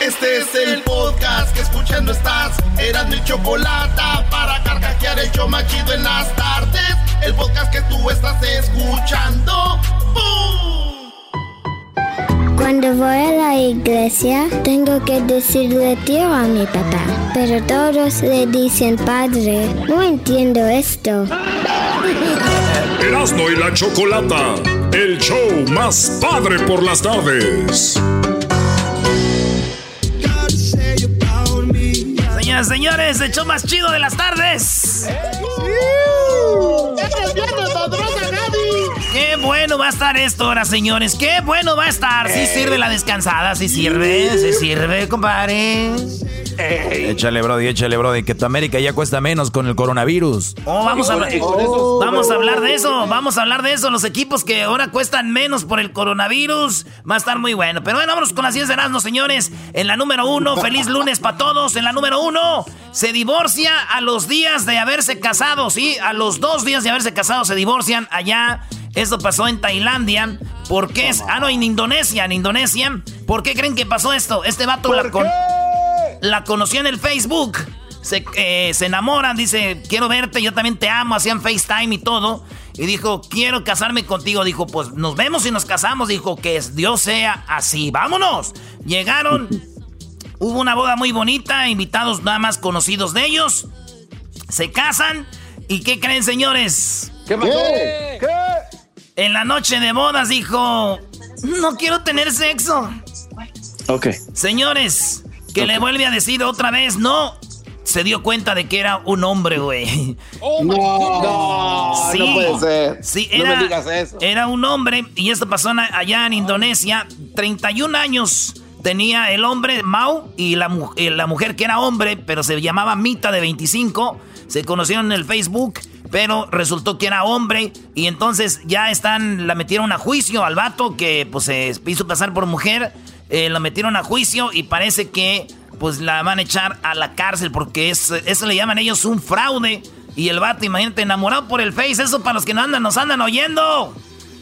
Este es el podcast que escuchando estás. Eran mi chocolate para carcajear el show machido en las tardes. El podcast que tú estás escuchando. Cuando voy a la iglesia, tengo que decirle tío a mi papá. Pero todos le dicen padre. No entiendo esto. Erasmo y la Chocolata, el show más padre por las tardes. Señores, el show más chido de las tardes. Qué bueno va a estar esto ahora, señores. Qué bueno va a estar. Sí sirve la descansada, sí sirve, sí sirve, compadre. Échale, Brody, échale, Brody, que tu América ya cuesta menos con el coronavirus. Oh, vamos a, hablar, vamos a hablar de eso, vamos a hablar de eso. Los equipos que ahora cuestan menos por el coronavirus va a estar muy bueno. Pero bueno, vámonos con las 10 de Erasmo, señores. En la número uno, feliz lunes para todos. En la número uno, se divorcia a los días de haberse casado, ¿sí? A los dos días de haberse casado se divorcian allá. Esto pasó en Tailandia. ¿Por qué? Es, ah, no, en Indonesia, en Indonesia. ¿Por qué creen que pasó esto? Este vato la, con, la conoció en el Facebook. Se, eh, se enamoran, dice, quiero verte, yo también te amo, hacían FaceTime y todo. Y dijo, quiero casarme contigo. Dijo, pues nos vemos y nos casamos. Dijo, que Dios sea así. Vámonos. Llegaron, hubo una boda muy bonita, invitados nada más conocidos de ellos. Se casan. ¿Y qué creen, señores? ¿Qué pasó? ¿Qué? En la noche de bodas dijo, no quiero tener sexo. Ok. Señores, que le vuelve a decir otra vez, no. Se dio cuenta de que era un hombre, güey. Oh no, no, Sí. no puede ser. Sí, no era, me digas eso. era un hombre y esto pasó allá en Indonesia. 31 años tenía el hombre, Mau, y la, eh, la mujer que era hombre, pero se llamaba Mita de 25. Se conocieron en el Facebook, pero resultó que era hombre. Y entonces ya están, la metieron a juicio al vato que pues se hizo pasar por mujer. Eh, la metieron a juicio y parece que pues la van a echar a la cárcel porque es, eso le llaman ellos un fraude. Y el vato, imagínate, enamorado por el Face, eso para los que no andan, nos andan oyendo.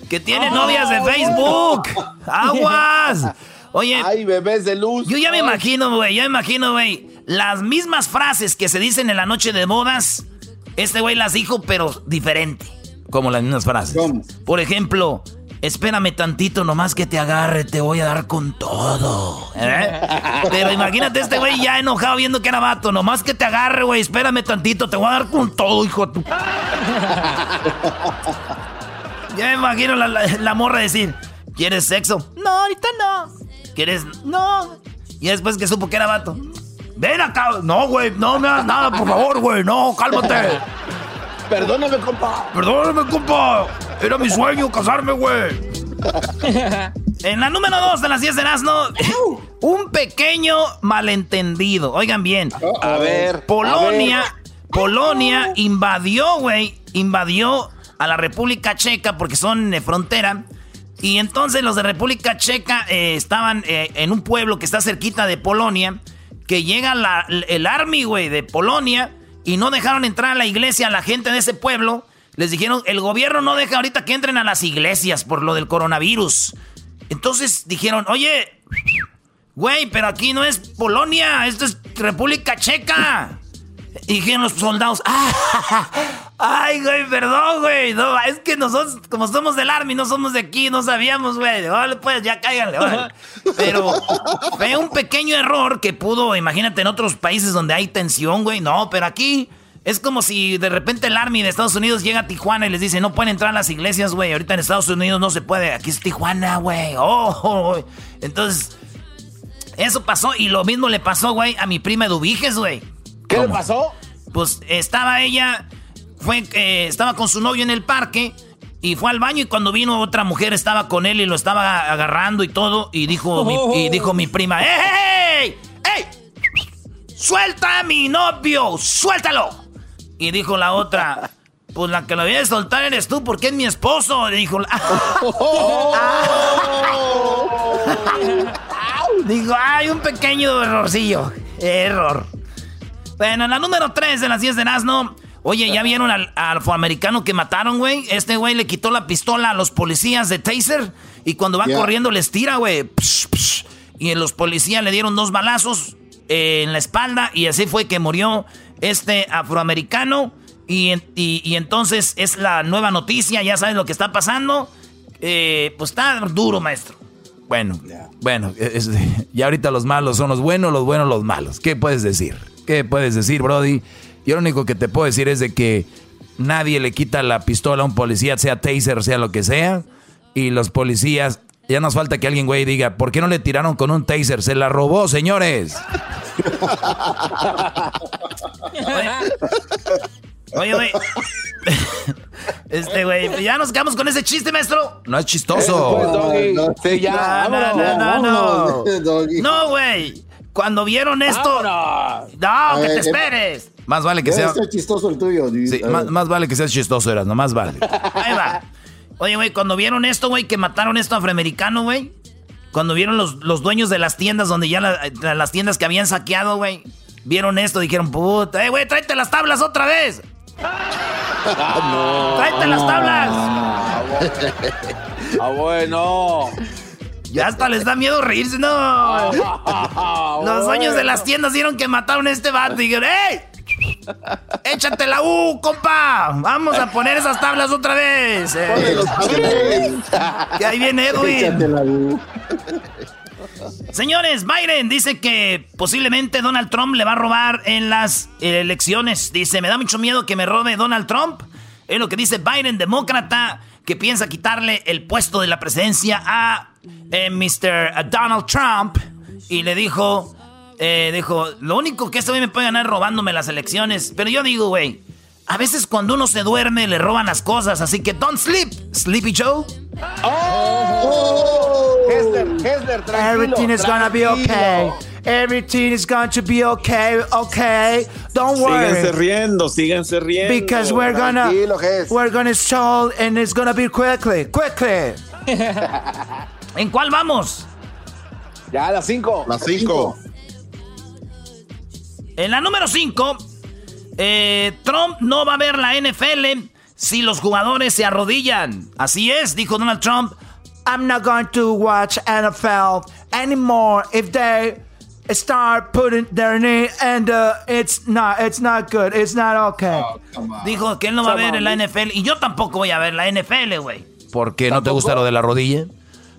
Que tienen novias de Facebook. Aguas. Oye, Ay, bebés de luz. yo ya me imagino, güey, ya me imagino, güey. Las mismas frases que se dicen en la noche de bodas, este güey las dijo, pero diferente. Como las mismas frases. ¿Cómo? Por ejemplo, espérame tantito, nomás que te agarre, te voy a dar con todo. ¿Eh? Pero imagínate este güey ya enojado viendo que era vato, nomás que te agarre, güey, espérame tantito, te voy a dar con todo, hijo tu... Ya me imagino la, la- la morra decir, ¿quieres sexo? No, ahorita no. ¿Quieres? No. Y después que supo que era vato. Ven acá. No, güey, no me hagas nada, por favor, güey. No, cálmate. Perdóname, compa. Perdóname, compa. Era mi sueño casarme, güey. En la número 2 de las 10 de Erasmo, un pequeño malentendido. Oigan bien. A ver. Polonia, a ver. Polonia invadió, güey, invadió a la República Checa porque son de frontera. Y entonces los de República Checa eh, estaban eh, en un pueblo que está cerquita de Polonia, que llega la- el army, güey, de Polonia, y no dejaron entrar a la iglesia a la gente de ese pueblo. Les dijeron, el gobierno no deja ahorita que entren a las iglesias por lo del coronavirus. Entonces dijeron, oye, Güey, pero aquí no es Polonia, esto es República Checa. Y dijeron los soldados, ¡ah! ¡Ay, güey, perdón, güey! No, es que nosotros, como somos del Army, no somos de aquí, no sabíamos, güey. Vale, pues, ya cáiganle, órale. Pero fue un pequeño error que pudo, imagínate, en otros países donde hay tensión, güey. No, pero aquí es como si de repente el Army de Estados Unidos llega a Tijuana y les dice, no pueden entrar a las iglesias, güey. Ahorita en Estados Unidos no se puede. Aquí es Tijuana, güey. Oh, oh, oh. Entonces, eso pasó y lo mismo le pasó, güey, a mi prima Eduviges, güey. ¿Qué le pasó? Pues estaba ella, fue, eh, estaba con su novio en el parque y fue al baño y cuando vino otra mujer estaba con él y lo estaba agarrando y todo y dijo, mi, y dijo mi prima, ¡Ey, ey, ey! ¡Ey! ¡Suelta a mi novio! ¡Suéltalo! Y dijo la otra, pues la que lo voy a soltar eres tú porque es mi esposo. Le dijo, la- dijo, hay un pequeño errorcillo. Error. Bueno, en la número 3 de las 10 de Nazno. Oye, ¿ya vieron al, al afroamericano que mataron, güey? Este güey le quitó la pistola a los policías de Taser y cuando va corriendo les tira, güey. Y los policías le dieron dos balazos eh, en la espalda y así fue que murió este afroamericano. Y, y, entonces es la nueva noticia, ya sabes lo que está pasando. Eh, pues está duro, maestro. Bueno, bueno, y ahorita los malos son los buenos, los buenos los malos. ¿Qué puedes decir? ¿Qué puedes decir, Brody? Yo lo único que te puedo decir es de que nadie le quita la pistola a un policía, sea taser, sea lo que sea. Y los policías, ya nos falta que alguien, güey, diga, ¿por qué no le tiraron con un taser? Se la robó, señores. Oye, güey. Este, güey, ¿ya nos quedamos con ese chiste, maestro? No es chistoso. No, no, no, no, no. No, güey. Cuando vieron esto. No, que te esperes. Más vale que sea. chistoso el tuyo. Sí, más, vale que seas chistoso, eras, no más vale. Ahí va. Oye, güey, cuando vieron esto, güey, que mataron a esto afroamericano, güey. Cuando vieron los, los, dueños de las tiendas donde ya las tiendas que habían saqueado, güey. Vieron esto, dijeron, puta, eh, güey, tráete las tablas otra vez. Ah, no. Tráete las tablas. Ah, bueno. Ya hasta les da miedo reírse, no. Los dueños de las tiendas dieron que mataron a este vato y dijeron, ¡Ey! ¡Échate la U, compa! Vamos a poner esas tablas otra vez. Eh. Y ahí viene Edwin. Échate la U. Señores, Biden dice que posiblemente Donald Trump le va a robar en las elecciones. Dice, me da mucho miedo que me robe Donald Trump. Es lo que dice Biden, demócrata, que piensa quitarle el puesto de la presidencia a eh, Mr. Donald Trump. Y le dijo, eh, dijo, lo único que este güey me puede ganar es robándome las elecciones. Pero yo digo, güey, a veces cuando uno se duerme le roban las cosas. Así que don't sleep, Sleepy Joe. Oh, Hesler, Hesler, tranquilo. Everything is gonna be okay. Everything is going to be okay, okay. Don't worry. Síganse riendo, síganse riendo. Because we're gonna, we're gonna solve and it's gonna be quickly, quickly. ¿En cuál vamos? Ya, las cinco. Las cinco. En la número 5, eh, Trump no va a ver la NFL si los jugadores se arrodillan. Así es, dijo Donald Trump. I'm not going to watch NFL anymore if they start putting their knee and uh, it's not it's not good. It's not okay. Oh, dijo que él no va a ver la NFL y yo tampoco voy a ver la NFL, güey. ¿Por qué no te gusta lo de la rodilla?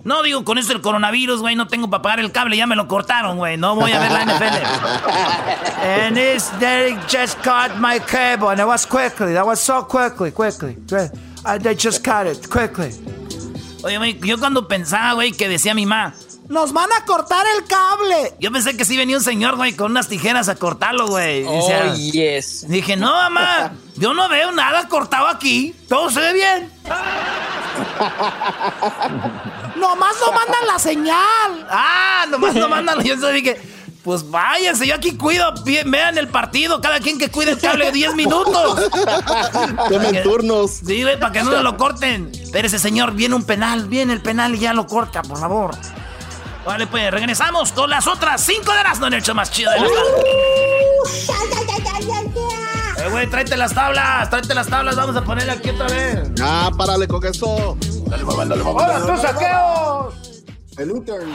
No, digo, con esto el coronavirus, güey, no tengo para pagar el cable, ya me lo cortaron, güey. No voy a ver la NFL. and this, they just cut my cable, and it was quickly. That was so quickly, quickly. Uh, they just cut it, quickly. Oye, güey, yo cuando pensaba, güey, que decía mi mamá, ¡Nos van a cortar el cable! Yo pensé que sí venía un señor, güey, con unas tijeras a cortarlo, güey. Oh, yes. Dije, no, mamá, yo no veo nada cortado aquí. Todo se ve bien. nomás no mandan la señal. Ah, nomás no mandan. Yo dije, pues váyanse, yo aquí cuido. Vean el partido, cada quien que cuide el cable 10 minutos. Tomen turnos. Sí, güey, para que no lo corten. Pero ese señor, viene un penal, viene el penal y ya lo corta, por favor. Vale, pues regresamos con las otras cinco de las no el hecho más chido de la Eh, güey, tráete las tablas, tráete las tablas, vamos a ponerle aquí otra vez. Ah, párale con eso. Dale, mamá, dale, mamá. ¡Hola, tus saqueos! El Utern.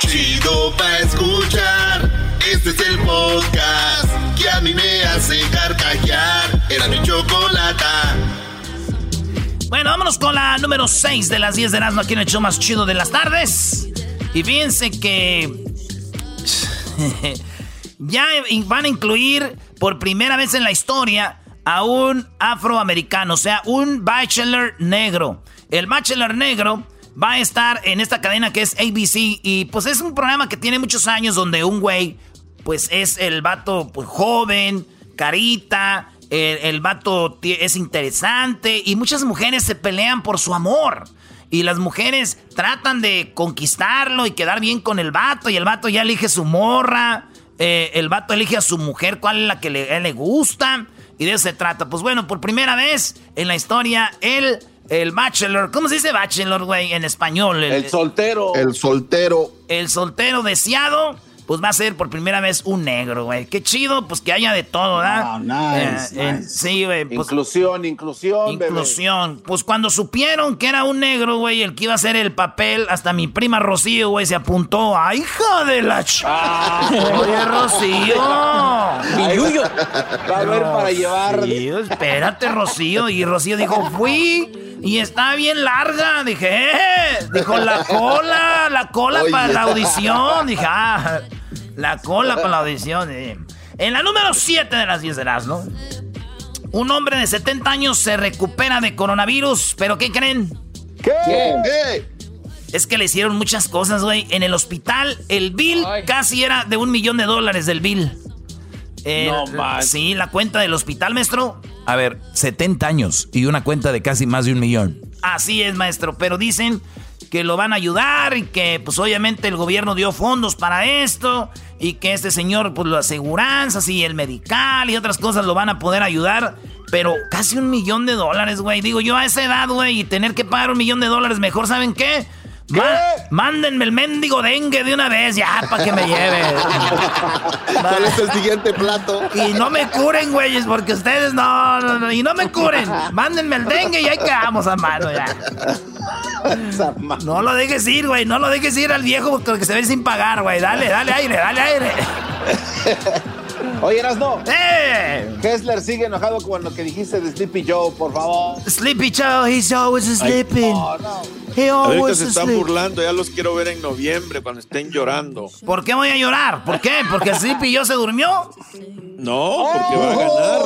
Chido pa' escuchar. Este es el podcast que a mí me hace carcajear. Era mi chocolata. Bueno, vámonos con la número 6 de las 10 de Erasmo aquí en el show más chido de las tardes. Y fíjense que ya van a incluir por primera vez en la historia a un afroamericano, o sea, un bachelor negro. El bachelor negro va a estar en esta cadena que es ABC y pues es un programa que tiene muchos años donde un güey pues es el vato pues, joven, carita, el, el vato es interesante y muchas mujeres se pelean por su amor. Y las mujeres tratan de conquistarlo y quedar bien con el vato. Y el vato ya elige su morra. Eh, el vato elige a su mujer cuál es la que le, le gusta. Y de eso se trata. Pues bueno, por primera vez en la historia, el, el bachelor. ¿Cómo se dice bachelor, güey, en español? El, soltero. El soltero. El soltero deseado pues va a ser por primera vez un negro, güey. Qué chido, pues que haya de todo, ¿verdad? nice, Eh, eh, nice. sí, güey. pues, Inclusión, inclusión, Inclusión. Pues cuando supieron que era un negro, güey, el que iba a hacer el papel, hasta mi prima Rocío, güey, se apuntó. ¡Ay, hija de la ch... Ah. Oye, Rocío. Ahí Va a haber para llevar. Espérate, Rocío. Y Rocío dijo, fui y está bien larga. Dije, eh. Dijo, la cola, la cola Oye. para la audición. Dije, ah, la cola para la audición. eh. En la número 7 de las 10 de las, ¿no? Un hombre de 70 años se recupera de coronavirus, pero ¿qué creen? ¿Qué? ¿Qué? Es que le hicieron muchas cosas, güey. En el hospital, el bill casi era de un millón de dólares del bill. No, man. Sí, la cuenta del hospital, maestro. A ver, 70 años y una cuenta de casi más de un millón. Así es, maestro. Pero dicen que lo van a ayudar y que, pues, obviamente el gobierno dio fondos para esto y que este señor, pues, las aseguranzas y el medical y otras cosas lo van a poder ayudar. Pero casi un millón de dólares, güey. Digo, yo a esa edad, güey, y tener que pagar un millón de dólares, mejor, ¿saben qué? Mándenme el mendigo dengue de una vez ya para que me lleve. ¿Cuál es el siguiente plato? Y no me curen, güeyes, porque ustedes no, no, no, y no me curen. Mándenme el dengue y ahí quedamos a mano ya. No lo dejes ir, güey. No lo dejes ir al viejo porque se ve sin pagar, güey. Dale, dale aire, dale aire. Oye, Erasno. ¡Eh! Hessler sigue enojado con lo que dijiste de Sleepy Joe, por favor. Sleepy Joe, he's always sleeping. No, no. He Ahorita always se están burlando, ya los quiero ver en noviembre cuando estén llorando. ¿Por qué voy a llorar? ¿Por qué? ¿Porque el Sleepy yo se durmió? No, porque va a ganar.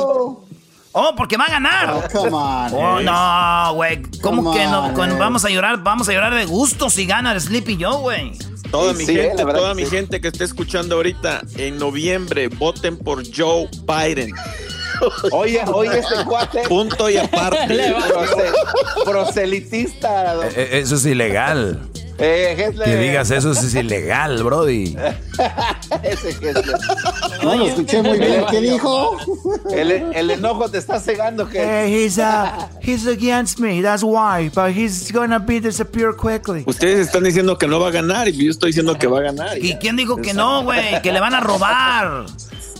Oh, porque va a ganar. Come on. Oh, no, güey. ¿Cómo Come que no? on, vamos a llorar, vamos a llorar de gusto si gana el Sleepy Joe, güey. Toda Sí, mi sí, gente, toda que mi sí. gente que esté escuchando ahorita, en noviembre, voten por Joe Biden. Oye, oye, este cuate. Punto y aparte. Proselitista. Eh, eh, Eso es ilegal. Eh. Que digas eso es ilegal, Brody. Ese Hessler. No lo escuché muy bien. ¿Qué dijo? El, el enojo te está cegando, que Hey, he's uh, he's against me. That's why. But he's gonna be disappear quickly. Ustedes están diciendo que no va a ganar y yo estoy diciendo que va a ganar. ¿Y quién dijo que no, güey? Que le van a robar.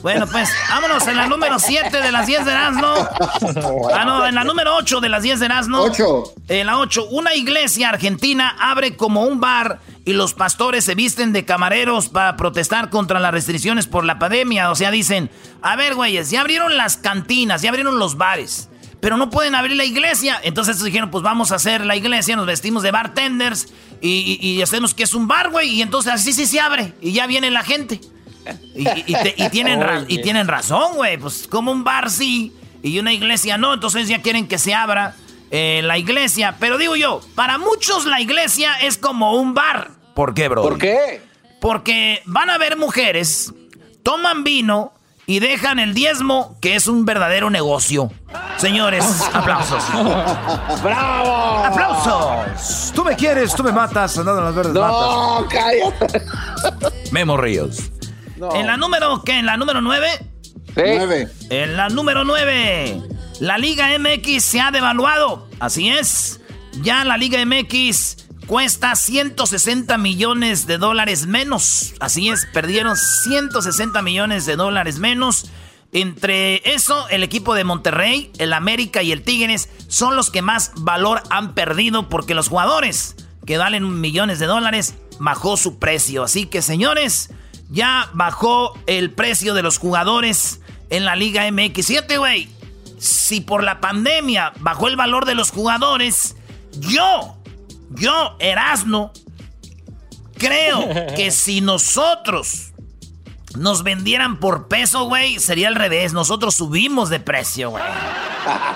Bueno, pues vámonos en la número 7 de las 10 de Erasmo. Ah, no, en la número 8 de las 10 de Erasmo. Ocho. En la 8, una iglesia argentina abre como un bar y los pastores se visten de camareros para protestar contra las restricciones por la pandemia. O sea, dicen, a ver, güeyes, ya abrieron las cantinas, ya abrieron los bares, pero no pueden abrir la iglesia. Entonces estos dijeron, pues vamos a hacer la iglesia, nos vestimos de bartenders y, y- y hacemos que es un bar, güey. Y entonces así sí se abre y ya viene la gente. Y, y- y te- y tienen, ra- y tienen razón, güey. Pues como un bar sí y una iglesia no. Entonces ya quieren que se abra eh, la iglesia. Pero digo yo, para muchos la iglesia es como un bar. ¿Por qué, Brody? ¿Por qué? Porque van a ver mujeres, toman vino y dejan el diezmo, que es un verdadero negocio. Señores, aplausos. ¡Bravo! ¡Aplausos! Tú me quieres, tú me matas. Andando en las verdes matas. No, cállate. Memo Ríos. No. En la número, ¿qué? En la número 9. Sí. Nueve. En la número 9, la Liga MX se ha devaluado. Así es. Ya la Liga MX cuesta 160 millones de dólares menos. Así es, perdieron 160 millones de dólares menos. Entre eso, el equipo de Monterrey, el América y el Tigres son los que más valor han perdido porque los jugadores que valen millones de dólares bajó su precio. Así que, señores, ya bajó el precio de los jugadores en la Liga MX. Fíjate, güey, si por la pandemia bajó el valor de los jugadores, yo, yo, Erasno, creo que si nosotros nos vendieran por peso, güey, sería al revés. Nosotros subimos de precio, güey.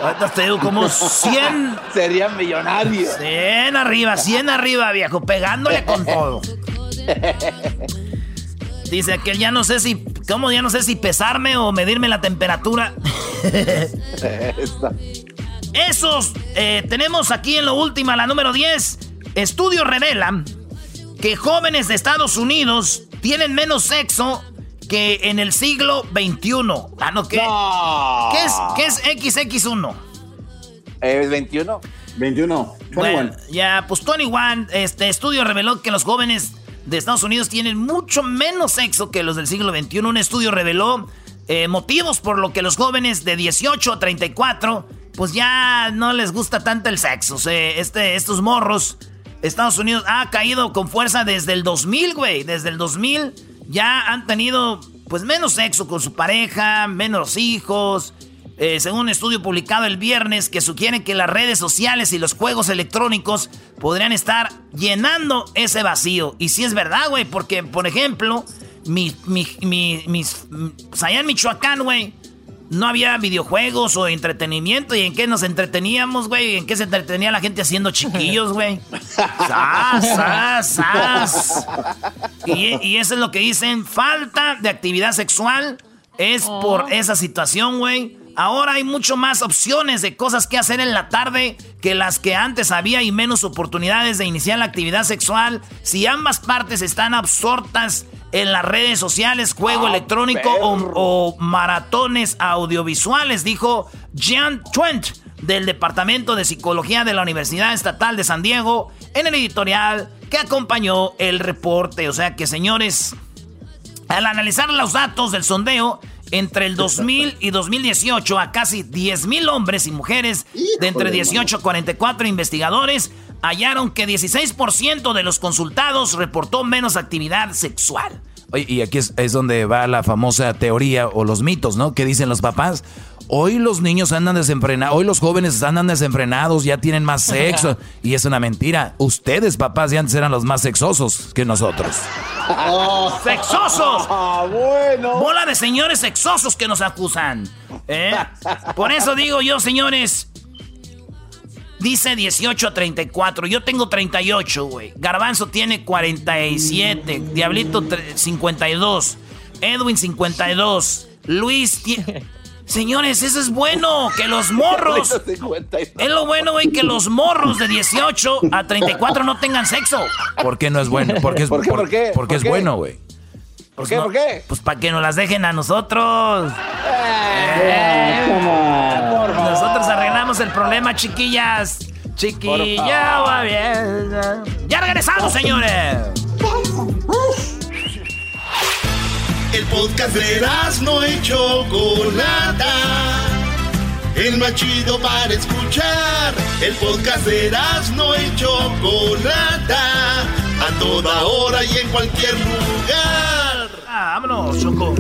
Ahorita te digo como 100, Sería millonario. 100 arriba, 100 arriba, viejo, pegándole con todo. Dice que ya no sé si, ¿cómo? Ya no sé si pesarme o medirme la temperatura. Esos, eh, tenemos aquí en lo último, la número 10. Estudios revelan que jóvenes de Estados Unidos tienen menos sexo que en el siglo XXI. Ah, no, ¿qué? No. ¿Qué es, ¿Qué es XX1? ¿Es 21? 21. Bueno, 21. ya, pues 21, este estudio reveló que los jóvenes de Estados Unidos tienen mucho menos sexo que los del siglo XXI. Un estudio reveló eh, motivos por lo que los jóvenes de 18 a 34 pues ya no les gusta tanto el sexo. este, estos morros, Estados Unidos ha caído con fuerza desde el 2000, güey. Desde el 2000 ya han tenido pues menos sexo con su pareja, menos hijos. Eh, según un estudio publicado el viernes que sugiere que las redes sociales y los juegos electrónicos podrían estar llenando ese vacío. Y sí es verdad, güey, porque, por ejemplo, mi, mi, mi, mis, pues allá en Michoacán, güey, no había videojuegos o entretenimiento. ¿Y en qué nos entreteníamos, güey? ¿En qué se entretenía la gente haciendo chiquillos, güey? ¡Sas, sas, sas! Y, y, eso es lo que dicen, falta de actividad sexual es por oh. esa situación, güey. Ahora hay mucho más opciones de cosas que hacer en la tarde que las que antes había y menos oportunidades de iniciar la actividad sexual. Si ambas partes están absortas en las redes sociales, juego ah, electrónico o, maratones audiovisuales, dijo Jean Twent del Departamento de Psicología de la Universidad Estatal de San Diego en el editorial que acompañó el reporte. O sea que, señores, al analizar los datos del sondeo, entre el 2000 y 2018 a casi 10.000 hombres y mujeres de entre 18 a 44 investigadores hallaron que 16% de los consultados reportó menos actividad sexual. Oye, y aquí es, es, donde va la famosa teoría o los mitos, ¿no? Que dicen los papás, hoy los niños andan desenfrenados, hoy los jóvenes andan desenfrenados, ya tienen más sexo. y es una mentira. Ustedes, papás, ya antes eran los más sexosos que nosotros. ¡Sexosos! Ah, bueno. Bola de señores sexosos que nos acusan. ¿eh? Por eso digo yo, señores, Dice 18 a 34. Yo tengo 38, güey. Garbanzo tiene 47. Diablito 52. Edwin 52. Luis tiene... Señores, eso es bueno, que los morros... Es lo bueno, güey, que los morros de 18 a 34 no tengan sexo. ¿Por qué no es bueno? Porque es, ¿Por qué, por, qué? Porque es bueno, güey. ¿Por qué? ¿Por qué? Pues para que nos las dejen a nosotros. Eh, nosotros arreglamos el problema, chiquillas. Chiquilla va bien. Ya regresamos, señores. El podcast de no hecho Chocolata. El más chido para escuchar. El podcast de no hecho Chocolata. A toda hora y en cualquier lugar. Ah, vámonos, Choco.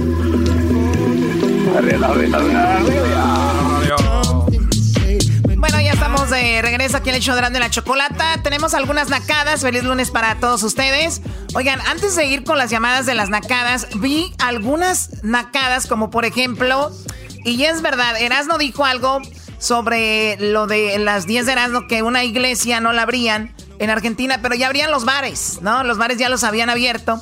Bueno, ya estamos de regreso aquí en el show de la chocolata. Tenemos algunas nacadas. Feliz lunes para todos ustedes. Oigan, antes de ir con las llamadas de las nacadas, vi algunas nacadas, como por ejemplo, y es verdad, Erasno dijo algo sobre lo de las 10 de Erasno, que una iglesia no la abrían en Argentina, pero ya abrían los bares, ¿no? Los bares ya los habían abierto.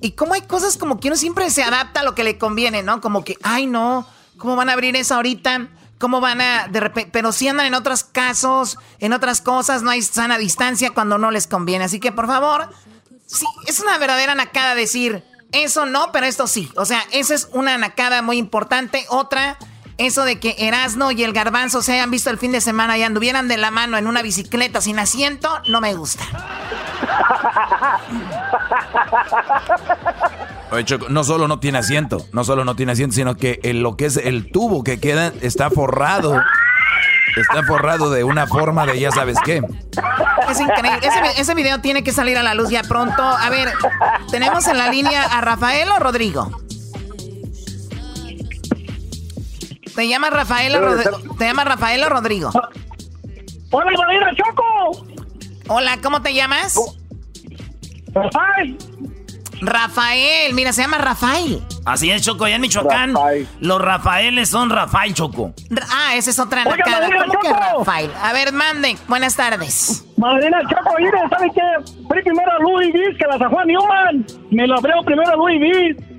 Y como hay cosas como que uno siempre se adapta a lo que le conviene, ¿no? Como que, ay, no, ¿cómo van a abrir eso ahorita? ¿Cómo van a de repente? Pero si andan en otros casos, en otras cosas, no hay sana distancia cuando no les conviene. Así que por favor, sí, es una verdadera nacada decir eso no, pero esto sí. O sea, esa es una nacada muy importante. Otra, eso de que Erasno y el Garbanzo se hayan visto el fin de semana y anduvieran de la mano en una bicicleta sin asiento, no me gusta. no solo no tiene asiento, no solo no tiene asiento, sino que lo que es el tubo que queda está forrado. Está forrado de una forma de ya sabes qué. Es increíble. Ese, video tiene que salir a la luz ya pronto. A ver, ¿tenemos en la línea a Rafael o Rodrigo? ¿Te llamas Rafael o, ¿te llamas Rafael o Rodrigo? Hola, Choco. Hola, ¿cómo te llamas? Rafael. Rafael, mira, se llama Rafael. Así es, Choco, allá en Michoacán. Los Rafaeles son Rafael, Choco. Ah, esa es otra. ¿Cómo que Rafael? A ver, mande. Buenas tardes. Madrina Choco, mire, ¿sabe qué? Fui primero a Louis V que la sacó a Newman. Me lo abrió primero a Louis V.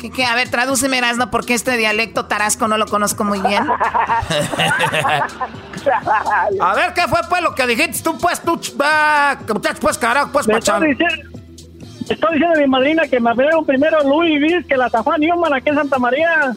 ¿Qué, qué? A ver, tradúceme, Erasno, porque este dialecto tarasco no lo conozco muy bien. a ver, ¿qué fue pues lo que dijiste tú, pues, tú, pues, carajo, pues, pachán? Estoy diciendo a mi madrina que me abrieron primero Louis V que la San Juan Newman aquí en Santa María.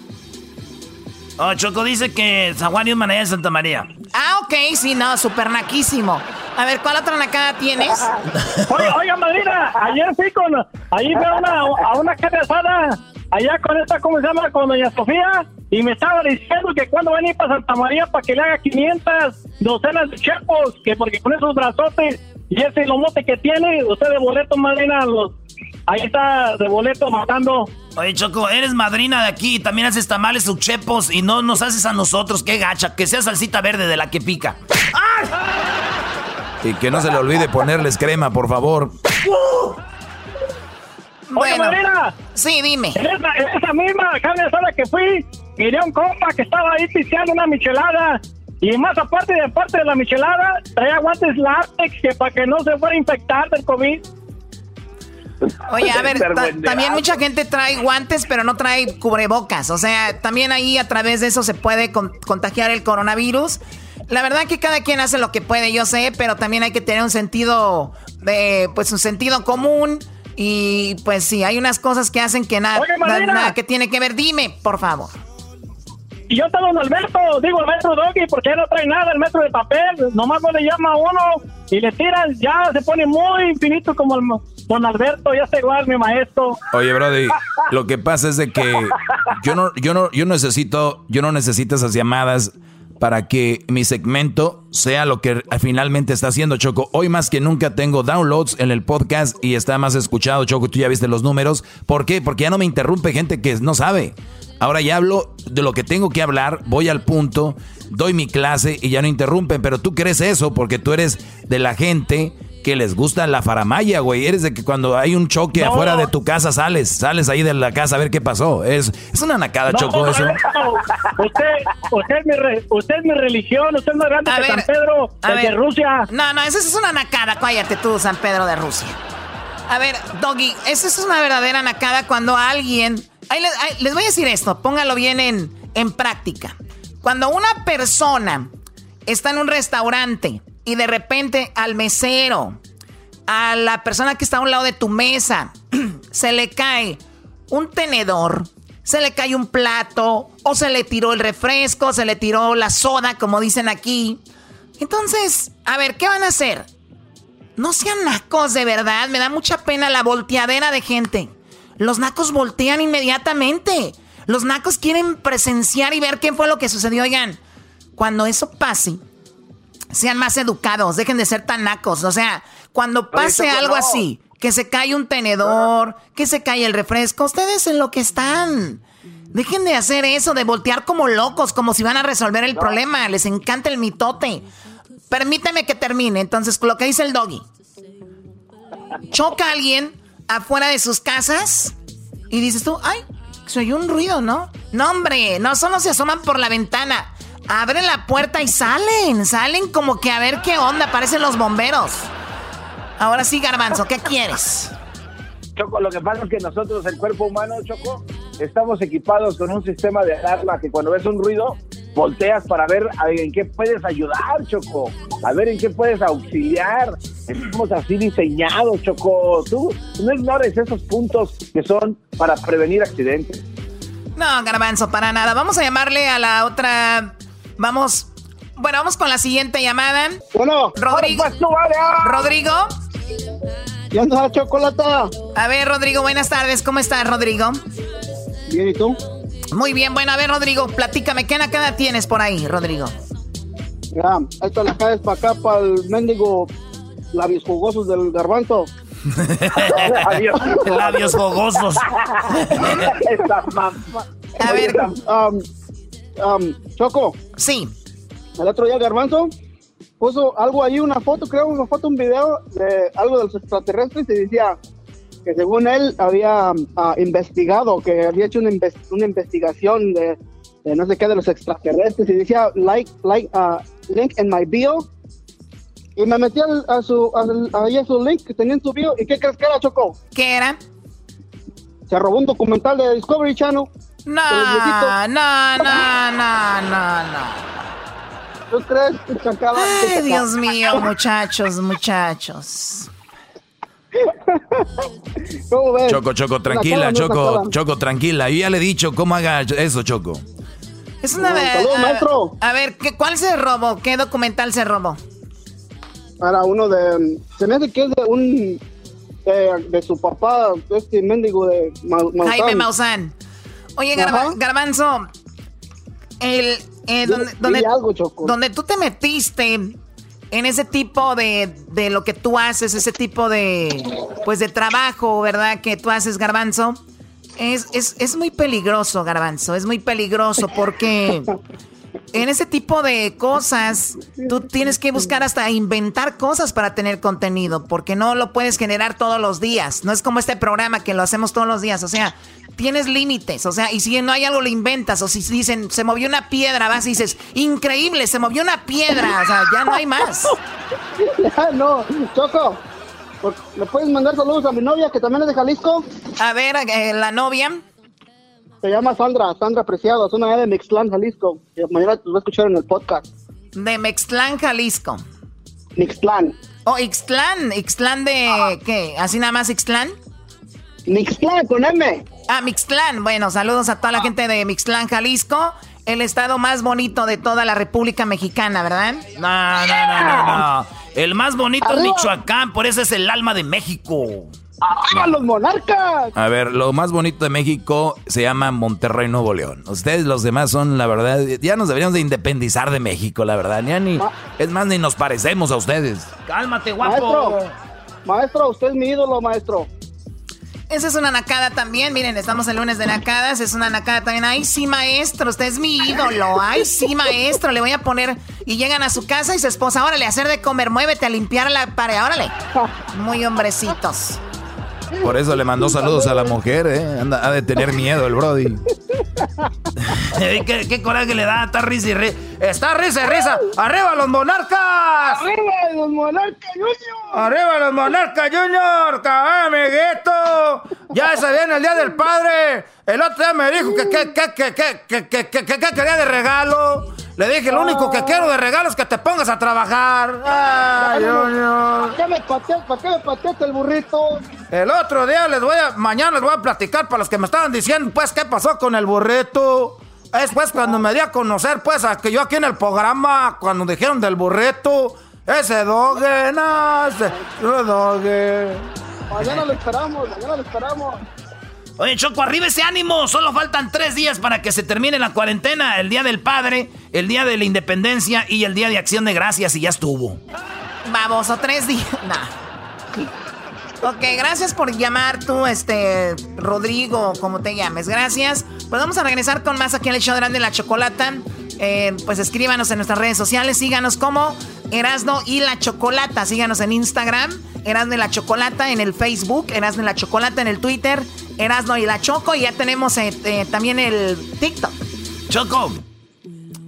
Oh, Choco dice que San Juan Newman allá en Santa María. Ah, ok, sí, no, súper naquísimo. A ver, ¿cuál otra nacada tienes? Oye, oiga, madrina, ayer fui con, ahí fui a una, a una carne asada, allá con esta, ¿cómo se llama? Con doña Sofía, y me estaba diciendo que cuando van a ir para Santa María para que le haga 500 docenas de chepos, que porque con esos brazotes y ese lomote que tiene, usted de boleto, madrina, los, ahí está de boleto matando. Oye, Choco, eres madrina de aquí y también haces tamales chepos y no nos haces a nosotros, qué gacha, que sea salsita verde de la que pica. ¡Ay! Y que no se le olvide ponerles crema, por favor. Oye, madrina, Sí, dime. en esa, en esa misma carne asada que fui, miré a un compa que estaba ahí pisteando una michelada. Y más aparte de parte de la michelada, traía guantes látex que para que no se fuera a infectar del COVID. Oye, a ver, ta- también mucha gente trae guantes, pero no trae cubrebocas. O sea, también ahí a través de eso se puede con- contagiar el coronavirus. La verdad que cada quien hace lo que puede, yo sé, pero también hay que tener un sentido de, pues un sentido común. Y pues sí, hay unas cosas que hacen que nada, Oye, na- Marina. nada que tiene que ver. Dime, por favor. Y yo estaba don Alberto, digo metro Doggy, porque no trae nada el metro de papel, nomás no le llama a uno y le tiran, ya se pone muy infinito como el don Alberto, ya está igual mi maestro. Oye, Brody, lo que pasa es de que yo no, yo no, yo necesito, yo no necesito esas llamadas para que mi segmento sea lo que finalmente está haciendo Choco. Hoy más que nunca tengo downloads en el podcast y está más escuchado, Choco. Tú ya viste los números. ¿Por qué? Porque ya no me interrumpe gente que no sabe. Ahora ya hablo de lo que tengo que hablar, voy al punto, doy mi clase y ya no interrumpen. Pero tú crees eso porque tú eres de la gente que les gusta la faramaya, güey. Eres de que cuando hay un choque No. afuera de tu casa sales, sales ahí de la casa a ver qué pasó. Es, es una nacada, No, Choco, eso. Usted, usted, es mi re- usted es mi religión, usted es más grande A que ver, San Pedro a el de ver. Rusia. No, no, esa es una nacada. Cállate tú, San Pedro de Rusia. A ver, Doggy, esa es una verdadera nacada cuando alguien... Les, les voy a decir esto, póngalo bien en, en práctica. Cuando una persona está en un restaurante y de repente al mesero, a la persona que está a un lado de tu mesa, se le cae un tenedor, se le cae un plato, o se le tiró el refresco, se le tiró la soda, como dicen aquí. Entonces, a ver, ¿qué van a hacer? No sean nacos, de verdad. Me da mucha pena la volteadera de gente. Los nacos voltean inmediatamente. Los nacos quieren presenciar y ver qué fue lo que sucedió. Oigan, cuando eso pase, sean más educados. Dejen de ser tan nacos. O sea, cuando pase Choco, algo no. así, que se cae un tenedor, que se cae el refresco, ustedes en lo que están. Dejen de hacer eso, de voltear como locos, como si van a resolver el problema. Les encanta el mitote. Permíteme que termine. Entonces, lo que dice el doggy. Choca a alguien afuera de sus casas y dices tú, ay, se oyó un ruido, ¿no? No, hombre, no solo se asoman por la ventana. Abren la puerta y salen. Salen como que a ver qué onda. Parecen los bomberos. Ahora sí, Garbanzo, ¿qué quieres? Choco, lo que pasa es que nosotros, el cuerpo humano, Choco, estamos equipados con un sistema de alarma que cuando ves un ruido, volteas para ver en qué puedes ayudar, Choco, a ver en qué puedes auxiliar. Estamos así diseñados, Choco. Tú no ignores esos puntos que son para prevenir accidentes. No, Garbanzo, para nada. Vamos a llamarle a la otra. Vamos. Bueno, vamos con la siguiente llamada. Bueno, Rodrigo. Pues tú, vale, ah. Rodrigo. ¿qué onda, chocolata? A ver, Rodrigo, buenas tardes. ¿Cómo estás, Rodrigo? Bien, ¿y tú? Muy bien, bueno, a ver, Rodrigo, platícame, ¿qué nacada tienes por ahí, Rodrigo? Ya, esto la caes para acá, para el mendigo labios jugosos del garbanzo. Adiós. Labios mamá. A ver, Um, um, Choco, sí. el otro día Garbanzo puso algo ahí, una foto, creo, una foto, un video de algo de los extraterrestres y decía que según él había ah, investigado, que había hecho una, inves- una investigación de, de no sé qué de los extraterrestres y decía like, like, ah, link en my bio. Y me metí al- a su, al- ahí a su link que tenía en su bio. ¿Y qué crees que era, Choco? ¿Qué era? Se robó un documental de Discovery Channel. No, no, no, no, no, no. ¿Tú crees que sacaba? Ay, Dios mío, muchachos, muchachos. ¿Cómo ves? Choco, Choco, tranquila, Choco. Choco, tranquila. Yo ya le he dicho cómo haga eso, Choco. Es una saludos, a- maestro. A ver, ¿qué, ¿cuál se robó? ¿Qué documental se robó? Era uno de. Se me hace que es de un. De, de su papá, este mendigo de Ma- Maussan. Jaime Maussan. Oye, Garba-. Garbanzo, el, eh, donde, donde, algo, Choco. donde tú te metiste en ese tipo de, de lo que tú haces, ese tipo de, pues de trabajo, ¿verdad? Que tú haces, Garbanzo. Es, es, es muy peligroso, Garbanzo, es muy peligroso porque en ese tipo de cosas tú tienes que buscar hasta inventar cosas para tener contenido, porque no lo puedes generar todos los días. No es como este programa que lo hacemos todos los días, o sea, tienes límites, o sea, y si no hay algo lo inventas, o si dicen se movió una piedra, vas y dices, increíble, se movió una piedra, o sea, ya no hay más. Ya, no, Choco. ¿por- ¿Le puedes mandar saludos a mi novia que también es de Jalisco? A ver, eh, la novia. Se llama Sandra, Sandra Preciado, es una de Mixtlán, Jalisco. que mañana te va a escuchar en el podcast. De Mextlán, Jalisco. Mixtlán. Oh, Ixtlán, Ixtlán de ¿qué? ¿Así nada más Ixtlán? Mixtlán con M. Ah, Mixtlán. Bueno, saludos a toda la gente de Mixtlán, Jalisco. El estado más bonito de toda la República Mexicana, ¿verdad? No, no, no, no, no. El más bonito es. Michoacán, por eso es el alma de México. ¡Arriba los monarcas! A ver, lo más bonito de México se llama Monterrey, Nuevo León. Ustedes los demás son, la verdad, ya nos deberíamos de independizar de México, la verdad. Ya ni, es más, ni nos parecemos a ustedes. Cálmate, Maestro, maestro, usted es mi ídolo, maestro. Esa es una nacada también. Miren, estamos el lunes de nacadas. Es una nacada también. Ay, sí, maestro, usted es mi ídolo. Ay, sí, maestro, le voy a poner. Y llegan a su casa y su esposa, órale, hacer de comer, muévete a limpiar la pared, órale. Muy hombrecitos. Por eso le mandó saludos a la mujer, ¿eh? Anda, ha de tener miedo el Brody. ¿Qué, qué coraje le da, está risa y risa. Está risa y risa. ¡Arriba los monarcas! ¡Arriba los monarcas, Junior! ¡Arriba los monarcas, Junior! ¡Cabal, amiguito! Ya se viene el Día del Padre. El otro día me dijo que qué que, que, que, que, que, que, que- que quería de regalo. Le dije, lo único que quiero de regalo es que te pongas a trabajar. ¡Ay! ¿Para qué me pateas? ¿Para qué me pateaste el burrito? El otro día les voy a, mañana les voy a platicar para los que me estaban diciendo, pues, qué pasó con el burrito. Es pues cuando me di a conocer, pues, a que yo aquí en el programa, cuando dijeron del burrito, ese doge, no, ese doge. Mañana lo esperamos, mañana lo esperamos. Oye, Choco, arriba ese ánimo. Solo faltan tres días para que se termine la cuarentena. El Día del Padre, el Día de la Independencia y el Día de Acción de Gracias y ya estuvo. Vamos, o tres días. Nah. Ok, gracias por llamar tú, este, Rodrigo, como te llames. Gracias. Pues vamos a regresar con más aquí en el show de Grande la Chocolata. Eh, pues escríbanos en nuestras redes sociales, síganos como Erasno y la Chocolata. Síganos en Instagram, Erasno y la Chocolata, en el Facebook, Erasno y la Chocolata, en el Twitter, Erasno y la Choco. Y ya tenemos eh, eh, también el TikTok. Choco,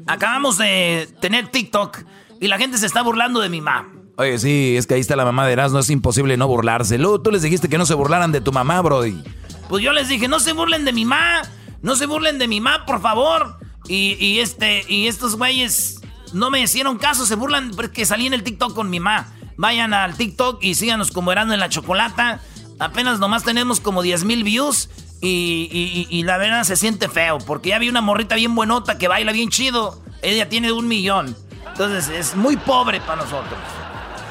acabamos de tener TikTok y la gente se está burlando de mi mamá. Oye, sí, es que ahí está la mamá de Erasmo, es imposible no burlarse. Luego tú les dijiste que no se burlaran de tu mamá, Brody. Pues yo les dije, no se burlen de mi mamá, no se burlen de mi mamá, por favor. Y, y este, y estos güeyes no me hicieron caso, se burlan porque salí en el TikTok con mi mamá. Vayan al TikTok y síganos como Erasmo en la Chocolata. Apenas nomás tenemos como 10 mil views. Y, y- y- y la verdad se siente feo, porque ya vi una morrita bien buenota que baila bien chido. Ella tiene un millón. Entonces es muy pobre para nosotros.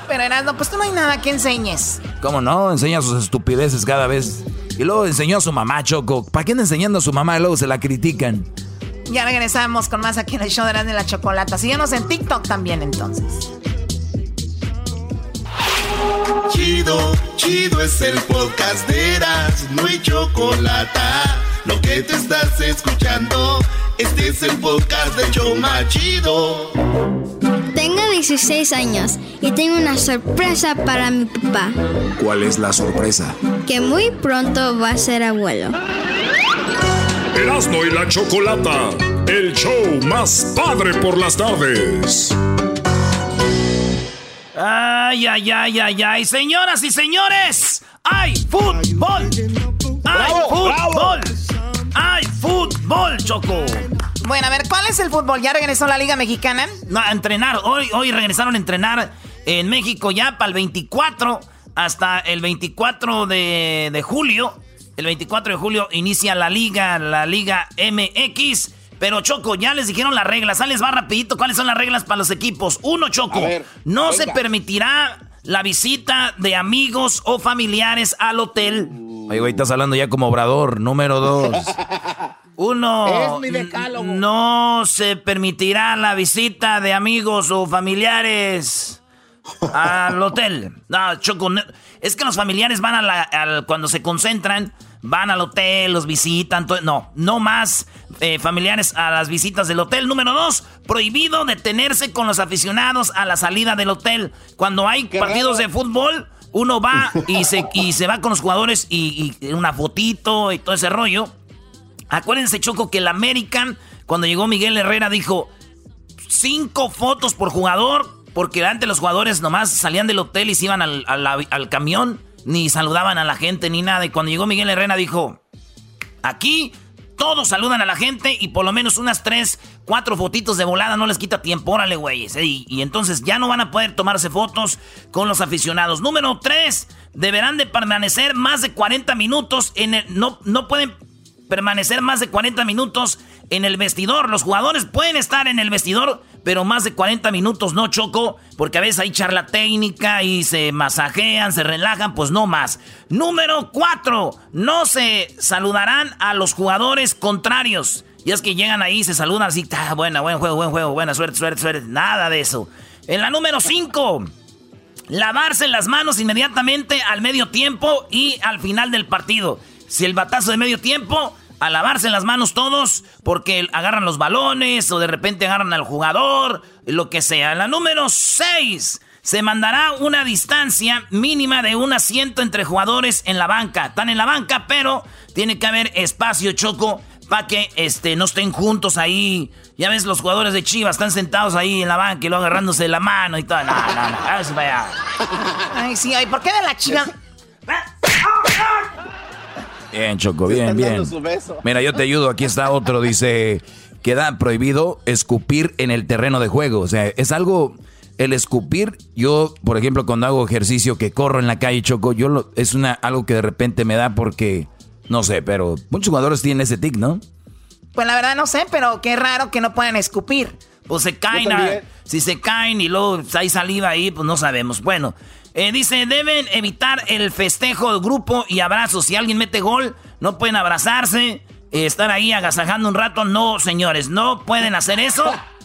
Pero Erasno, pues tú no hay nada que enseñes. ¿Cómo no? Enseña sus estupideces cada vez. Y luego enseñó a su mamá, Choco. ¿Para qué enseñando a su mamá y luego se la critican? Ya regresamos con más aquí en el show de Erasmo y la Chocolata. Síganos en TikTok también entonces. Chido, chido es el podcast de Eras, no hay chocolate. Lo que te estás escuchando, este es el podcast de Choma Chido. Tengo 16 años y tengo una sorpresa para mi papá, ¿Cuál es la sorpresa? que muy pronto va a ser abuelo. Erasmo y la Chocolata, el show más padre por las tardes. Ay, ay, ay, ay, ay. Señoras y señores, hay fútbol. Hay fútbol. Hay fútbol, Choco. Bueno, a ver, ¿cuál es el fútbol? ¿Ya regresó la Liga Mexicana? No, a entrenar. Hoy, hoy regresaron a entrenar en México ya para el 24 hasta el 24 de, de julio. El 24 de julio inicia la liga, la Liga MX. Pero Choco, ya les dijeron las reglas. Sales va rapidito. ¿Cuáles son las reglas para los equipos? Uno, Choco. no se permitirá la visita de amigos o familiares al hotel. Oye, güey, estás hablando ya como obrador. Número dos. Uno, no se permitirá la visita de amigos o familiares al hotel. No, Choco, es que los familiares van a la, cuando se concentran, van al hotel, los visitan. no, no más eh, familiares a las visitas del hotel. Número dos, prohibido detenerse con los aficionados a la salida del hotel. Cuando hay partidos de fútbol, uno va y se, y se va con los jugadores y, y una fotito y todo ese rollo. Acuérdense, Choco, que el American, cuando llegó Miguel Herrera, dijo cinco fotos por jugador, porque antes los jugadores nomás salían del hotel y se iban al, al, camión, ni saludaban a la gente, ni nada. Y cuando llegó Miguel Herrera, dijo, aquí todos saludan a la gente y por lo menos unas tres, cuatro fotitos de volada no les quita tiempo. Órale, güeyes. Y, y, entonces ya no van a poder tomarse fotos con los aficionados. Número tres, deberán de permanecer más de 40 minutos en el... No, no pueden permanecer más de 40 minutos en el vestidor. Los jugadores pueden estar en el vestidor, pero más de 40 minutos no choco, porque a veces hay charla técnica y se masajean, se relajan, pues no más. Número 4. No se saludarán a los jugadores contrarios. Y es que llegan ahí se saludan así, ah, buena, buen juego, buen juego, buena suerte, suerte, suerte. Nada de eso. En la número 5. Lavarse las manos inmediatamente al medio tiempo y al final del partido. Si el batazo de medio tiempo, a lavarse las manos todos, porque agarran los balones o de repente agarran al jugador, lo que sea. La número 6. Se mandará una distancia mínima de un asiento entre jugadores en la banca. Están en la banca, pero tiene que haber espacio choco para que este, no estén juntos ahí. Ya ves, los jugadores de Chivas están sentados ahí en la banca y luego agarrándose de la mano y todo. No, no, no. Ay, sí, ay, ¿por qué de la chica? Bien, Choco, bien, bien. Mira, yo te ayudo. Aquí está otro. Dice, queda prohibido escupir en el terreno de juego. O sea, es algo... El escupir, yo, por ejemplo, cuando hago ejercicio que corro en la calle, Choco, yo lo, es una, algo que de repente me da porque, no sé, pero muchos jugadores tienen ese tic, ¿no? Pues la verdad no sé, pero qué raro que no puedan escupir. Pues se caen, si se caen y luego hay saliva ahí, pues no sabemos. Bueno, eh, dice, deben evitar el festejo de grupo y abrazos. Si alguien mete gol, no pueden abrazarse, eh, estar ahí agasajando un rato. No, señores, no pueden hacer eso.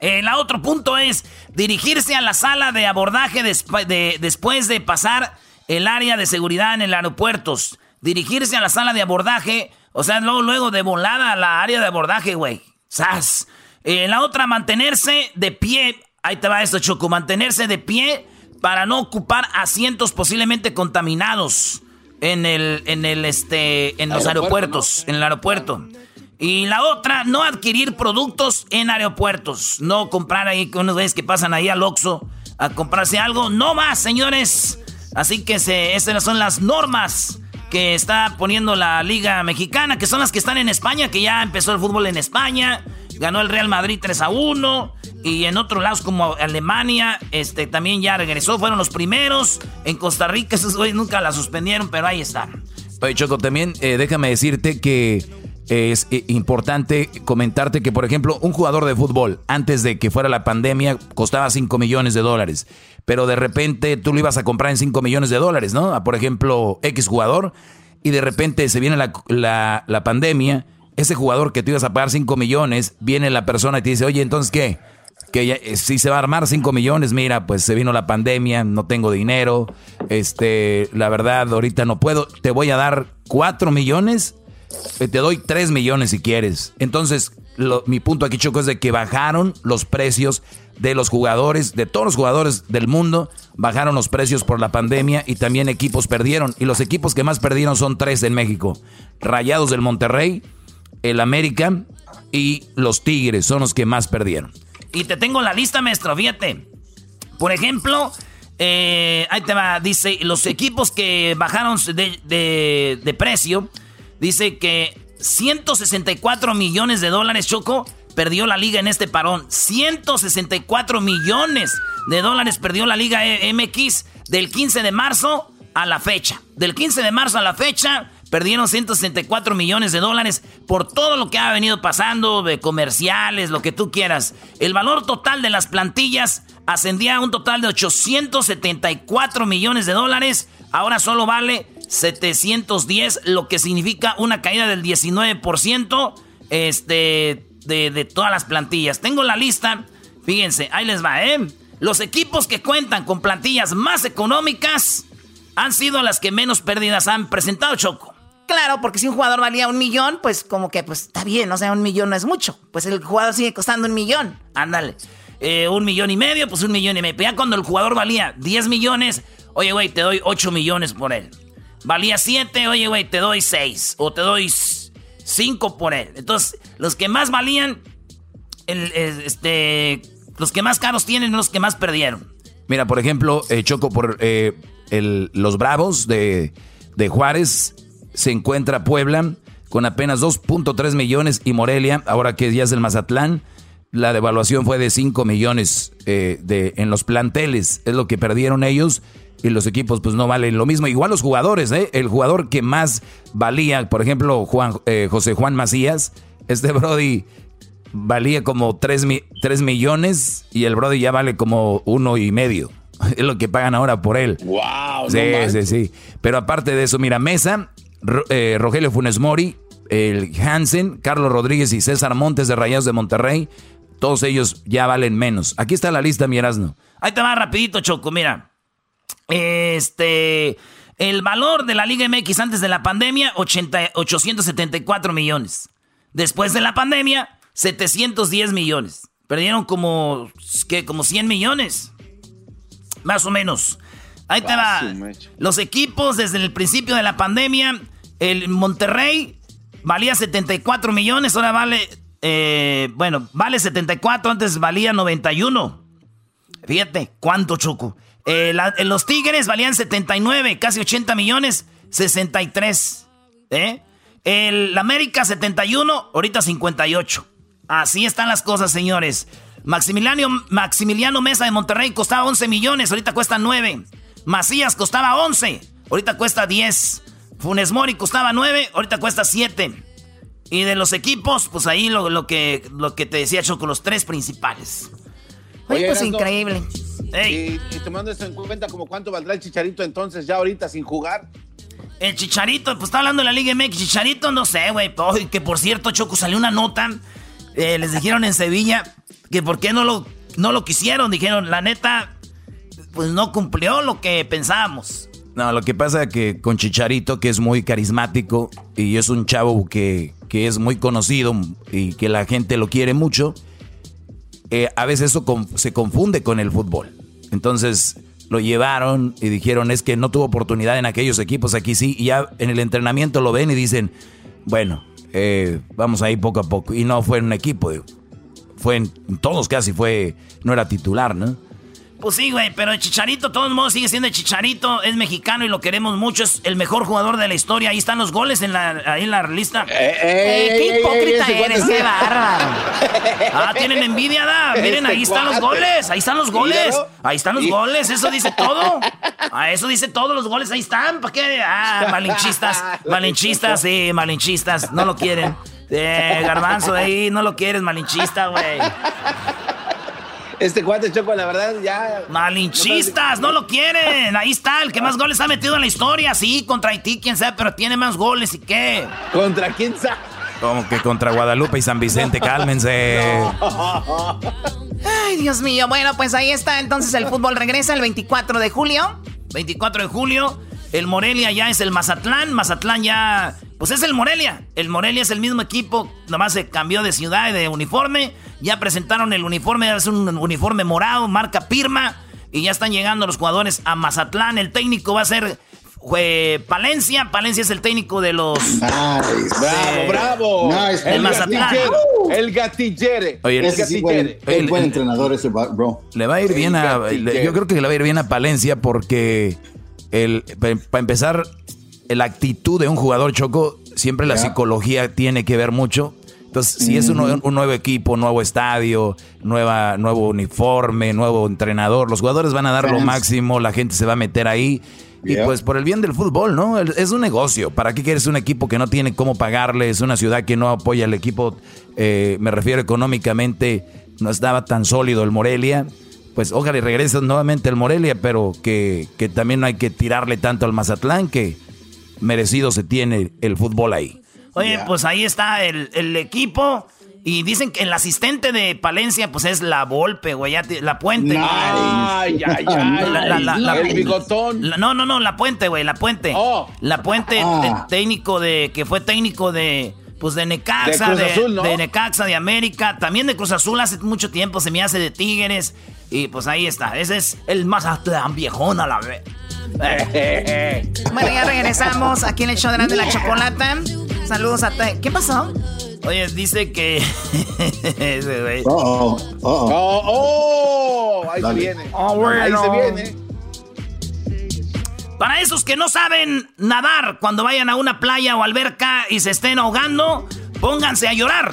El otro punto es dirigirse a la sala de abordaje de, después de pasar el área de seguridad en el aeropuerto. Dirigirse a la sala de abordaje, o sea, luego, luego de volada a la área de abordaje, güey. ¡Sas! Eh, la otra, mantenerse de pie. Ahí te va esto, Choco. Mantenerse de pie para no ocupar asientos posiblemente contaminados en el, en el, este, en los aeropuertos, en el aeropuerto. Y la otra, no adquirir productos en aeropuertos. No comprar ahí con unos güeyes que pasan ahí al Oxxo a comprarse algo. No más, señores. Así que se, estas son las normas que está poniendo la Liga Mexicana, que son las que están en España, que ya empezó el fútbol en España. Ganó el Real Madrid 3 a 1. Y en otros lados como Alemania, este también ya regresó. Fueron los primeros. En Costa Rica, esos nunca la suspendieron, pero ahí están. Oye, Choco, también eh, déjame decirte que es eh, importante comentarte que, por ejemplo, un jugador de fútbol, antes de que fuera la pandemia, costaba 5 millones de dólares. Pero de repente tú lo ibas a comprar en 5 millones de dólares, ¿no? por ejemplo, X jugador. Y de repente se viene la, la pandemia ese jugador que tú ibas a pagar 5 millones, viene la persona y te dice, oye, entonces, ¿qué? Que eh, si se va a armar 5 millones, mira, pues se vino la pandemia, no tengo dinero, este, la verdad, ahorita no puedo, te voy a dar 4 millones, eh, te doy 3 millones si quieres. Entonces, mi punto aquí, Choco, es de que bajaron los precios de los jugadores, de todos los jugadores del mundo, bajaron los precios por la pandemia y también equipos perdieron. Y los equipos que más perdieron son tres en México. Rayados del Monterrey, el América y los Tigres son los que más perdieron. Y te tengo la lista, maestro, fíjate. Por ejemplo, eh, ahí te va, dice, los equipos que bajaron de, de, precio, dice que 164 millones de dólares, Choco, perdió la liga en este parón. 164 millones de dólares perdió la liga MX del 15 de marzo a la fecha. Del 15 de marzo a la fecha Perdieron 164 millones de dólares por todo lo que ha venido pasando, de comerciales, lo que tú quieras. El valor total de las plantillas ascendía a un total de 874 millones de dólares. Ahora solo vale 710, lo que significa una caída del 19% este, de, todas las plantillas. Tengo la lista, fíjense, ahí les va, ¿eh? Los equipos que cuentan con plantillas más económicas han sido las que menos pérdidas han presentado, Choco. Claro, porque si un jugador valía un millón, pues como que pues está bien, o sea, un millón no es mucho. Pues el jugador sigue costando un millón. Ándale. Eh, un millón y medio, pues un millón y medio. ya cuando el jugador valía 10 millones, oye, güey, te doy 8 millones por él. Valía 7, oye, güey, te doy 6. O te doy 5 por él. Entonces, los que más valían, este, los que más caros tienen, los que más perdieron. Mira, por ejemplo, eh, Choco, por eh, los Bravos de, de Juárez se encuentra Puebla con apenas 2.3 millones y Morelia, ahora que ya es el Mazatlán, la devaluación fue de 5 millones eh, de, en los planteles, es lo que perdieron ellos y los equipos pues no valen lo mismo. Igual los jugadores, ¿eh? el jugador que más valía, por ejemplo, Juan, eh, José Juan Macías, este Brody valía como 3, 3 millones y el Brody ya vale como uno y medio. Es lo que pagan ahora por él. ¡Wow! Sí, sí, sí. Pero aparte de eso, mira, Mesa eh, Rogelio Funes Mori, el Hansen, Carlos Rodríguez y César Montes de Rayados de Monterrey, todos ellos ya valen menos. Aquí está la lista, mi Ahí te va rapidito, Choco, mira. Este, el valor de la Liga MX antes de la pandemia, 874 millones. Después de la pandemia, 710 millones. Perdieron como, ¿qué? Como 100 millones. Más o menos. Ahí te va. Los equipos desde el principio de la pandemia, el Monterrey valía 74 millones, ahora vale, eh, bueno, vale 74, antes valía 91. Fíjate, ¿cuánto choco? Eh, los Tigres valían 79, casi 80 millones, 63. ¿Eh? El América 71, ahorita 58. Así están las cosas, señores. Maximiliano, Maximiliano Mesa de Monterrey costaba 11 millones, ahorita cuesta 9. Macías costaba 11, ahorita cuesta 10. Funes Mori costaba 9, ahorita cuesta 7. Y de los equipos, pues ahí lo, que, lo que te decía Choco, los tres principales. Oye, pues increíble. Y, tomando eso en cuenta, como cuánto valdrá el Chicharito entonces ya ahorita sin jugar? El Chicharito, pues está hablando de la Liga MX. Chicharito, no sé, güey. Que por cierto, Choco, salió una nota. Eh, les dijeron en Sevilla que por qué no lo, no lo quisieron. Dijeron, la neta, pues no cumplió lo que pensábamos. No, lo que pasa es que con Chicharito, que es muy carismático y es un chavo que, es muy conocido y que la gente lo quiere mucho, eh, a veces eso se confunde con el fútbol. Entonces lo llevaron y dijeron es que no tuvo oportunidad en aquellos equipos, aquí sí, y ya en el entrenamiento lo ven y dicen, bueno, eh, vamos ahí poco a poco. Y no fue en un equipo, fue en todos casi, fue, no era titular, ¿no? Pues sí, güey, pero el Chicharito, de todos modos, sigue siendo el Chicharito, es mexicano y lo queremos mucho, es el mejor jugador de la historia. Ahí están los goles en la, ahí en la lista. Eh, eh, ¡Qué hipócrita eres, qué bárbaro! Ah, tienen envidia, da. Miren, ahí están los goles, ahí están los goles. Ahí están los goles, eso dice todo. Ah, eso dice todo, los goles ahí están. ¿Para qué? Ah, malinchistas, malinchistas, sí, malinchistas, no lo quieren. Eh, garbanzo, ahí no lo quieres, malinchista, güey. Este cuate Choco, la verdad, ya. Malinchistas, no, lo quieren. Ahí está, el que más goles ha metido en la historia. Sí, contra Haití, quién sabe, pero tiene más goles y qué. ¿Contra quién sabe? Como que contra Guadalupe y San Vicente, cálmense. Ay, Dios mío. Bueno, pues ahí está. Entonces el fútbol regresa el 24 de julio. 24 de julio. El Morelia ya es el Mazatlán. Mazatlán ya. Pues es el Morelia. El Morelia es el mismo equipo. Nomás se cambió de ciudad y de uniforme. Ya presentaron el uniforme. Es un uniforme morado, marca Pirma. Y ya están llegando los jugadores a Mazatlán. El técnico va a ser Palencia. Palencia es el técnico de los. bravo, bravo. el, Mazatlán. El gatillere. el gatillere. el, buen entrenador ese, bro. Le va a ir bien a. Yo creo que le va a ir bien a Palencia porque el, para empezar, la actitud de un jugador choco, siempre la psicología tiene que ver mucho. Entonces, si es un, nuevo equipo, nuevo estadio, nueva, nuevo uniforme, nuevo entrenador, los jugadores van a dar lo máximo, la gente se va a meter ahí. Y pues por el bien del fútbol, ¿no? Es un negocio. ¿Para qué quieres un equipo que no tiene cómo pagarle? Es una ciudad que no apoya al equipo, eh, me refiero económicamente, no estaba tan sólido el Morelia. Pues ojalá y regrese nuevamente el Morelia, pero que, que también no hay que tirarle tanto al Mazatlán, que merecido se tiene el fútbol ahí. Oye, pues ahí está el, el equipo. Y dicen que el asistente de Palencia, pues es la Volpe, güey, la Puente. Ay, ay, ay. el bigotón. no, no, no, la Puente, güey, la Puente. Oh. La Puente, ah. técnico de, que fue técnico de, pues de Necaxa, de, de, Necaxa, de América, también de Cruz Azul hace mucho tiempo, se me hace de Tigres. Y pues ahí está, ese es el más viejón a la vez. bueno, ya regresamos aquí en el show de la chocolata. Saludos a... ¿Qué pasó? Oye, dice que. Ese güey. Oh, oh, oh. oh, Ahí se viene. Oh, bueno. Ahí se viene. Para esos que no saben nadar, cuando vayan a una playa o alberca y se estén ahogando, pónganse a llorar.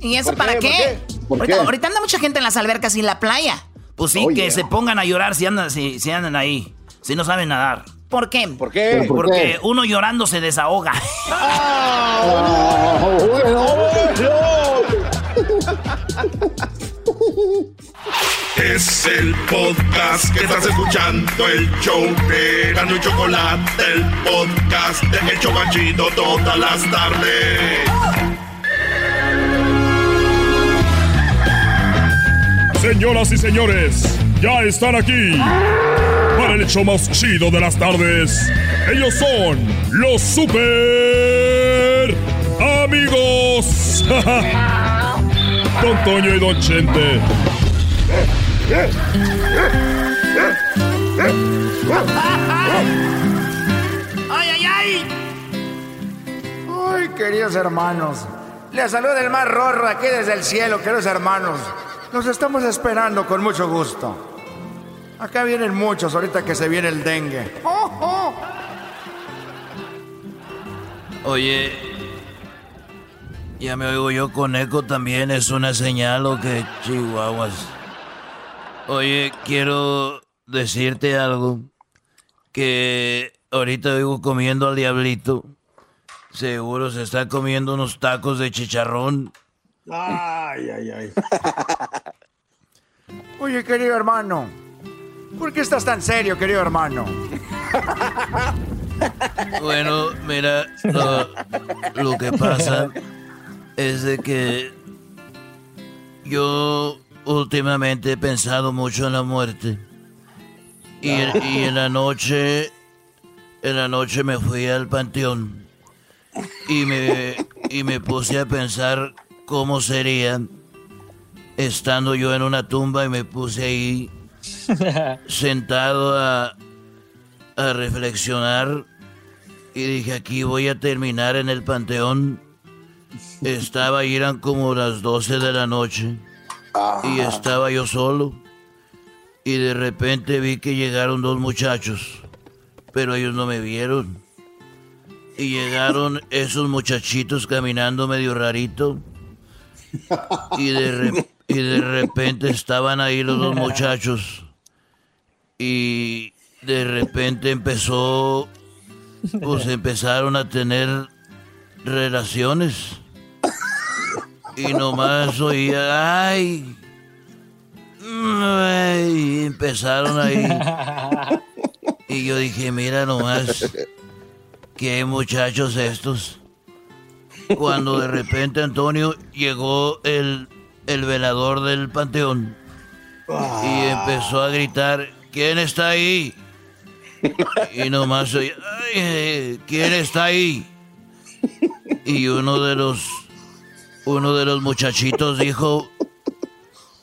¿Y eso para qué? ahorita, anda mucha gente en las albercas y en la playa. Pues sí, que se pongan a llorar si andan, si, si andan ahí, si no saben nadar. ¿Por qué? ¿Por qué? Porque uno llorando se desahoga. Es el podcast que estás escuchando, el show de y Chocolate, el podcast de El Chocachito todas las tardes. Señoras y señores, ya están aquí para el hecho más chido de las tardes. Ellos son los super amigos. Don Toño y Don Chente. ¡Ay, ay, ay! Ay, queridos hermanos. Les saluda el más rorro aquí desde el cielo, queridos hermanos. Los estamos esperando con mucho gusto. Acá vienen muchos ahorita que se viene el dengue. Oye, ya me oigo yo con eco también, es una señal o que chihuahuas. Oye, quiero decirte algo, que ahorita oigo comiendo al diablito. Seguro se está comiendo unos tacos de chicharrón. Ay, ay, ay. Oye, querido hermano, ¿Por qué estás tan serio, querido hermano? Bueno, mira, lo, que pasa es de que yo últimamente he pensado mucho en la muerte. Y, y, en la noche, en la noche me fui al panteón y me, y me puse a pensar cómo sería estando yo en una tumba y me puse ahí sentado a, a reflexionar y dije, aquí voy a terminar en el panteón. Estaba, eran como las 12 de la noche y estaba yo solo. Y de repente vi que llegaron dos muchachos, pero ellos no me vieron. Y llegaron esos muchachitos caminando medio rarito. Y de, y de repente estaban ahí los dos muchachos y de repente empezó, pues empezaron a tener relaciones. Y nomás oía, ay, ay, empezaron ahí. Y yo dije, mira nomás, qué muchachos estos. Cuando de repente Antonio llegó el, el velador del panteón y empezó a gritar, ¿quién está ahí? Y nomás oye, ¿quién está ahí? Y uno de los, uno de los muchachitos dijo,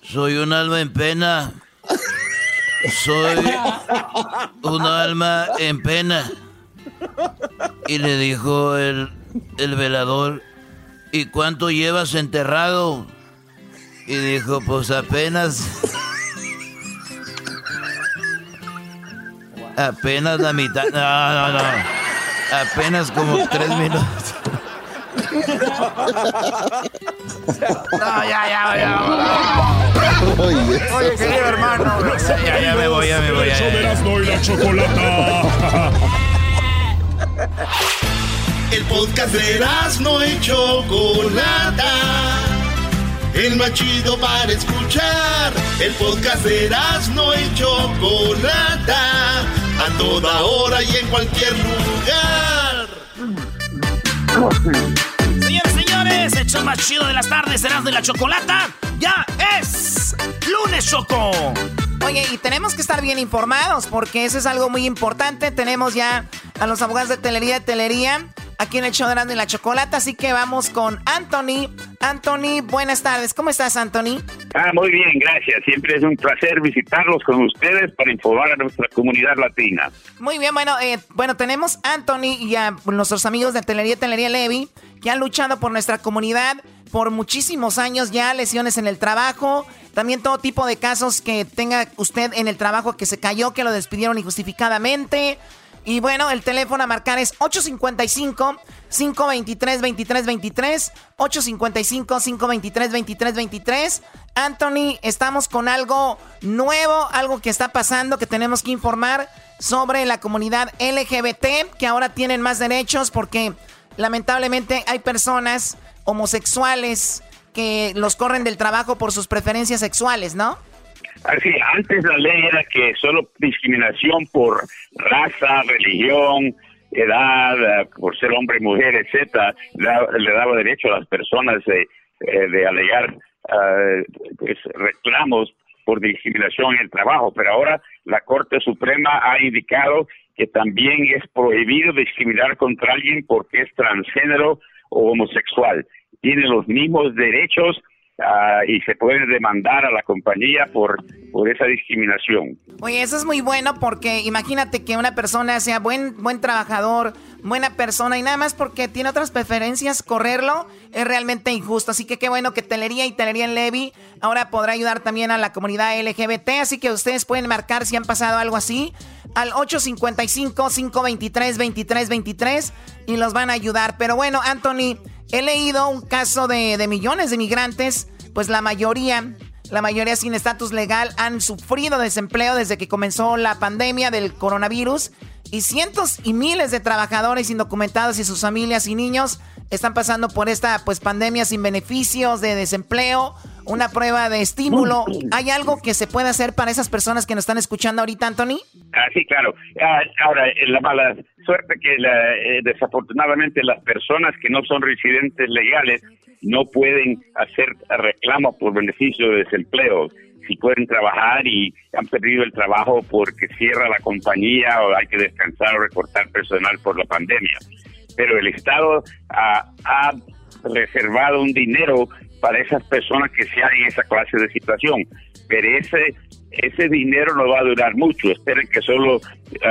soy un alma en pena. Soy un alma en pena. Y le dijo el, el velador, ¿y cuánto llevas enterrado? Y dijo, pues apenas Apenas la mitad. No, no, no. Apenas como tres minutos. No, ya, ya, ya. Oye, querido hermano. Ya, ya me voy, ya me voy. El podcast de Erasmo y Chocolata. El más chido para escuchar. El podcast de Erasmo y Chocolata. A toda hora y en cualquier lugar. Señores, señores, el show más chido de las tardes, serás de la chocolata. Ya es lunes, Choco. Oye, y tenemos que estar bien informados porque eso es algo muy importante. Tenemos ya a los abogados de Telería de Telería aquí en el show de Erasmo y la Chocolata, así que vamos con Anthony. Anthony, buenas tardes. ¿Cómo estás, Anthony? Ah, muy bien, gracias. Siempre es un placer visitarlos con ustedes para informar a nuestra comunidad latina. Muy bien, bueno, eh, bueno, tenemos a Anthony y a nuestros amigos de Telería Telería Levi que han luchado por nuestra comunidad por muchísimos años ya, lesiones en el trabajo, también todo tipo de casos que tenga usted en el trabajo que se cayó, que lo despidieron injustificadamente. Y bueno, el teléfono a marcar es 855 523 2323 855 523 2323 Anthony, estamos con algo nuevo, algo que está pasando que tenemos que informar sobre la comunidad LGBT que ahora tienen más derechos porque lamentablemente hay personas homosexuales que los corren del trabajo por sus preferencias sexuales, ¿no? Así, antes la ley era que solo discriminación por raza, religión, edad, eh, por ser hombre, mujer, etcétera, le daba derecho a las personas de, eh, de alegar eh, pues, reclamos por discriminación en el trabajo, pero ahora la Corte Suprema ha indicado que también es prohibido discriminar contra alguien porque es transgénero o homosexual. Tiene los mismos derechos ah, y se puede demandar a la compañía por, por esa discriminación. Oye, eso es muy bueno porque imagínate que una persona sea buen, buen trabajador, buena persona y nada más porque tiene otras preferencias, correrlo es realmente injusto. Así que qué bueno que Telería y Telería en Levi ahora podrá ayudar también a la comunidad LGBT. Así que ustedes pueden marcar si han pasado algo así al 855-523-2323 y los van a ayudar. Pero bueno, Anthony, he leído un caso de, de millones de migrantes, pues la mayoría la mayoría sin estatus legal han sufrido desempleo desde que comenzó la pandemia del coronavirus y cientos y miles de trabajadores indocumentados y sus familias y niños están pasando por esta pues pandemia sin beneficios de desempleo, una prueba de estímulo. ¿Hay algo que se puede hacer para esas personas que nos están escuchando ahorita, Anthony? Ah, sí, claro. Ah, ahora, eh, la mala suerte que la, eh, desafortunadamente las personas que no son residentes legales no pueden hacer reclamos por beneficio de desempleo. Si pueden trabajar y han perdido el trabajo porque cierra la compañía o hay que descansar o recortar personal por la pandemia. Pero el Estado ha reservado un dinero para esas personas que sean en esa clase de situación. Pero ese ese dinero no va a durar mucho. Esperen que solo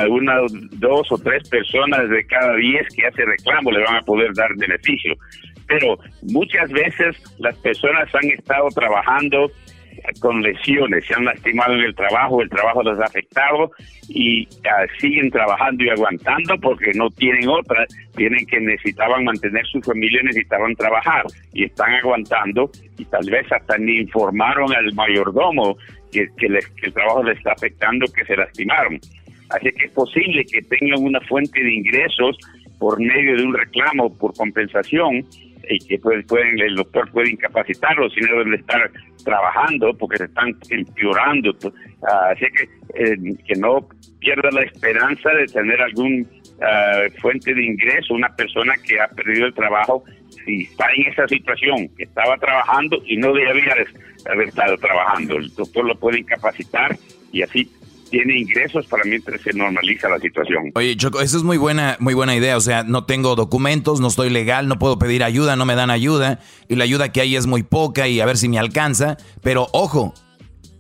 una, dos o tres personas de cada diez que hace reclamo le van a poder dar beneficio. Pero muchas veces las personas han estado trabajando con lesiones, se han lastimado en el trabajo, el trabajo les ha afectado y ah, siguen trabajando y aguantando porque no tienen otra, tienen que necesitaban mantener su familia, necesitaban trabajar y están aguantando y tal vez hasta ni informaron al mayordomo que, que, les- que el trabajo les está afectando, que se lastimaron. Así que es posible que tengan una fuente de ingresos por medio de un reclamo por compensación y que pueden, pueden- el doctor puede incapacitarlos si no deben estar trabajando porque se están empeorando. Así que eh, que no pierda la esperanza de tener algún ah, fuente de ingreso, una persona que ha perdido el trabajo, si está en esa situación, que estaba trabajando y no debía haber estado trabajando. El doctor lo puede incapacitar y así tiene ingresos para mientras se normaliza la situación. Oye, Choco, eso es muy buena, muy buena idea. O sea, no tengo documentos, no estoy legal, no puedo pedir ayuda, no me dan ayuda. Y la ayuda que hay es muy poca y a ver si me alcanza. Pero ojo,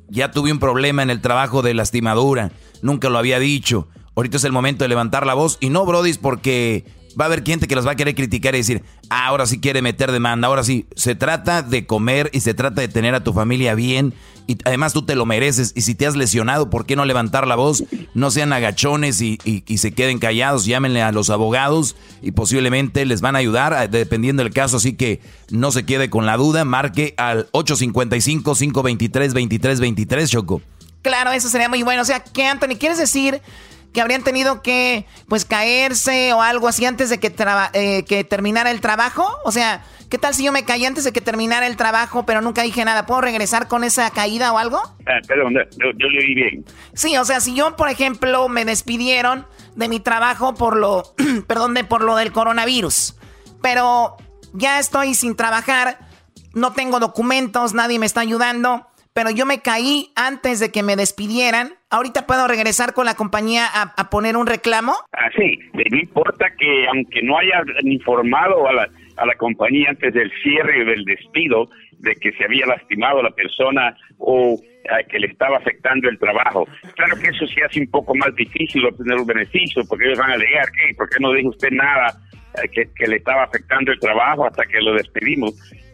ya tuve un problema en el trabajo de lastimadura. Nunca lo había dicho. Ahorita es el momento de levantar la voz. Y no, Brodis, porque Va a haber gente que los va a querer criticar y decir, ah, ahora sí quiere meter demanda, ahora sí. Se trata de comer y se trata de tener a tu familia bien y además tú te lo mereces. Y si te has lesionado, ¿por qué no levantar la voz? No sean agachones y, se queden callados, llámenle a los abogados y posiblemente les van a ayudar dependiendo del caso. Así que no se quede con la duda, marque al 855-523-2323, Choco. Claro, eso sería muy bueno. O sea, ¿qué, Anthony? ¿Quieres decir que habrían tenido que pues caerse o algo así antes de que, eh, que terminara el trabajo? O sea, ¿qué tal si yo me caí antes de que terminara el trabajo pero nunca dije nada? ¿Puedo regresar con esa caída o algo? Ah, perdón, yo, yo le oí bien. Sí, o sea, si yo, por ejemplo, me despidieron de mi trabajo por lo, perdón, de, por lo del coronavirus, pero ya estoy sin trabajar, no tengo documentos, nadie me está ayudando pero yo me caí antes de que me despidieran. ¿Ahorita puedo regresar con la compañía a, poner un reclamo? Ah, sí, no importa que aunque no haya informado a la, a la compañía antes del cierre del despido de que se había lastimado la persona o ah, que le estaba afectando el trabajo. Claro que eso sí hace un poco más difícil obtener un beneficio, porque ellos van a alegar, ¿qué? ¿Por qué no dijo usted nada ah, que, que le estaba afectando el trabajo hasta que lo despedimos?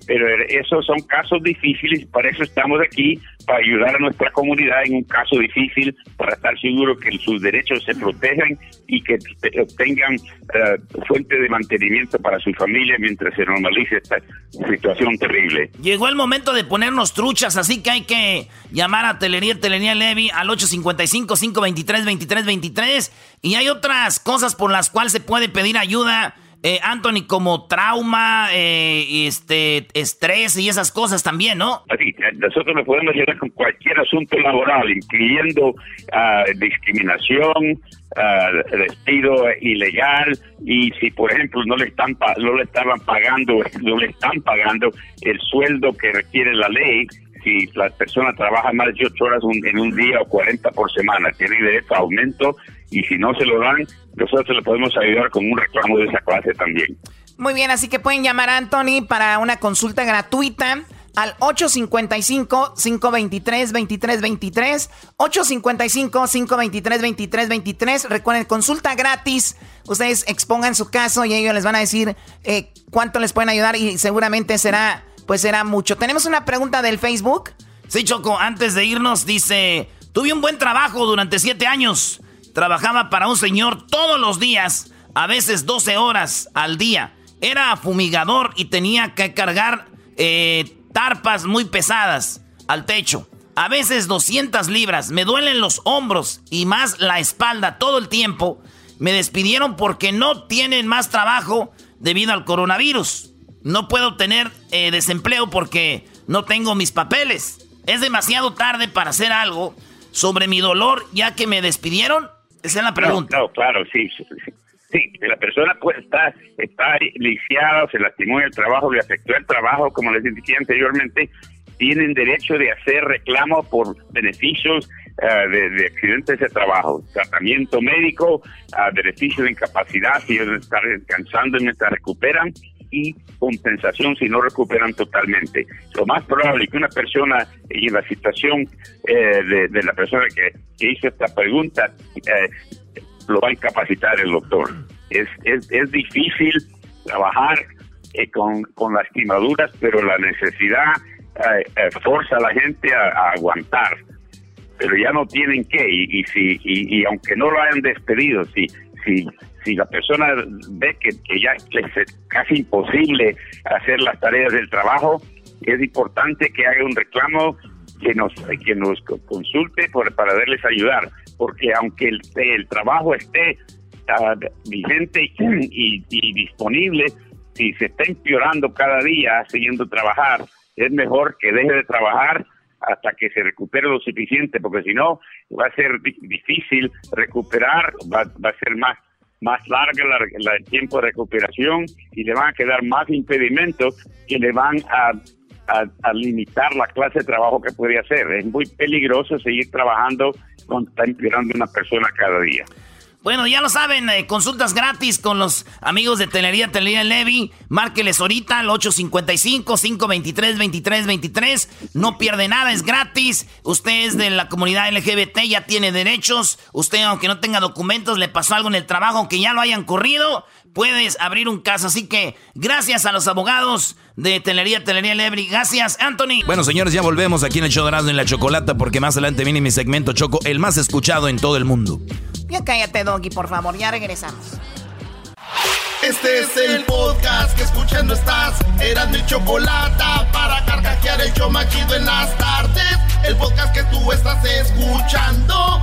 Pero esos son casos difíciles, para eso estamos aquí, para ayudar a nuestra comunidad en un caso difícil, para estar seguro que sus derechos se protejan y que obtengan uh, fuente de mantenimiento para su familia mientras se normalice esta situación terrible. Llegó el momento de ponernos truchas, así que hay que llamar a Telería, Telería Levy al 855-523-2323 y hay otras cosas por las cuales se puede pedir ayuda eh, Anthony, como trauma, eh, este, estrés y esas cosas también, ¿no? Así, nosotros nos podemos ayudar con cualquier asunto laboral, incluyendo ah, discriminación, uh, despido ilegal y si por ejemplo no le están no le estaban pagando no le están pagando el sueldo que requiere la ley si la persona trabaja más de 8 horas en un día o 40 por semana tiene derecho a aumento y si no se lo dan, nosotros le podemos ayudar con un reclamo de esa clase también. Muy bien, así que pueden llamar a Anthony para una consulta gratuita al 855-523-2323. 855-523-2323. Recuerden, consulta gratis. Ustedes expongan su caso y ellos les van a decir eh, cuánto les pueden ayudar y seguramente será, pues será mucho. Tenemos una pregunta del Facebook. Sí, Choco, antes de irnos dice, tuve un buen trabajo durante siete años. Trabajaba para un señor todos los días, a veces 12 horas al día. Era fumigador y tenía que cargar eh, tarpas muy pesadas al techo. A veces 200 libras. Me duelen los hombros y más la espalda todo el tiempo. Me despidieron porque no tienen más trabajo debido al coronavirus. No puedo tener eh, desempleo porque no tengo mis papeles. Es demasiado tarde para hacer algo sobre mi dolor ya que me despidieron. Esa es la pregunta. Claro, claro, sí, sí. la persona pues está, está lisiada, se lastimó en el trabajo, le afectó el trabajo, como les dije anteriormente, tienen derecho de hacer reclamo por beneficios uh, de, accidentes de trabajo, tratamiento médico, uh, beneficios de incapacidad si ellos están descansando mientras recuperan y compensación si no recuperan totalmente. Lo más probable es que una persona en la situación eh, de, la persona que, hizo esta pregunta eh, lo va a incapacitar el doctor. Es, es, es difícil trabajar eh, con, con lastimaduras, pero la necesidad forza a la gente a, aguantar. Pero ya no tienen que, y, si, y, y aunque no lo hayan despedido, si, si si la persona ve que, ya es casi imposible hacer las tareas del trabajo, es importante que haga un reclamo que nos que nos consulte por, para darles ayudar, porque aunque el, el trabajo esté uh, vigente y, y, disponible, si se está empeorando cada día siguiendo trabajar, es mejor que deje de trabajar hasta que se recupere lo suficiente, porque si no va a ser difícil recuperar, va, va a ser más más larga el tiempo de recuperación y le van a quedar más impedimentos que le van a, a, limitar la clase de trabajo que puede hacer. Es muy peligroso seguir trabajando cuando está empeorando una persona cada día. Bueno, ya lo saben, eh, consultas gratis con los amigos de Telería, Telería Levy. Márqueles ahorita al 855-523-2323. No pierde nada, es gratis. Usted es de la comunidad LGBT, ya tiene derechos. Usted, aunque no tenga documentos, le pasó algo en el trabajo, aunque ya lo hayan corrido, puedes abrir un caso. Así que gracias a los abogados de Telería, Telería Levy. Gracias, Anthony. Bueno, señores, ya volvemos aquí en el show de en la Chocolata porque más adelante viene mi segmento Choco, el más escuchado en todo el mundo. Ya cállate, Doggy, por favor, ya regresamos. Este es el podcast que escuchando estás. Eran mi chocolate para carcajear el yo machido en las tardes. El podcast que tú estás escuchando.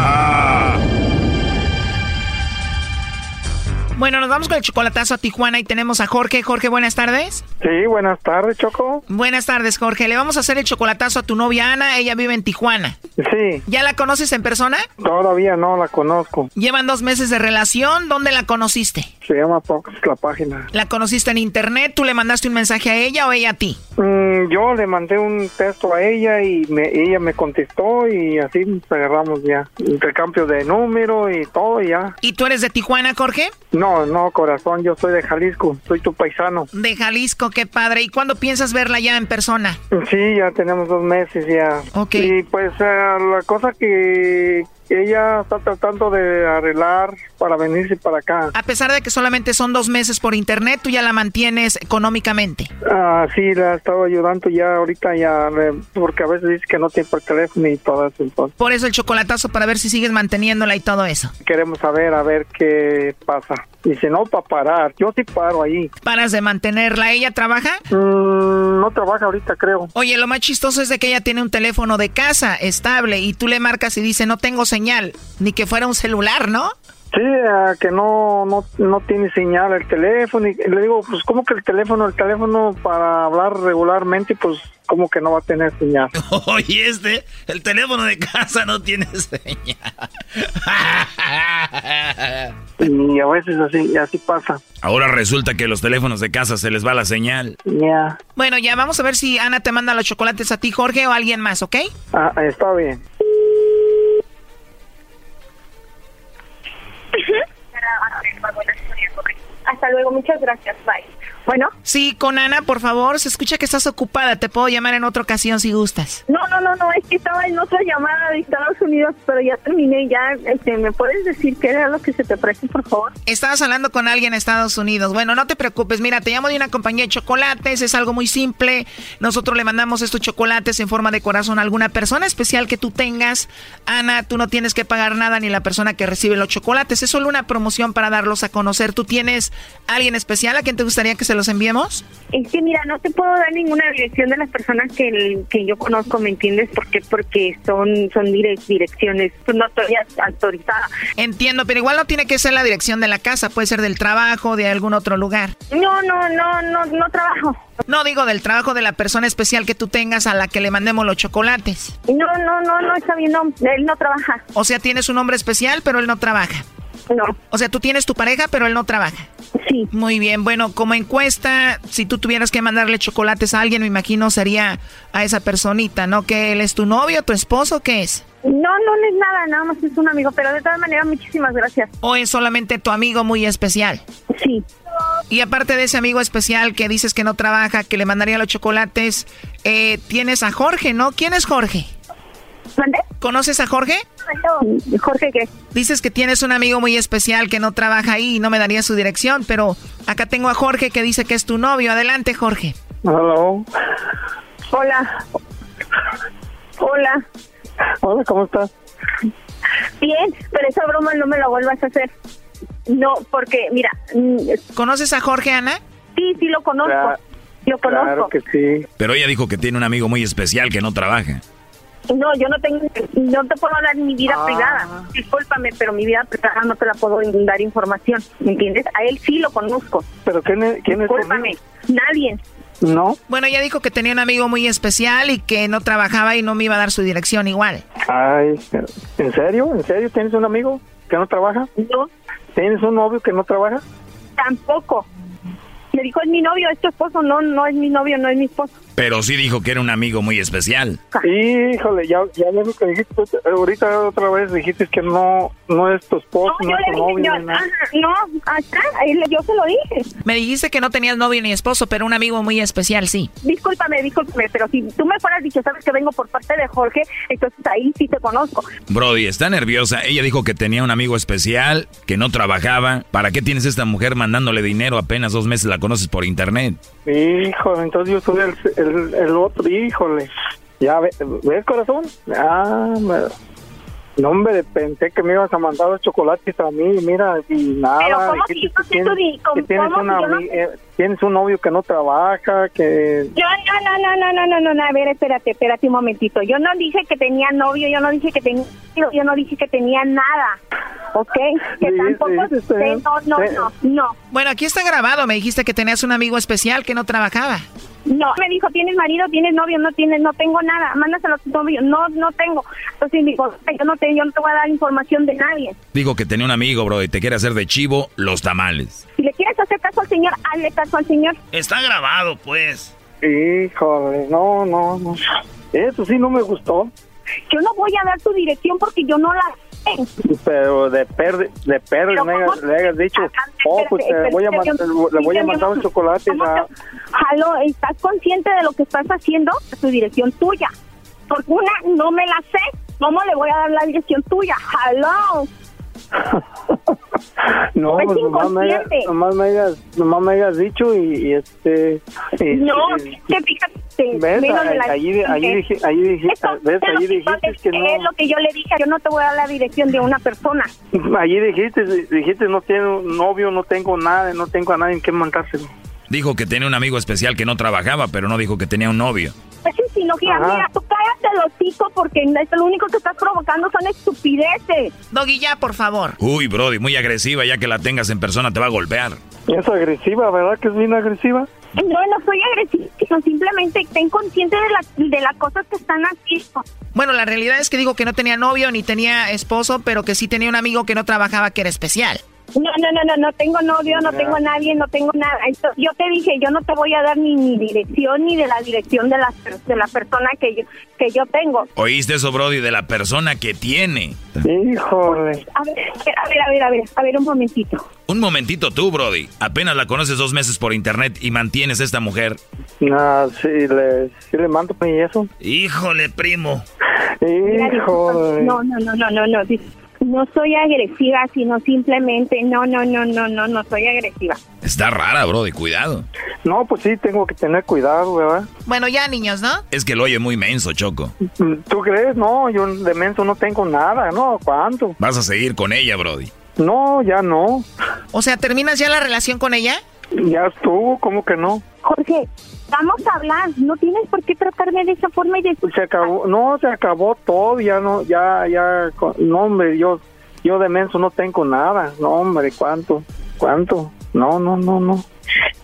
Bueno, nos vamos con el chocolatazo a Tijuana y tenemos a Jorge. Jorge, buenas tardes. Sí, buenas tardes, Choco. Buenas tardes, Jorge. Le vamos a hacer el chocolatazo a tu novia Ana. Ella vive en Tijuana. Sí. ¿Ya la conoces en persona? Todavía no la conozco. Llevan dos meses de relación. ¿Dónde la conociste? Se llama Fox la página. ¿La conociste en internet? ¿Tú le mandaste un mensaje a ella o ella a ti? Mm, yo le mandé un texto a ella y ella me contestó y así nos agarramos ya. Intercambio de número y todo ya. ¿Y tú eres de Tijuana, Jorge? No, no, corazón, yo soy de Jalisco, soy tu paisano. De Jalisco, qué padre. ¿Y cuándo piensas verla ya en persona? Sí, ya tenemos dos meses ya. Ok. Y pues eh, la cosa que ella está tratando de arreglar para venirse para acá. A pesar de que solamente son dos meses por internet, tú ya la mantienes económicamente. Ah, sí, la he estado ayudando ya ahorita ya, porque a veces dice que no tiene por teléfono y todo eso. Por eso el chocolatazo para ver si sigues manteniéndola y todo eso. Queremos saber, a ver qué pasa. Si no, para parar. Yo sí paro ahí. ¿Paras de mantenerla? ¿Ella trabaja? Mm, no trabaja ahorita, creo. Oye, lo más chistoso es de que ella tiene un teléfono de casa estable y tú le marcas y dice no tengo señal, ni que fuera un celular, ¿no? Sí, que no, no, no tiene señal el teléfono. Y le digo, pues, ¿cómo que el teléfono? El teléfono para hablar regularmente, pues, ¿cómo que no va a tener señal? Oye, este, el teléfono de casa no tiene señal. y a veces así, así pasa. Ahora resulta que los teléfonos de casa se les va la señal. Ya. Bueno, ya vamos a ver si Ana te manda los chocolates a ti, Jorge, o a alguien más, ¿ok? Ah, está bien. Hasta luego, muchas gracias. Bye. Bueno. Sí, con Ana, por favor, se escucha que estás ocupada. Te puedo llamar en otra ocasión si gustas. No, no, no, no, es que estaba en otra llamada de Estados Unidos, pero ya terminé. Ya, este, ¿me puedes decir qué era lo que se te ofrece, por favor? Estabas hablando con alguien en Estados Unidos. Bueno, no te preocupes. Mira, te llamo de una compañía de chocolates. Es algo muy simple. Nosotros le mandamos estos chocolates en forma de corazón a alguna persona especial que tú tengas. Ana, tú no tienes que pagar nada ni la persona que recibe los chocolates. Es solo una promoción para darlos a conocer. ¿Tú tienes alguien especial a quien te gustaría que se los enviemos? Es que mira, no te puedo dar ninguna dirección de las personas que, que yo conozco, ¿me entiendes? Porque porque son son direcciones, pues, no estoy autorizada. Entiendo, pero igual no tiene que ser la dirección de la casa, puede ser del trabajo, de algún otro lugar. No, no, no, no, no trabajo. No digo del trabajo de la persona especial que tú tengas a la que le mandemos los chocolates. No, no, no, no, está bien, no, él no trabaja. O sea, tienes un hombre especial, pero él no trabaja. No. O sea, tú tienes tu pareja, pero él no trabaja. Sí. Muy bien. Bueno, como encuesta, si tú tuvieras que mandarle chocolates a alguien, me imagino sería a esa personita, ¿no? ¿Que él es tu novio, tu esposo, qué es? No, no, es nada, nada más es un amigo, pero de todas maneras, muchísimas gracias. ¿O es solamente tu amigo muy especial? Sí. Y aparte de ese amigo especial que dices que no trabaja, que le mandaría los chocolates, eh, tienes a Jorge, ¿no? ¿Quién es Jorge? ¿Conoces a Jorge? ¿Jorge qué? Dices que tienes un amigo muy especial que no trabaja ahí y no me daría su dirección, pero acá tengo a Jorge que dice que es tu novio. Adelante, Jorge. Hello. Hola. Hola. Hola, ¿cómo estás? Bien, pero esa broma no me la vuelvas a hacer. No, porque, mira... mm, ¿Conoces a Jorge, Ana? Sí, sí lo conozco. Lo conozco. Claro que sí. Pero ella dijo que tiene un amigo muy especial que no trabaja. No, yo no tengo, no te puedo dar mi vida Ah. privada. Discúlpame, pero mi vida privada no te la puedo dar información. ¿Me entiendes? A él sí lo conozco. ¿Pero quién es, quién es tu Discúlpame, nadie. No. Bueno, ella dijo que tenía un amigo muy especial y que no trabajaba y no me iba a dar su dirección igual. Ay, ¿en serio? ¿En serio tienes un amigo que no trabaja? No. ¿Tienes un novio que no trabaja? Tampoco. Me dijo, es mi novio, es tu esposo. No, no es mi novio, no es mi esposo. Pero sí dijo que era un amigo muy especial. Híjole, ya, ya ves lo que dijiste. Ahorita otra vez dijiste que no, no es tu esposo, no, es tu novio. yo, ajá, no, acá, yo se lo dije. Me dijiste que no tenías novio ni esposo, pero un amigo muy especial, sí. Discúlpame, discúlpame, pero si tú me fueras dicho, sabes que vengo por parte de Jorge, entonces ahí sí te conozco. Brody, está nerviosa. Ella dijo que tenía un amigo especial, que no trabajaba. ¿Para qué tienes esta mujer mandándole dinero? Apenas dos meses la conoces por internet. Híjole, entonces yo soy el, el, el otro, híjole. Ya, ve- ¿ves, corazón? Ah, me- no, hombre, pensé que me ibas a mandar los chocolates a mí, mira, y nada. Pero ¿cómo si yo no sé tu cómo- tienes, una si yo no eh, tienes un novio que no trabaja, que... Yo no, no, no, no, no, no, no, a ver, espérate, espérate un momentito. Yo no dije que tenía novio, yo no dije que tenía... Yo no dije que tenía nada, ¿ok? Que sí, tampoco... Sí, sí, no, no, no, no. Bueno, aquí está grabado, me dijiste que tenías un amigo especial que no trabajaba. No, me dijo, ¿tienes marido? ¿Tienes novio? No tienes, no tengo nada. Mándaselo a tu novio. No, no tengo. Entonces digo, yo no, te, yo no te voy a dar información de nadie. Digo que tenía un amigo, bro, y te quiere hacer de chivo los tamales. Le hacer caso al señor, hazle caso al señor. Está grabado, pues. Híjole, no, no, no. Eso sí no me gustó, Yo no voy a dar tu dirección porque yo no la sé. pero de perder, de me, ¿cómo hayas- le hayas dicho, oh, pues te voy a, mandar- le voy a mandar un chocolate ¿Cómo a... te- Jalo, ¿estás consciente de lo que estás haciendo? Tu dirección tuya. Porque una, no me la sé. ¿Cómo le voy a dar la dirección tuya? Jalo. No, Es pues nomás me, nomás, me hayas, nomás me hayas dicho y, y este... y- No, y- que fíjate. ¿Ves? Allí, allí, dije, allí, dije, Esto ¿ves? Allí dijiste que no... Es lo que yo le dije. Yo no te voy a dar la dirección de una persona. Allí dijiste, dijiste no tengo novio, no tengo nada, no tengo a nadie en que mandárselo. Dijo que tenía un amigo especial que no trabajaba, pero no dijo que tenía un novio. Es insinología. Ajá. Mira, tú cállate el hocico porque esto lo único que estás provocando son estupideces. Doggy, ya, por favor. Uy, Brody, muy agresiva, ya que la tengas en persona te va a golpear. Es agresiva, ¿verdad que es bien agresiva? No, no soy agresiva, sino simplemente ten consciente de, la, de las cosas que están haciendo. Bueno, la realidad es que dijo que no tenía novio ni tenía esposo, pero que sí tenía un amigo que no trabajaba que era especial. No, no, no, no, no tengo novio, no tengo nadie, no tengo nada. Esto- yo te dije, yo no te voy a dar ni mi dirección ni de la dirección de la, de la persona que yo, que yo tengo. ¿Oíste eso, Brody, de la persona que tiene? Híjole. A ver, a ver, a ver, a ver, a ver un momentito. Un momentito tú, Brody. Apenas la conoces dos meses por internet y mantienes a esta mujer. No, sí le, sí le mando y eso. Híjole, primo. Híjole. No, no, no, no, no, no. No soy agresiva, sino simplemente, no, no, no, no, no, no soy agresiva. Está rara, Brody, cuidado. No, pues sí, tengo que tener cuidado, ¿verdad? Bueno, ya, niños, ¿no? Es que lo oye muy menso, Choco. ¿Tú crees? No, yo de menso no tengo nada, ¿no? ¿Cuánto? Vas a seguir con ella, Brody. No, ya no. O sea, ¿terminas ya la relación con ella? Ya estuvo, ¿cómo que no? Jorge, vamos a hablar. No tienes por qué tratarme de esa forma y de... Se acabó, no, se acabó todo, ya no, ya, ya, no, hombre, yo, yo de menso no tengo nada, no, hombre, ¿cuánto? ¿Cuánto? No, no, no, no,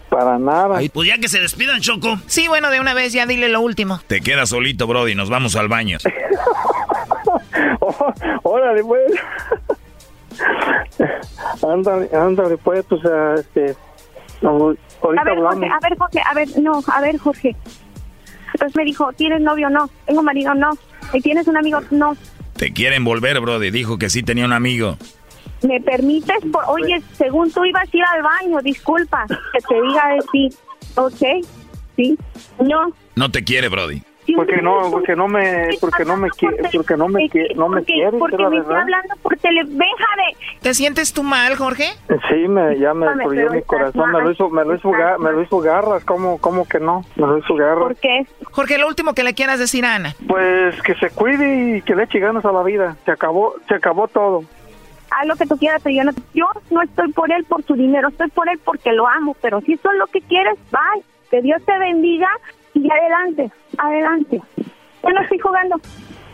para nada. Pues ya que se despidan, Choco. Sí, bueno, de una vez ya dile lo último. Te quedas solito, Brody, nos vamos al baño. Oh, órale, pues. ándale, ándale, pues, pues, este, no, ahorita A ver, hablamos. Jorge, a ver, Jorge, a ver, no, a ver, Jorge. Entonces me dijo, ¿tienes novio? No. ¿Tengo marido? No. ¿Y tienes un amigo? No. Te quieren volver, Brody. Dijo que sí tenía un amigo. ¿Me permites? Por- Oye, según tú ibas a ir al baño, disculpa, que te diga de ti. ¿Ok? ¿Sí? No. No te quiere, Brody. Porque no, porque no me, porque no me quiere, porque no me quiere, no me Porque, quiere, porque me estoy verdad. hablando por tele... ¿Te sientes tú mal, Jorge? Sí, me, ya me destruyó mi corazón, me lo hizo, me lo hizo, estás ga- me lo hizo garras, ¿cómo, cómo que no? Me lo hizo garras. ¿Por qué? Jorge, lo último que le quieras decir a Ana. Pues que se cuide y que le eche ganas a la vida. Se acabó, se acabó todo. Haz lo que tú quieras, pero yo no, yo no estoy por él por su dinero, estoy por él porque lo amo. Pero si eso es lo que quieres, bye. Que Dios te bendiga y adelante, adelante. Yo no estoy jugando.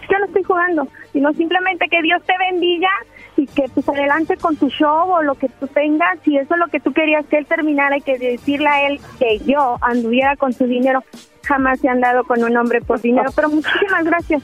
yo no estoy jugando, sino simplemente que Dios te bendiga y que pues adelante con tu show o lo que tú tengas, si eso es lo que tú querías que él terminara y que decirle a él que yo anduviera con su dinero, jamás se han dado con un hombre por dinero, pero muchísimas gracias.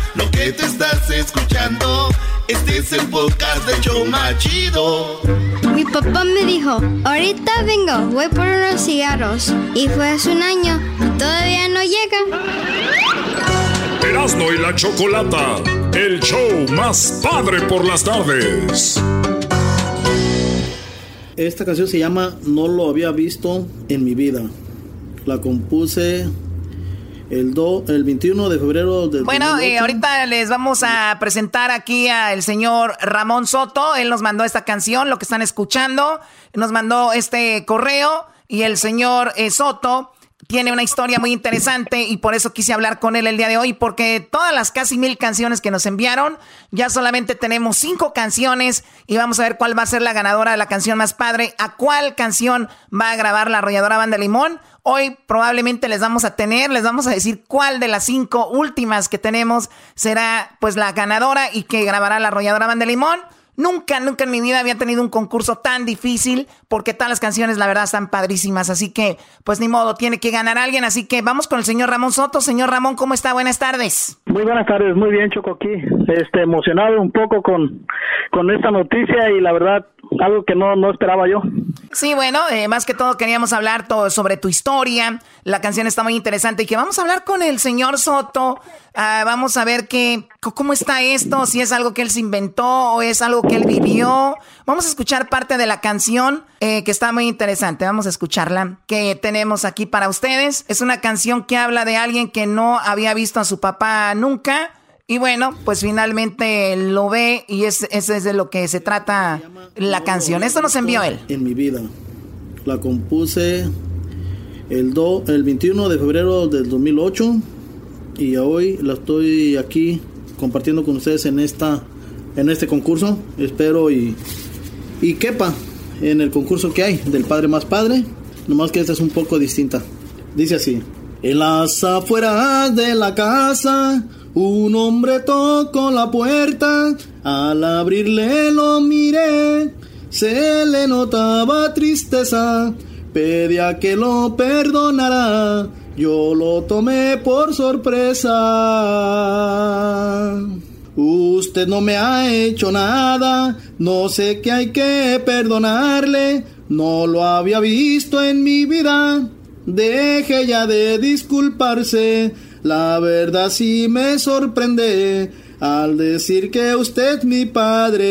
lo que te estás escuchando, este es el podcast de Choma Chido. Mi papá me dijo, ahorita vengo, voy por unos cigarros. Y fue hace un año, todavía no llega. Erasmo y la Chocolata, el show más padre por las tardes. Esta canción se llama No lo había visto en mi vida. La compuse el, do, el 21 de febrero del Bueno, eh, ahorita les vamos a presentar aquí al señor Ramón Soto. Él nos mandó esta canción, lo que están escuchando. Nos mandó este correo y el señor eh, Soto tiene una historia muy interesante y por eso quise hablar con él el día de hoy, porque todas las casi mil canciones que nos enviaron, ya solamente tenemos cinco canciones y vamos a ver cuál va a ser la ganadora de la canción más padre, a cuál canción va a grabar la arrolladora Banda Limón. Hoy probablemente les vamos a tener, les vamos a decir cuál de las cinco últimas que tenemos será pues la ganadora y que grabará la arrolladora Banda Limón. Nunca, nunca en mi vida había tenido un concurso tan difícil porque todas las canciones, la verdad, están padrísimas. Así que, pues ni modo, tiene que ganar alguien. Así que vamos con el señor Ramón Soto. Señor Ramón, ¿cómo está? Buenas tardes. Muy buenas tardes, muy bien, Choco, aquí. Este, emocionado un poco con, con esta noticia y la verdad, algo que no, no esperaba yo. Sí, bueno, eh, más que todo queríamos hablar todo sobre tu historia. La canción está muy interesante y que vamos a hablar con el señor Soto. Ah, vamos a ver qué, cómo está esto, si es algo que él se inventó o es algo que él vivió. Vamos a escuchar parte de la canción eh, que está muy interesante. Vamos a escucharla que tenemos aquí para ustedes. Es una canción que habla de alguien que no había visto a su papá nunca y bueno, pues finalmente lo ve y es, eso es de lo que se trata la canción. Esto nos envió él. En mi vida. La compuse el, do, el 21 de febrero del 2008 y hoy la estoy aquí compartiendo con ustedes en, esta, en este concurso. Espero y, y quepa en el concurso que hay del Padre más Padre. Nomás que esta es un poco distinta. Dice así. En las afueras de la casa un hombre tocó la puerta, al abrirle lo miré, se le notaba tristeza, pedía que lo perdonara, yo lo tomé por sorpresa. Usted no me ha hecho nada, no sé qué hay que perdonarle, no lo había visto en mi vida, deje ya de disculparse la verdad sí me sorprende al decir que usted mi padre.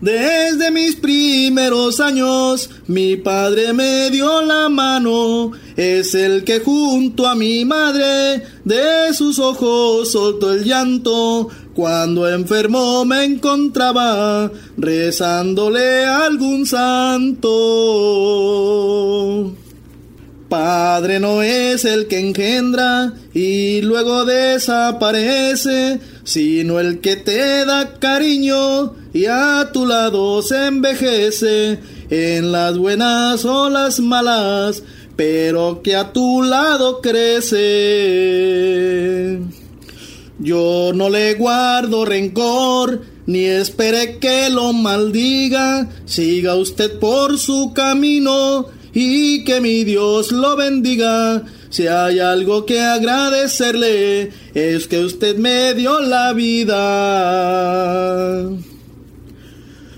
Desde mis primeros años mi padre me dio la mano, es el que junto a mi madre de sus ojos soltó el llanto cuando enfermo me encontraba rezándole a algún santo. Padre no es el que engendra y luego desaparece, sino el que te da cariño y a tu lado se envejece en las buenas o las malas, pero que a tu lado crece. Yo no le guardo rencor, ni espere que lo maldiga, siga usted por su camino y que mi Dios lo bendiga. Si hay algo que agradecerle, es que usted me dio la vida.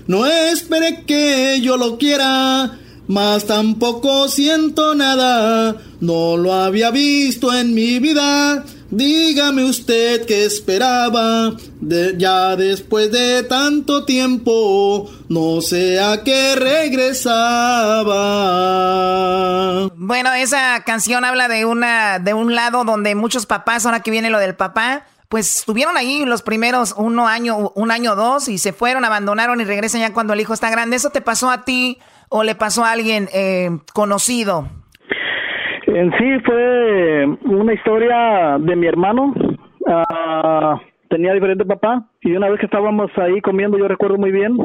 No espere que yo lo quiera, mas tampoco siento nada. No lo había visto en mi vida, Dígame usted qué esperaba, ya después de tanto tiempo, no sé a qué regresaba. Bueno, esa canción habla de una, de un lado donde muchos papás, ahora que viene lo del papá, pues estuvieron ahí los primeros uno año, un año dos y se fueron, abandonaron y regresan ya cuando el hijo está grande. ¿Eso te pasó a ti o le pasó a alguien eh, conocido? En sí fue una historia de mi hermano. Ah, tenía diferente papá y una vez que estábamos ahí comiendo, yo recuerdo muy bien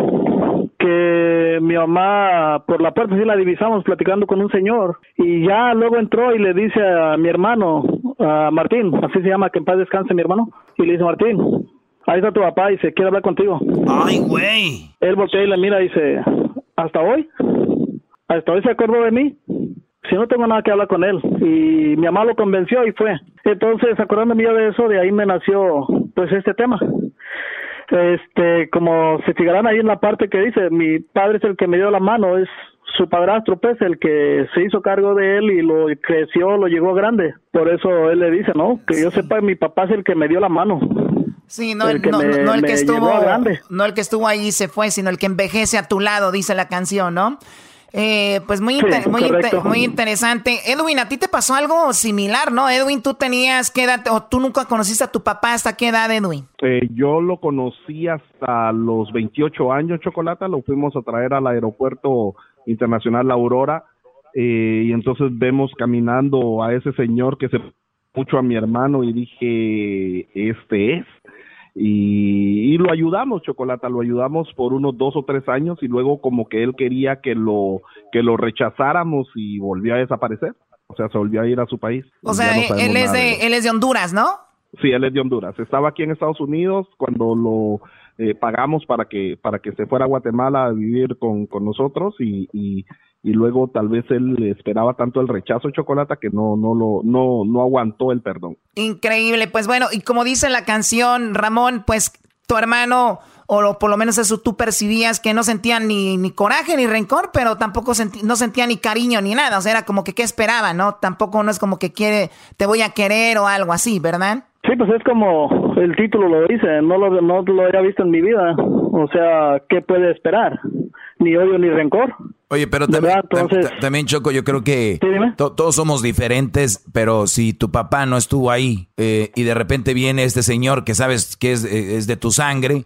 que mi mamá por la puerta sí la divisamos platicando con un señor y ya luego entró y le dice a mi hermano, a Martín, así se llama, que en paz descanse mi hermano, y le dice Martín, ahí está tu papá y se quiere hablar contigo. Ay, güey. Él voltea y le mira y dice, ¿hasta hoy? ¿Hasta hoy se acordó de mí? Si no tengo nada que hablar con él. Y mi mamá lo convenció y fue. Entonces, acordándome yo de eso, de ahí me nació pues este tema. Este, como se fijarán ahí en la parte que dice, mi padre es el que me dio la mano, es su padrastro, pues, el que se hizo cargo de él y lo creció, lo llegó grande. Por eso él le dice, ¿no? Que yo sepa, mi papá es el que me dio la mano. Sí, no el, que, no, el que estuvo, no el que estuvo ahí y se fue, sino el que envejece a tu lado, dice la canción, ¿no? Eh, pues muy, muy, muy, interesante. Edwin, a ti te pasó algo similar, ¿no? Edwin, tú tenías qué edad, o tú nunca conociste a tu papá, ¿hasta qué edad, Edwin? Eh, yo lo conocí hasta los 28 años, Chocolata, lo fuimos a traer al aeropuerto internacional La Aurora, eh, y entonces vemos caminando a ese señor que se puso a mi hermano y dije, este es y, lo ayudamos, Chocolata, lo ayudamos por unos dos o tres años y luego como que él quería que lo, que lo rechazáramos y volvió a desaparecer. O sea, se volvió a ir a su país. O sea, él, es de, él es de Honduras, ¿no? Sí, él es de Honduras. Estaba aquí en Estados Unidos cuando lo eh, pagamos para que, para que se fuera a Guatemala a vivir con, con nosotros y, y, y luego tal vez él esperaba tanto el rechazo chocolate que no no lo no no aguantó el perdón. Increíble, pues bueno, y como dice la canción Ramón, pues tu hermano o por lo menos eso tú percibías que no sentía ni, ni coraje ni rencor, pero tampoco no sentía ni cariño ni nada, o sea, era como que qué esperaba, ¿no? Tampoco no es como que quiere te voy a querer o algo así, ¿verdad? Sí, pues es como el título lo dice, no lo, no lo había visto en mi vida, o sea, ¿qué puede esperar? Ni odio ni rencor. Oye, pero también, Choco, yo creo que todos somos diferentes, pero si tu papá no estuvo ahí eh, y de repente viene este señor que sabes que es, eh, de tu sangre,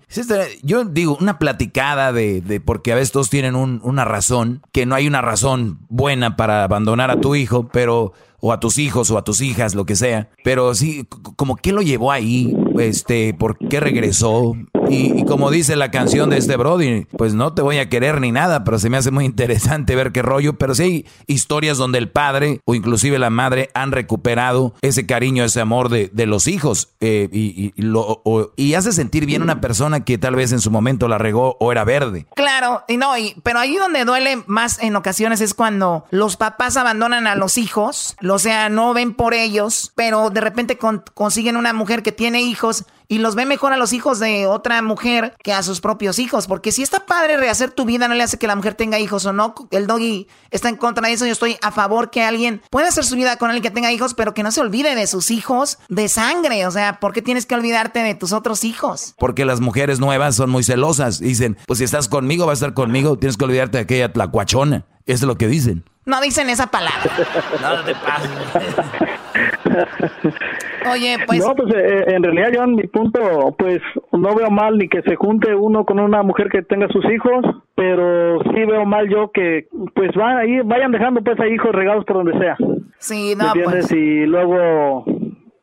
yo digo, una platicada de, de porque a veces todos tienen una razón, que no hay una razón buena para abandonar a tu hijo, pero o a tus hijos o a tus hijas, lo que sea. Pero sí, como qué lo llevó ahí, este, por qué regresó. Y, como dice la canción de este Brody, pues no te voy a querer ni nada, pero se me hace muy interesante ver qué rollo. Pero sí hay historias donde el padre o inclusive la madre han recuperado ese cariño, ese amor de, de los hijos. Eh, y, y, lo, y hace sentir bien una persona que tal vez en su momento la regó o era verde. Claro, y no, y, pero ahí donde duele más en ocasiones es cuando los papás abandonan a los hijos o sea, no ven por ellos, pero de repente consiguen una mujer que tiene hijos y los ve mejor a los hijos de otra mujer que a sus propios hijos. Porque si está padre rehacer tu vida, no le hace que la mujer tenga hijos o no. El doggy está en contra de eso. Yo estoy a favor que alguien pueda hacer su vida con alguien que tenga hijos, pero que no se olvide de sus hijos de sangre. O sea, ¿por qué tienes que olvidarte de tus otros hijos? Porque las mujeres nuevas son muy celosas. Dicen, pues si estás conmigo, vas a estar conmigo. Tienes que olvidarte de aquella tlacuachona. Es lo que dicen. No dicen esa palabra. no te pases. Oye, pues... No, pues eh, en realidad yo en mi punto, pues no veo mal ni que se junte uno con una mujer que tenga sus hijos, pero sí veo mal yo que pues van ahí, vayan dejando pues a hijos regados por donde sea. Sí, no, pues... Y luego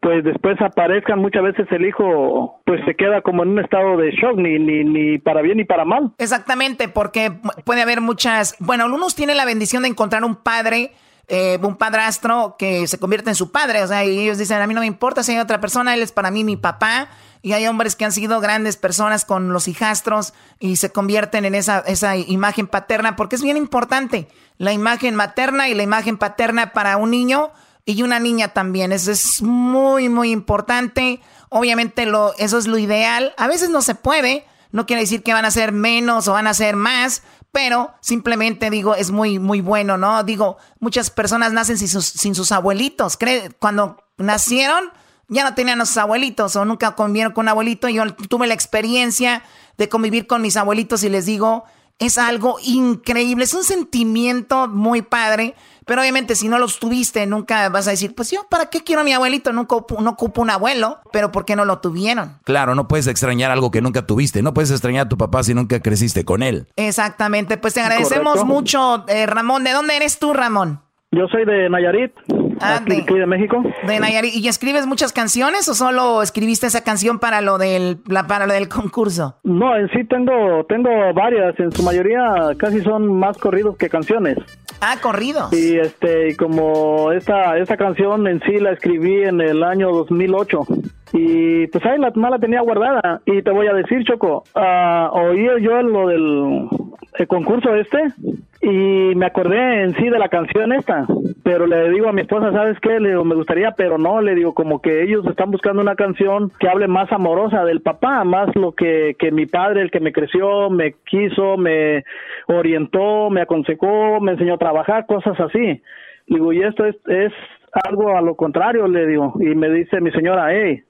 pues después aparezcan muchas veces el hijo pues se queda como en un estado de shock ni ni ni para bien ni para mal. Exactamente porque puede haber muchas bueno unos tienen la bendición de encontrar un padre eh, un padrastro que se convierte en su padre o sea y ellos dicen a mí no me importa si hay otra persona él es para mí mi papá y hay hombres que han sido grandes personas con los hijastros y se convierten en esa, esa imagen paterna porque es bien importante la imagen materna y la imagen paterna para un niño y una niña también. Eso es muy, muy importante. Obviamente lo, eso es lo ideal. A veces no se puede. No quiere decir que van a ser menos o van a ser más, pero simplemente digo, es muy, muy bueno, ¿no? Digo, muchas personas nacen sin sus, sin sus abuelitos. Cuando nacieron, ya no tenían a sus abuelitos o nunca convivieron con un abuelito. Yo tuve la experiencia de convivir con mis abuelitos y les digo, es algo increíble, es un sentimiento muy padre. Pero obviamente si no los tuviste, nunca vas a decir, pues yo, ¿para qué quiero a mi abuelito? Nunca no ocupo un abuelo, pero ¿por qué no lo tuvieron? Claro, no puedes extrañar algo que nunca tuviste, no puedes extrañar a tu papá si nunca creciste con él. Exactamente, pues te agradecemos mucho, eh, Ramón. ¿De dónde eres tú, Ramón? Yo soy de Nayarit, Ah, aquí, aquí de México. De Nayarit. ¿Y escribes muchas canciones o solo escribiste esa canción para lo del, la- para lo del concurso? No, en sí tengo, tengo varias, en su mayoría casi son más corridos que canciones. Ah, corridos. Y este, y como esta, esta canción en sí la escribí en el año 2008. Y pues ahí la, la tenía guardada. Y te voy a decir, Choco, ah, oí yo lo del el concurso este y me acordé en sí de la canción esta. Pero le digo a mi esposa, ¿sabes qué? Le digo, me gustaría, pero no, le digo, como que ellos están buscando una canción que hable más amorosa del papá, más lo que, que mi padre, el que me creció, me quiso, me orientó, me aconsejó, me enseñó a trabajar, cosas así. Digo, y esto es, es algo a lo contrario, le digo. Y me dice mi señora, hey,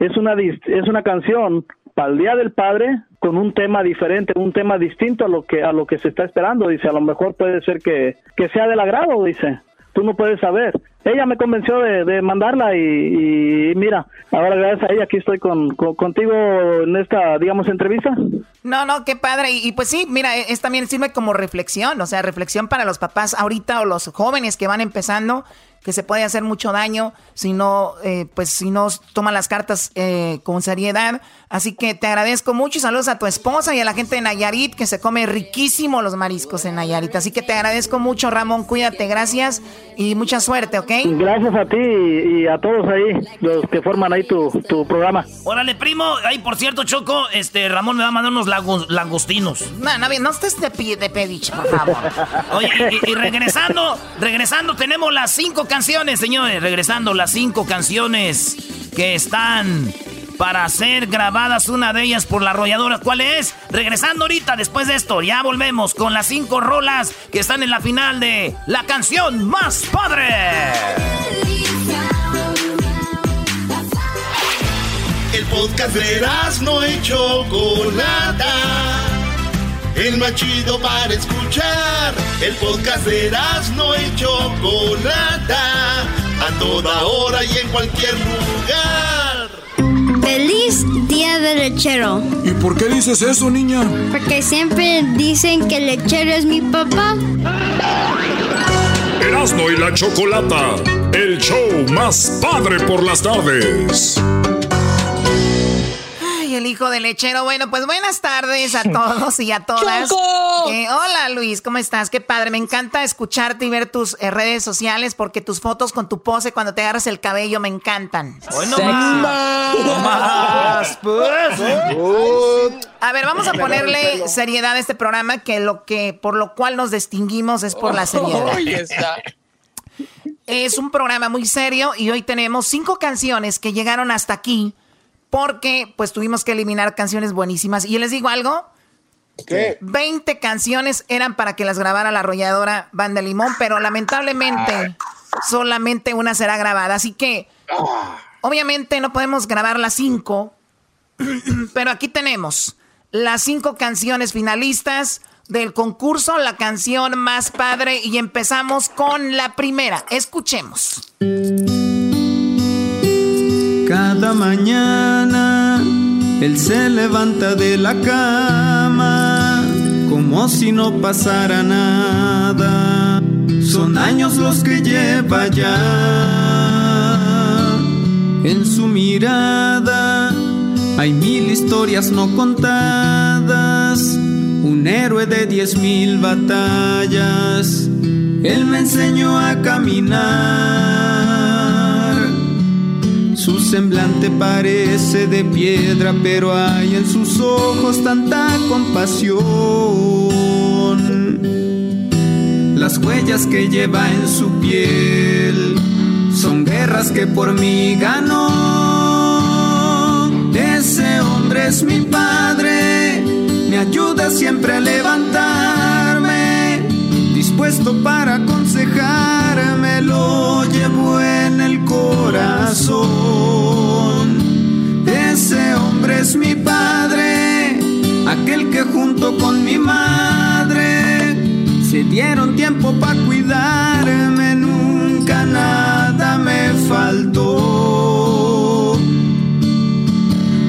es una, es una canción para el Día del Padre con un tema diferente, un tema distinto a lo que a lo que se está esperando. Dice, a lo mejor puede ser que, que sea del agrado, dice. Tú no puedes saber. Ella me convenció de, de mandarla y, y mira, ahora gracias a ella aquí estoy con, con- contigo en esta, digamos, entrevista. No, no, qué padre. Y, y pues sí, mira, es también sirve como reflexión, o sea, reflexión para los papás ahorita o los jóvenes que van empezando, que se puede hacer mucho daño si no, eh, pues si no toman las cartas eh, con seriedad. Así que te agradezco mucho y saludos a tu esposa y a la gente de Nayarit, que se come riquísimo los mariscos en Nayarit. Así que te agradezco mucho, Ramón, cuídate, gracias y mucha suerte, ¿ok? Gracias a ti y, a todos ahí, los que forman ahí tu, tu programa. Órale, primo. Ay, por cierto, Choco, este Ramón me va a mandar unos lago- langostinos. No, no, no estés de, de pediche, por favor. Oye, y, y regresando, regresando, tenemos las cinco canciones, señores. Regresando, las cinco canciones que están para ser grabadas, una de ellas por la arrolladora. ¿Cuál es? Regresando ahorita, después de esto, ya volvemos con las cinco rolas que están en la final de la canción más padre. El podcast de no y Chocolata. El más chido para escuchar. El podcast de no y Chocolata. A toda hora y en cualquier lugar. Feliz Día del Lechero. ¿Y por qué dices eso, niña? Porque siempre dicen que el lechero es mi papá. Erasmo y la Chocolata, el show más padre por las tardes. El hijo del lechero. Bueno, pues buenas tardes a todos y a todas. ¡Choco! Eh, hola Luis, ¿cómo estás? Qué padre. Me encanta escucharte y ver tus eh, redes sociales porque tus fotos con tu pose cuando te agarras el cabello me encantan. Hoy no más. Pues. A ver, vamos a ponerle seriedad a este programa que lo que por lo cual nos distinguimos es por la seriedad. Ahí está. Es un programa muy serio y hoy tenemos cinco canciones que llegaron hasta aquí porque pues tuvimos que eliminar canciones buenísimas. Y les digo algo. ¿Qué? 20 canciones eran para que las grabara la arrolladora Banda Limón, pero lamentablemente solamente una será grabada. Así que obviamente no podemos grabar las cinco, pero aquí tenemos las cinco canciones finalistas del concurso, la canción más padre y empezamos con la primera. Escuchemos. Cada mañana él se levanta de la cama como si no pasara nada. Son años los que lleva ya. En su mirada hay mil historias no contadas. Un héroe de diez mil batallas. Él me enseñó a caminar. Su semblante parece de piedra, pero hay en sus ojos tanta compasión. Las huellas que lleva en su piel son guerras que por mí ganó. Ese hombre es mi padre, me ayuda siempre a levantarme, puesto para aconsejarme, lo llevo en el corazón. Ese hombre es mi padre, aquel que junto con mi madre se dieron tiempo para cuidarme, nunca nada me faltó.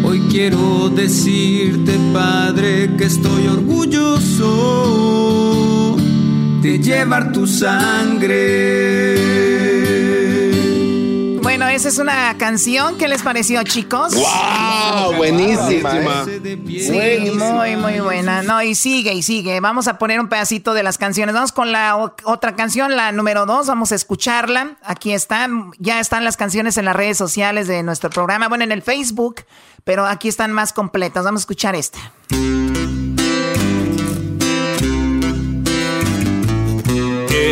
Hoy quiero decirte, padre, que estoy orgulloso de llevar tu sangre bueno, esa es una canción. ¿Qué les pareció, chicos? ¡Wow! Buenísima. Sí, muy, muy buena. No, y sigue, y sigue. Vamos a poner un pedacito de las canciones. Vamos con la otra canción, la número dos. Vamos a escucharla. Aquí están. Ya están las canciones en las redes sociales de nuestro programa. Bueno, en el Facebook, pero aquí están más completas. Vamos a escuchar esta.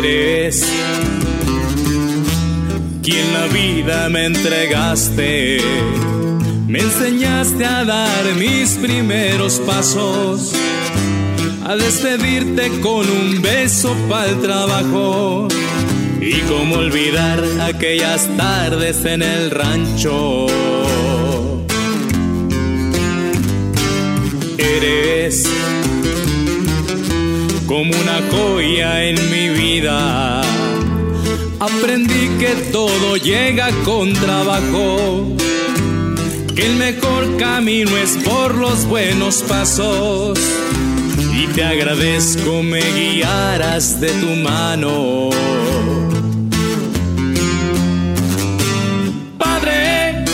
Eres quien la vida me entregaste. Me enseñaste a dar mis primeros pasos, a despedirte con un beso para el trabajo. Y cómo olvidar aquellas tardes en el rancho. Eres como una joya en mi vida Aprendí que todo llega con trabajo, que el mejor camino es por los buenos pasos. Y te agradezco me guiaras de tu mano. Padre,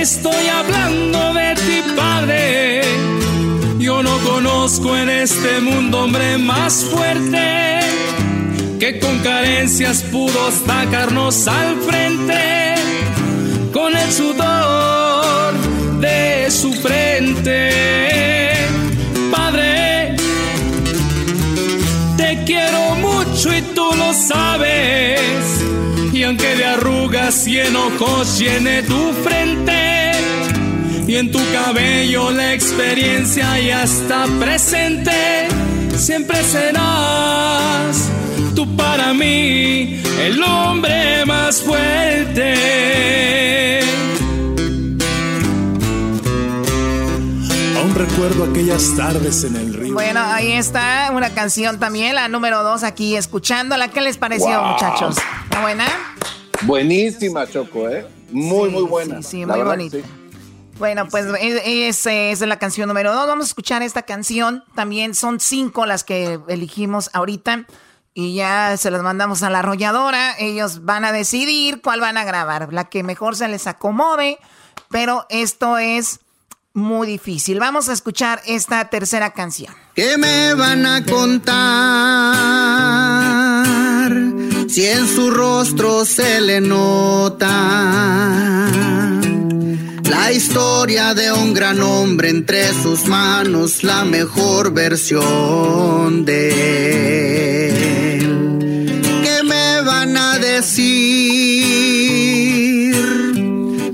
estoy hablando de ti, Padre. Yo no conozco en este mundo hombre más fuerte que con carencias pudo sacarnos al frente con el sudor de su frente. Padre, te quiero mucho y tú lo sabes. Y aunque de arrugas y enojos llene tu frente, y en tu cabello la experiencia ya está presente, siempre serás tú para mí el hombre más fuerte. Aún recuerdo aquellas tardes en el río. Bueno, ahí está una canción también, la número dos aquí, escuchándola. ¿Qué les pareció, muchachos? ¿Está buena? Buenísima, Choco, ¿eh? Muy, muy buena. Sí, sí muy bonita. Bueno, pues esa es la canción número dos. Vamos a escuchar esta canción. También son cinco las que elegimos ahorita y ya se los mandamos a la arrolladora. Ellos van a decidir cuál van a grabar, la que mejor se les acomode, pero esto es muy difícil. Vamos a escuchar esta tercera canción. ¿Qué me van a contar si en su rostro se le nota? La historia de un gran hombre entre sus manos, la mejor versión de van a decir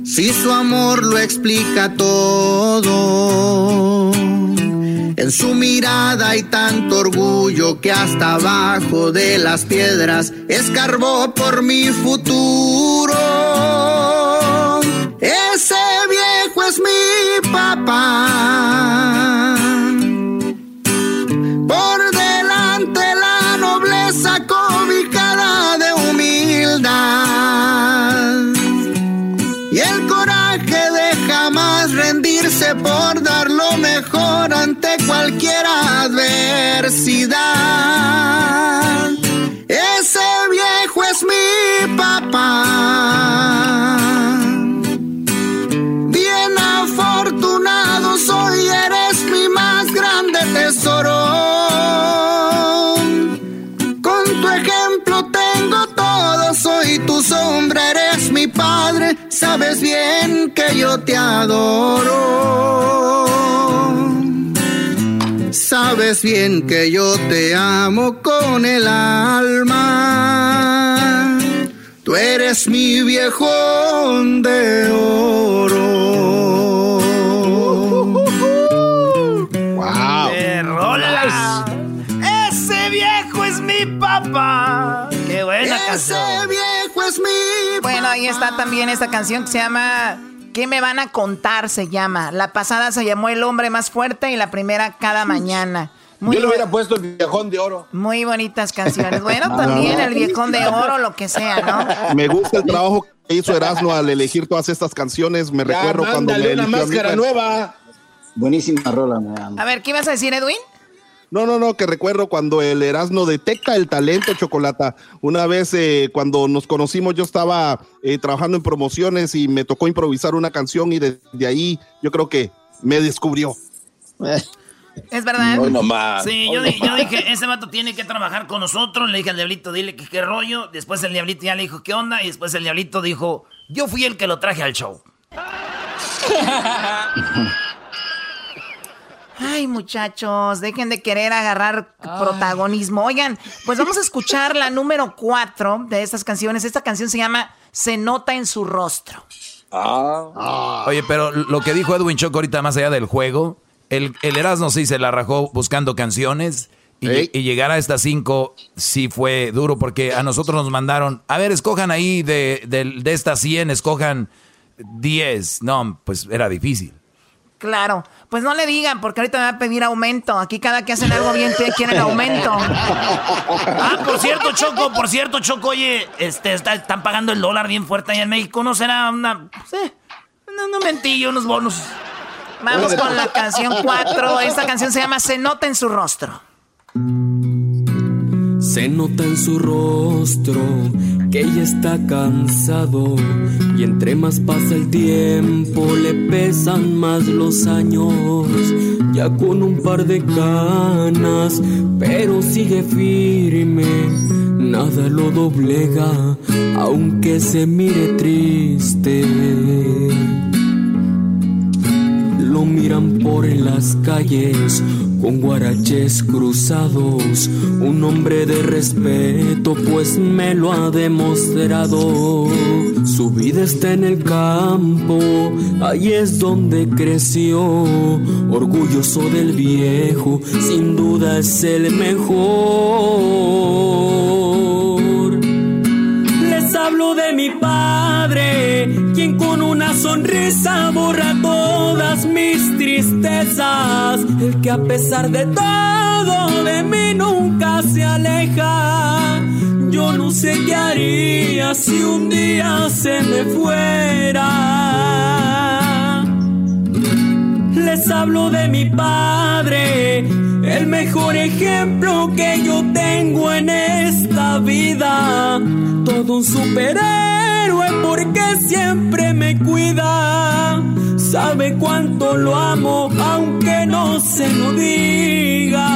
si su amor lo explica todo? En su mirada hay tanto orgullo que hasta abajo de las piedras escarbó por mi futuro. Cualquier adversidad. Ese viejo es mi papá. Bien afortunado soy, eres mi más grande tesoro. soy tu sombra, eres mi padre, sabes bien que yo te adoro. Sabes bien que yo te amo con el alma. Tú eres mi viejo de oro. ¡Wow! ¡Ese viejo es mi papá! buena Ese viejo es mi. Bueno, ahí está también esta canción que se llama. ¿Qué me van a contar? Se llama. La pasada se llamó El hombre más fuerte y la primera cada mañana. Yo le hubiera puesto el viejón de oro. Muy bonitas canciones. Bueno, también el viejón de oro, lo que sea, ¿no? Me gusta el trabajo que hizo Erasmo al elegir todas estas canciones. Me Ya, recuerdo cuando me una eligió a mí, máscara nueva. Buenísima rola, man. A ver, ¿qué ibas a decir, Edwin? No, no, no, que recuerdo cuando el Erasmo detecta el talento, Chocolata. Una vez eh, cuando nos conocimos yo estaba eh, trabajando en promociones y me tocó improvisar una canción y desde ahí yo creo que me descubrió. ¿Es verdad? Hoy nomás. Sí, yo, di- yo dije, ese vato tiene que trabajar con nosotros. Le dije al diablito, dile que qué rollo. Después el diablito ya le dijo, ¿qué onda? Y después el diablito dijo, yo fui el que lo traje al show. Ay, muchachos, dejen de querer agarrar protagonismo. Oigan, pues vamos a escuchar la número cuatro de estas canciones. Esta canción se llama Se nota en su rostro. Ah. Oye, pero lo que dijo Edwin Choco ahorita más allá del juego, el, el Erasmo sí se la rajó buscando canciones y, y llegar a estas cinco sí fue duro porque a nosotros nos mandaron, a ver, escojan ahí de, de, de estas 100, escojan 10. No, pues era difícil. Claro, pues no le digan porque ahorita me va a pedir aumento. Aquí cada que hacen algo bien te quieren aumento. Ah, por cierto, Choco, por cierto, Choco, oye, este, está- están pagando el dólar bien fuerte allá en México. ¿No será una... Sí, no, no mentillo, unos bonos. Vamos con la canción 4. Esta canción se llama Se nota en su rostro. Se nota en su rostro que ella está cansado y entre más pasa el tiempo le pesan más los años. Ya con un par de canas, pero sigue firme, nada lo doblega, aunque se mire triste. Lo miran por las calles con guaraches cruzados. Un hombre de respeto, pues me lo ha demostrado. Su vida está en el campo, ahí es donde creció. Orgulloso del viejo, sin duda es el mejor. Les hablo de mi padre, quien con una sonrisa borra todas mis tristezas. El que a pesar de todo de mí nunca se aleja. Yo no sé qué haría si un día se me fuera. Les hablo de mi padre, el mejor ejemplo que yo tengo en esta vida. Todo un superhéroe porque siempre me cuida. Sabe cuánto lo amo aunque no se lo diga.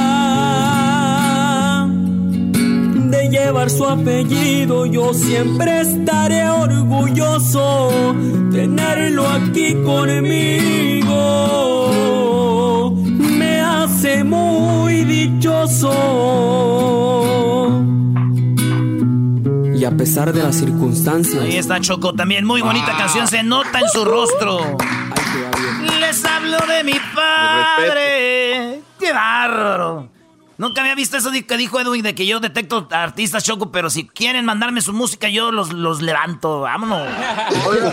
De llevar su apellido yo siempre estaré orgulloso. Tenerlo aquí conmigo me hace muy dichoso. Y a pesar de las circunstancias. Ahí está Choco también, muy bonita canción, se nota en su rostro. De mi padre. ¡Qué bárbaro! Nunca había visto eso que dijo Edwin de que yo detecto artistas Choco, pero si quieren mandarme su música, yo los, los levanto. Vámonos.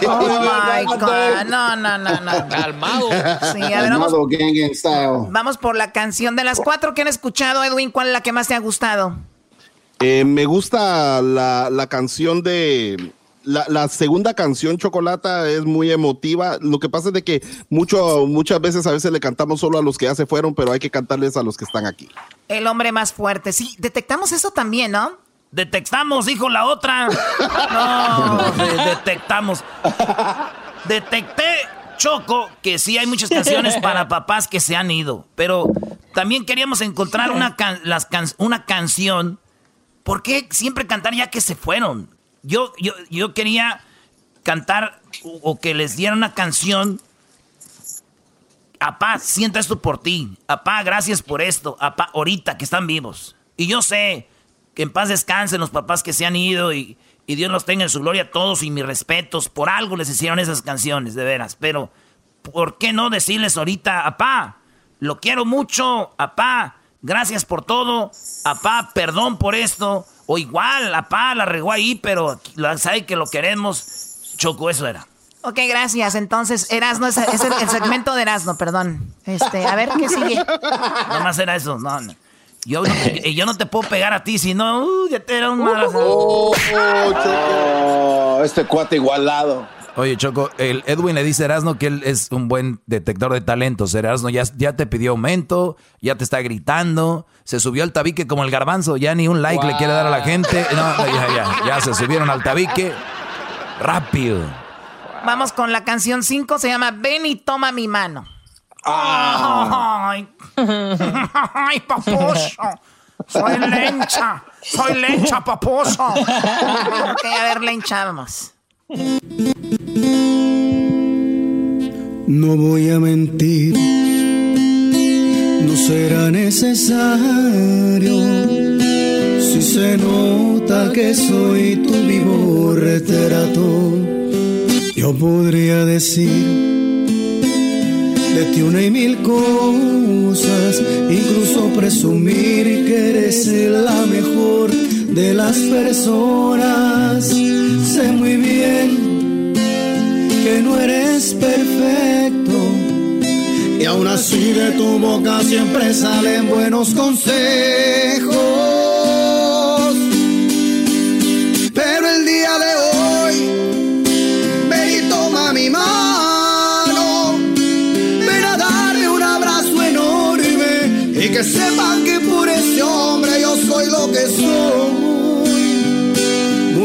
Oh my God. No, no, no, no. Calmado. Sí, a ver, vamos, Calmado, gang, gang style. vamos por la canción. De las cuatro que han escuchado, Edwin, ¿cuál es la que más te ha gustado? Eh, me gusta la, la canción de... La, la segunda canción, Chocolata, es muy emotiva. Lo que pasa es de que mucho, muchas veces a veces le cantamos solo a los que ya se fueron, pero hay que cantarles a los que están aquí. El hombre más fuerte. Sí, detectamos eso también, ¿no? Detectamos, dijo la otra. No, de- detectamos. Detecté, Choco, que sí hay muchas canciones para papás que se han ido. Pero también queríamos encontrar una, can- las can- una canción. ¿Por qué siempre cantar ya que se fueron? Yo, yo, yo quería cantar o, que les diera una canción. Apá, sienta esto por ti. Apá, gracias por esto. Apá, ahorita que están vivos. Y yo sé que en paz descansen los papás que se han ido y, y Dios los tenga en su gloria a todos y mis respetos. Por algo les hicieron esas canciones, de veras. Pero, ¿por qué no decirles ahorita, apá, lo quiero mucho, apá, gracias por todo, apá, perdón por esto. O igual, apá, la regó ahí, pero la- sabe que lo queremos. Choco, eso era. Ok, gracias. Entonces, Erasno es, es el, el segmento de Erasno, perdón. Este, a ver qué sigue. Nomás era eso, no, no. Yo no, te, yo no te puedo pegar a ti, si no, uh, ya te era un mal. Oh, Choco. este cuate igualado. Oye, Choco, el Edwin le dice a Erasno que él es un buen detector de talentos. Erasno ya, ya te pidió aumento, ya te está gritando, se subió al tabique como el garbanzo, ya ni un like le quiere dar a la gente. No, ya, ya, ya se subieron al tabique. Rápido. Vamos con la canción 5, se llama Ven y toma mi mano. Ay, ay, paposo. Soy lencha. Soy lencha, paposo. ok, a ver, lencha, vamos. No voy a mentir, no será necesario. Si se nota que soy tu vivo retrato, yo podría decir de ti una y mil cosas, incluso presumir que eres la mejor de las personas. Sé muy bien que no eres perfecto. Y aún así de tu boca siempre salen buenos consejos.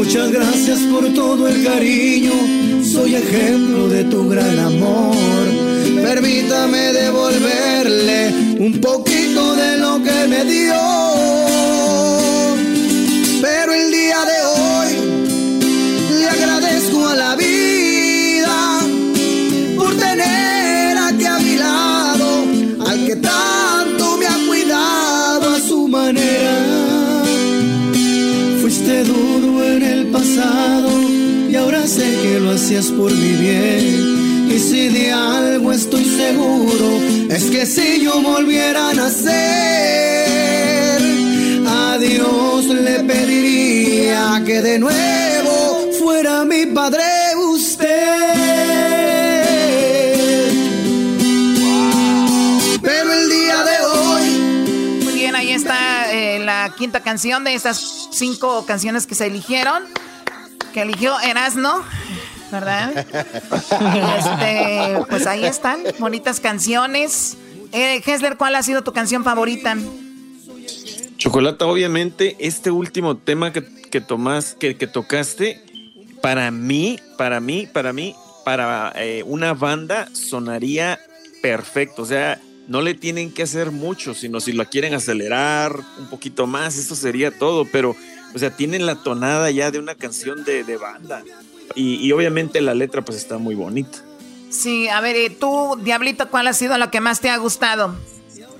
Muchas gracias por todo el cariño, soy ejemplo de tu gran amor. Permítame devolverle un poquito de lo que me dio. Sé que lo hacías por mi bien. Y si de algo estoy seguro, es que si yo volviera a nacer, a Dios le pediría que de nuevo fuera mi padre usted. Pero el día de hoy Muy bien, ahí está eh, la quinta canción de estas cinco canciones que se eligieron. Que eligió Erasno, ¿verdad? Este, pues ahí están, bonitas canciones. Eh, ¿cuál ha sido tu canción favorita? Chocolata, obviamente, este último tema que, que tomás, que, que tocaste, para mí, para mí, para mí, para eh, una banda sonaría perfecto. O sea, no le tienen que hacer mucho, sino si lo quieren acelerar un poquito más, eso sería todo. Pero, o sea, tienen la tonada ya de una canción de, de banda. Y, y obviamente la letra pues está muy bonita. Sí, a ver, eh, tú, Diablito, ¿cuál ha sido la que más te ha gustado?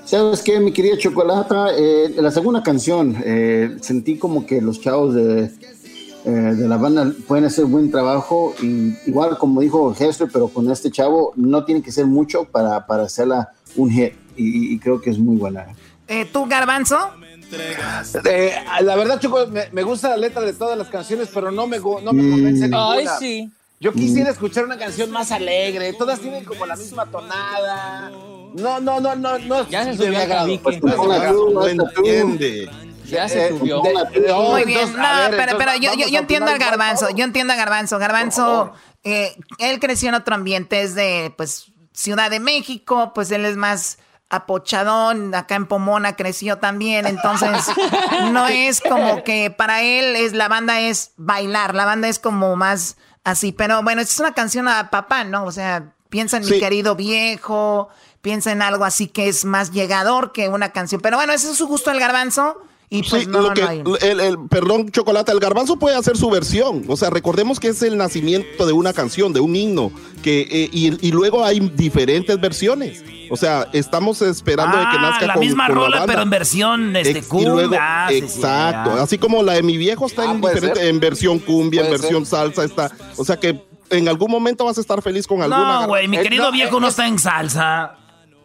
¿Sabes qué, mi querida Chocolata? Eh, la segunda canción, eh, sentí como que los chavos de, eh, de la banda pueden hacer buen trabajo. Y igual, como dijo Hester, pero con este chavo no tiene que ser mucho para, para hacerla un hit. Y, y creo que es muy buena. Eh, ¿Tú, Garbanzo? Eh, la verdad, Choco, me, me gusta la letra de todas las canciones, pero no me, no me convence Mm. ninguna. Ay, sí. Yo quisiera escuchar una canción más alegre. Todas tienen como la misma tonada. No, no, no, no, no. Ya se subió tabique. Pues, no agrado. entiende. Ya se subió. Muy bien, no, pero, pero yo, yo, yo entiendo al garbanzo, yo entiendo al garbanzo. Garbanzo, eh, él creció en otro ambiente, es de, pues, Ciudad de México, pues él es más apochadón, acá en Pomona creció también, entonces no es como que para él es la banda es bailar, la banda es como más así, pero bueno, es una canción a papá, ¿no? O sea, piensa en mi querido viejo, piensa en algo así que es más llegador que una canción, pero bueno, ese es su gusto el garbanzo y pues Sí, no, lo no que- hay- el, el- perdón, Chocolate, el garbanzo puede hacer su versión. O sea, recordemos que es el nacimiento de una canción, de un himno, que, eh, y, y luego hay diferentes versiones. O sea, estamos esperando de que Ah, nazca la con, misma con la rola, pero en versión este, Ex- y luego- cumbia. Ah, sí, sí, exacto. Así como la de mi viejo está en, puede diferente, en versión cumbia, en versión salsa, está. O sea que en algún momento vas a estar feliz con alguna. No, güey, mi Eh, querido no, viejo eh, no está en salsa.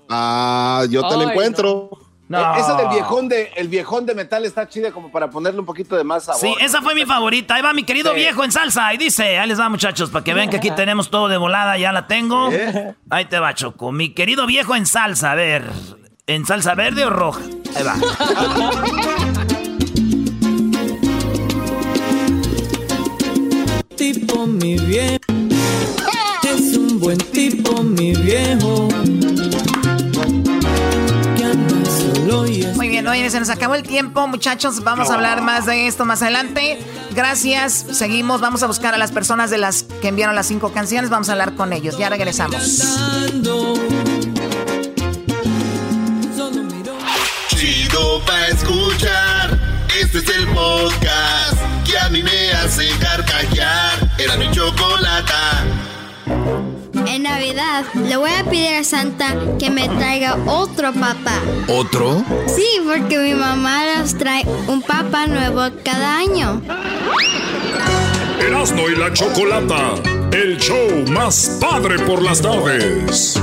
Ah, yo te lo Ay, encuentro. No. Eh, Esa del viejón de, el viejón de metal está chida como para ponerle un poquito de más sabor. Sí, esa fue mi favorita. Ahí va mi querido Sí. viejo en salsa. Y dice, ahí les va muchachos, para que vean que aquí tenemos todo de volada, ya la tengo. Ahí te va, Choco. Mi querido viejo en salsa, a ver. ¿En salsa verde o roja? Ahí va. tipo mi viejo. Es un buen tipo mi viejo. Muy bien, oye, se nos acabó el tiempo, muchachos. Vamos a hablar más de esto más adelante. Gracias. Seguimos. Vamos a buscar a las personas de las que enviaron las cinco canciones. Vamos a hablar con ellos. Ya regresamos. Chido pa' escuchar. Este es el podcast que a mí me hace carcajear. Era mi chocolata. En Navidad le voy a pedir a Santa que me traiga otro papá. ¿Otro? Sí, porque mi mamá nos trae un papá nuevo cada año. Erasmo y la Chocolata, el show más padre por las tardes.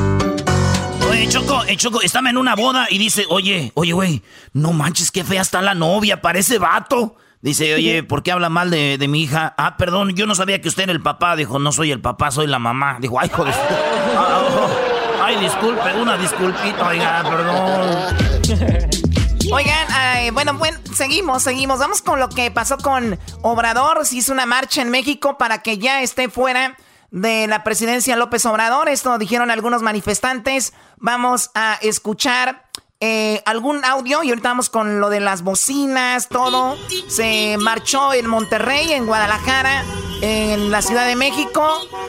Oye, Choco, eh, Choco, estaba en una boda y dice, oye, oye, güey, no manches, qué fea está la novia, parece vato. Dice, oye, ¿por qué habla mal de, de mi hija? Ah, perdón, yo no sabía que usted era el papá. Dijo, no soy el papá, soy la mamá. Dijo, ay, joder. Oh, ay, disculpe, una disculpita, oiga, perdón. Oigan, ay, bueno, bueno, seguimos, seguimos. Vamos con lo que pasó con Obrador. Se hizo una marcha en México para que ya esté fuera de la presidencia López Obrador. Esto dijeron algunos manifestantes. Vamos a escuchar eh, algún audio y ahorita vamos con lo de las bocinas, todo. Se marchó en Monterrey, en Guadalajara, en la Ciudad de México.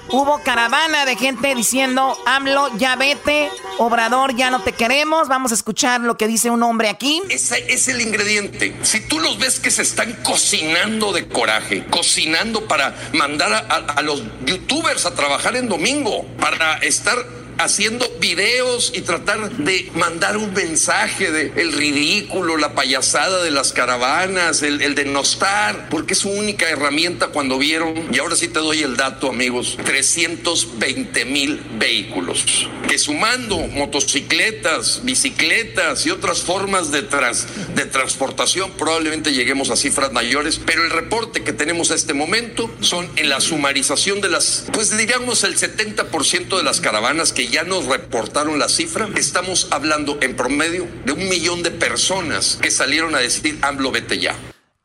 Hubo caravana de gente diciendo, AMLO, ya vete, Obrador, ya no te queremos. Vamos a escuchar lo que dice un hombre aquí. Ese es el ingrediente. Si tú los ves que se están cocinando de coraje, cocinando para mandar a, a- a los youtubers a trabajar en domingo, para estar haciendo videos y tratar de mandar un mensaje de el ridículo, la payasada de las caravanas, el, el denostar, porque es su única herramienta cuando vieron, y ahora sí te doy el dato amigos, 320 mil vehículos, que sumando motocicletas, bicicletas y otras formas de, trans- de transportación probablemente lleguemos a cifras mayores, pero el reporte que tenemos a este momento son en la sumarización de las, pues diríamos el 70% de las caravanas que ya nos reportaron la cifra, estamos hablando en promedio de un millón de personas que salieron a decir AMLO vete ya.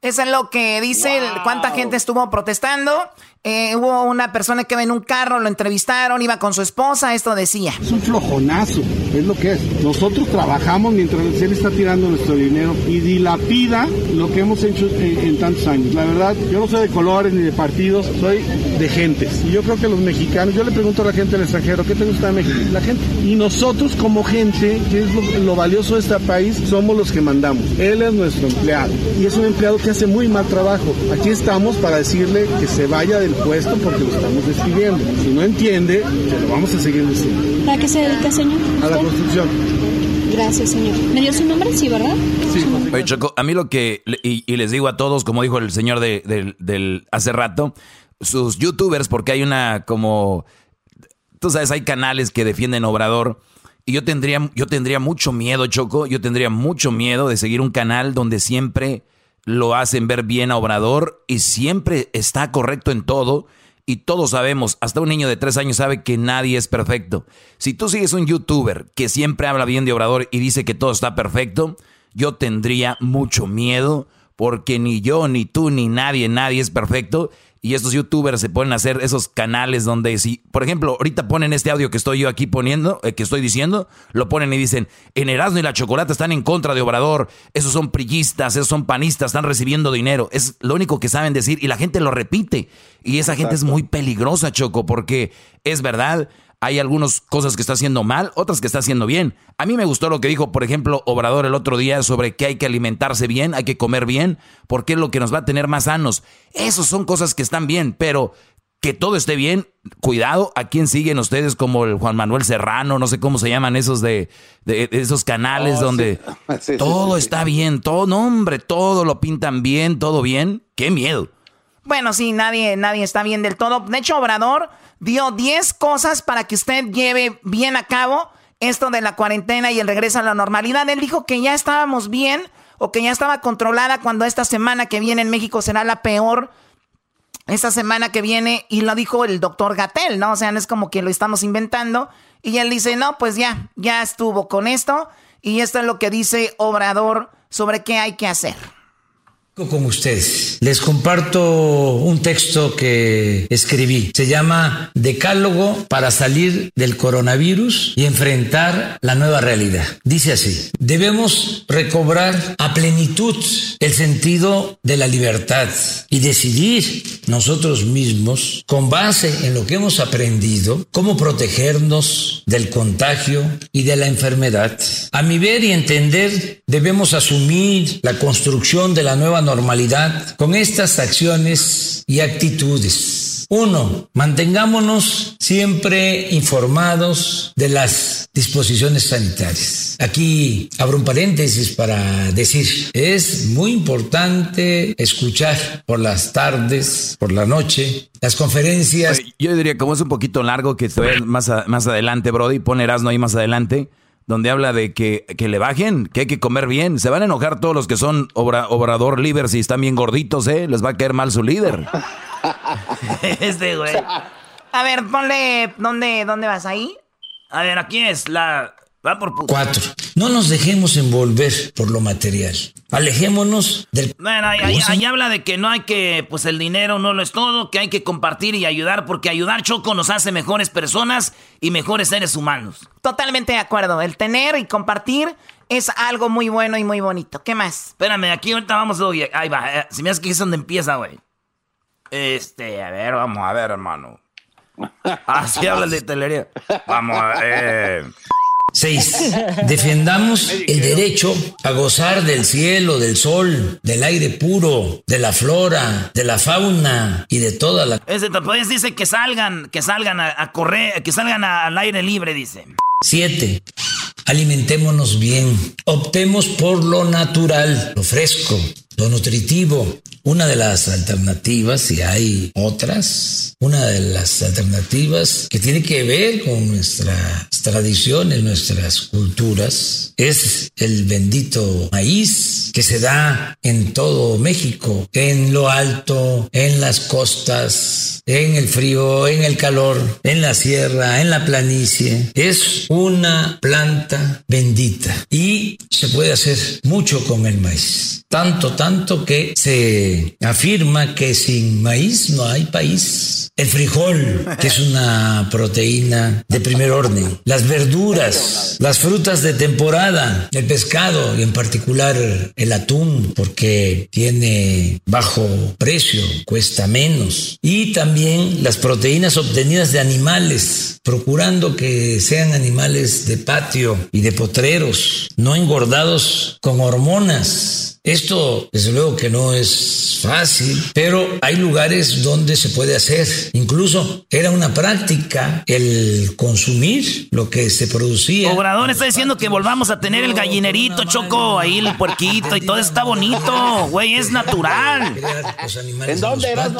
Eso es lo que dice el- cuánta gente estuvo protestando. Eh, hubo una persona que iba en un carro, lo entrevistaron, iba con su esposa, esto decía. Es un flojonazo, es lo que es. Nosotros trabajamos mientras él está tirando nuestro dinero y dilapida lo que hemos hecho en, tantos años. La verdad, yo no soy de colores ni de partidos, soy de gentes. Y yo creo que los mexicanos, yo le pregunto a la gente del extranjero, ¿qué te gusta de México? La gente. Y nosotros como gente, que es lo, lo valioso de este país, somos los que mandamos. Él es nuestro empleado y es un empleado que hace muy mal trabajo. Aquí estamos para decirle que se vaya del puesto porque lo estamos despidiendo. Si no entiende, se lo vamos a seguir diciendo. ¿Para qué se dedica, señor? A la construcción. Gracias, señor. ¿Me dio su nombre? Sí, ¿verdad? Oye, Choco, a mí lo que, y, y les digo a todos, como dijo el señor de, del- del hace rato, sus youtubers, porque hay una como, tú sabes, hay canales que defienden Obrador, y yo tendría, yo tendría mucho miedo, Choco, yo tendría mucho miedo de seguir un canal donde siempre lo hacen ver bien a Obrador y siempre está correcto en todo. Y todos sabemos, hasta un niño de tres años sabe que nadie es perfecto. Si tú sigues un youtuber que siempre habla bien de Obrador y dice que todo está perfecto, yo tendría mucho miedo porque ni yo, ni tú, ni nadie, nadie es perfecto. Y estos youtubers se ponen a hacer esos canales donde si, por ejemplo, ahorita ponen este audio que estoy yo aquí poniendo, eh, que estoy diciendo, lo ponen y dicen, en Erasmo y la Chocolata están en contra de Obrador, esos son prillistas, esos son panistas, están recibiendo dinero. Es lo único que saben decir y la gente lo repite. Y esa gente es muy peligrosa, Choco, porque es verdad, hay algunas cosas que está haciendo mal, otras que está haciendo bien. A mí me gustó lo que dijo, por ejemplo, Obrador el otro día sobre que hay que alimentarse bien, hay que comer bien, porque es lo que nos va a tener más sanos. Esas son cosas que están bien, pero que todo esté bien, cuidado a quién siguen ustedes como el Juan Manuel Serrano, no sé cómo se llaman esos de, de- de esos canales Oh, donde sí. Sí, sí, todo sí. está bien, todo, no hombre, todo lo pintan bien, todo bien. Qué miedo. Bueno, sí, nadie, nadie está bien del todo. De hecho, Obrador dio 10 cosas para que usted lleve bien a cabo esto de la cuarentena y el regreso a la normalidad. Él dijo que ya estábamos bien o que ya estaba controlada cuando esta semana que viene en México será la peor. Esta semana que viene, y lo dijo el doctor Gatel, ¿no? O sea, no es como que lo estamos inventando. Y él dice, no, pues ya, ya estuvo con esto. Y esto es lo que dice Obrador sobre qué hay que hacer con ustedes. Les comparto un texto que escribí. Se llama Decálogo para salir del coronavirus y enfrentar la nueva realidad. Dice así, debemos recobrar a plenitud el sentido de la libertad y decidir nosotros mismos, con base en lo que hemos aprendido, cómo protegernos del contagio y de la enfermedad. A mi ver y entender, debemos asumir la construcción de la nueva normalidad con estas acciones y actitudes. Uno, mantengámonos siempre informados de las disposiciones sanitarias. Aquí abro un paréntesis para decir, es muy importante escuchar por las tardes, por la noche, las conferencias. Yo diría, como es un poquito largo, que estoy más, más adelante, Brody, pon Erasmo ahí más adelante donde habla de que, que, le bajen, que hay que comer bien. Se van a enojar todos los que son obrador líder si están bien gorditos, ¿eh? Les va a caer mal su líder. este güey. A ver, ponle, ¿dónde, ¿dónde vas ahí? A ver, aquí es la, Va por Cuatro. No nos dejemos envolver por lo material. Alejémonos del. Bueno, ahí, habla de que no hay que, pues el dinero no lo es todo, que hay que compartir y ayudar, porque ayudar Choco nos hace mejores personas y mejores seres humanos. Totalmente de acuerdo. El tener y compartir es algo muy bueno y muy bonito. ¿Qué más? Espérame, aquí ahorita vamos, ahí va. Eh, si me hace que es donde empieza, güey. Este, a ver, vamos a ver, hermano. Así habla el de telería. Vamos a ver. 6. Defendamos el derecho a gozar del cielo, del sol, del aire puro, de la flora, de la fauna y de toda la... Ese pues dice que salgan, que salgan a, correr, que salgan al aire libre, dice. 7. Alimentémonos bien. Optemos por lo natural, lo fresco, lo nutritivo. Una de las alternativas, si hay otras, una de las alternativas que tiene que ver con nuestras tradiciones, nuestras culturas, es el bendito maíz que se da en todo México, en lo alto, en las costas, en el frío, en el calor, en la sierra, en la planicie. Es una planta bendita y se puede hacer mucho con el maíz. Tanto, tanto que se afirma que sin maíz no hay país. El frijol, que es una proteína de primer orden. Las verduras, las frutas de temporada, el pescado y en particular el atún, porque tiene bajo precio, cuesta menos. Y también las proteínas obtenidas de animales, procurando que sean animales de patio y de potreros, no engordados con hormonas esto, desde luego que no es fácil, pero hay lugares donde se puede hacer. Incluso era una práctica el consumir lo que se producía. Obrador está diciendo que volvamos a tener el gallinerito, Choco, ahí el puerquito y todo está bonito, güey, es natural. ¿En dónde eras?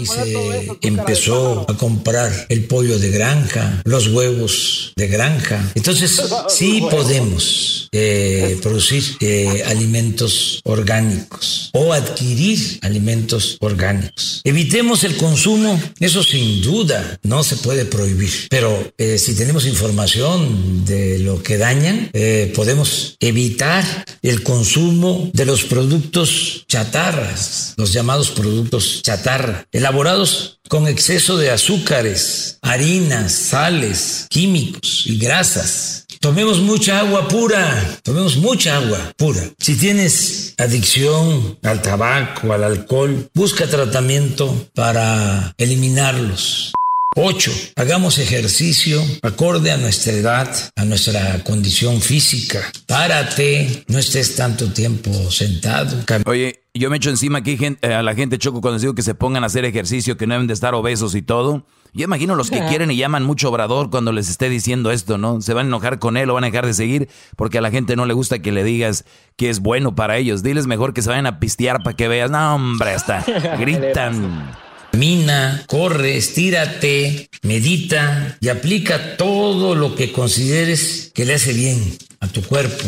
y se empezó a comprar el pollo de granja, los huevos de granja. Entonces, sí podemos eh, producir eh, alimentos orgánicos o adquirir alimentos orgánicos. Evitemos el consumo, eso sin duda no se puede prohibir, pero eh, si tenemos información de lo que dañan, eh, podemos evitar el consumo de los productos chatarras, los llamados productos chatarra, elaborados con exceso de azúcares, harinas, sales, químicos y grasas Tomemos mucha agua pura, tomemos mucha agua pura. Si tienes adicción al tabaco, al alcohol, busca tratamiento para eliminarlos. 8. Hagamos ejercicio acorde a nuestra edad, a nuestra condición física. Párate, no estés tanto tiempo sentado. Oye, yo me echo encima aquí a la gente choco cuando digo que se pongan a hacer ejercicio, que no deben de estar obesos y todo. Yo imagino los que quieren y llaman mucho obrador cuando les esté diciendo esto, ¿no? Se van a enojar con él o van a dejar de seguir porque a la gente no le gusta que le digas que es bueno para ellos. Diles mejor que se vayan a pistear para que veas. No, hombre, hasta gritan. camina, corre, estírate, medita y aplica todo lo que consideres que le hace bien a tu cuerpo,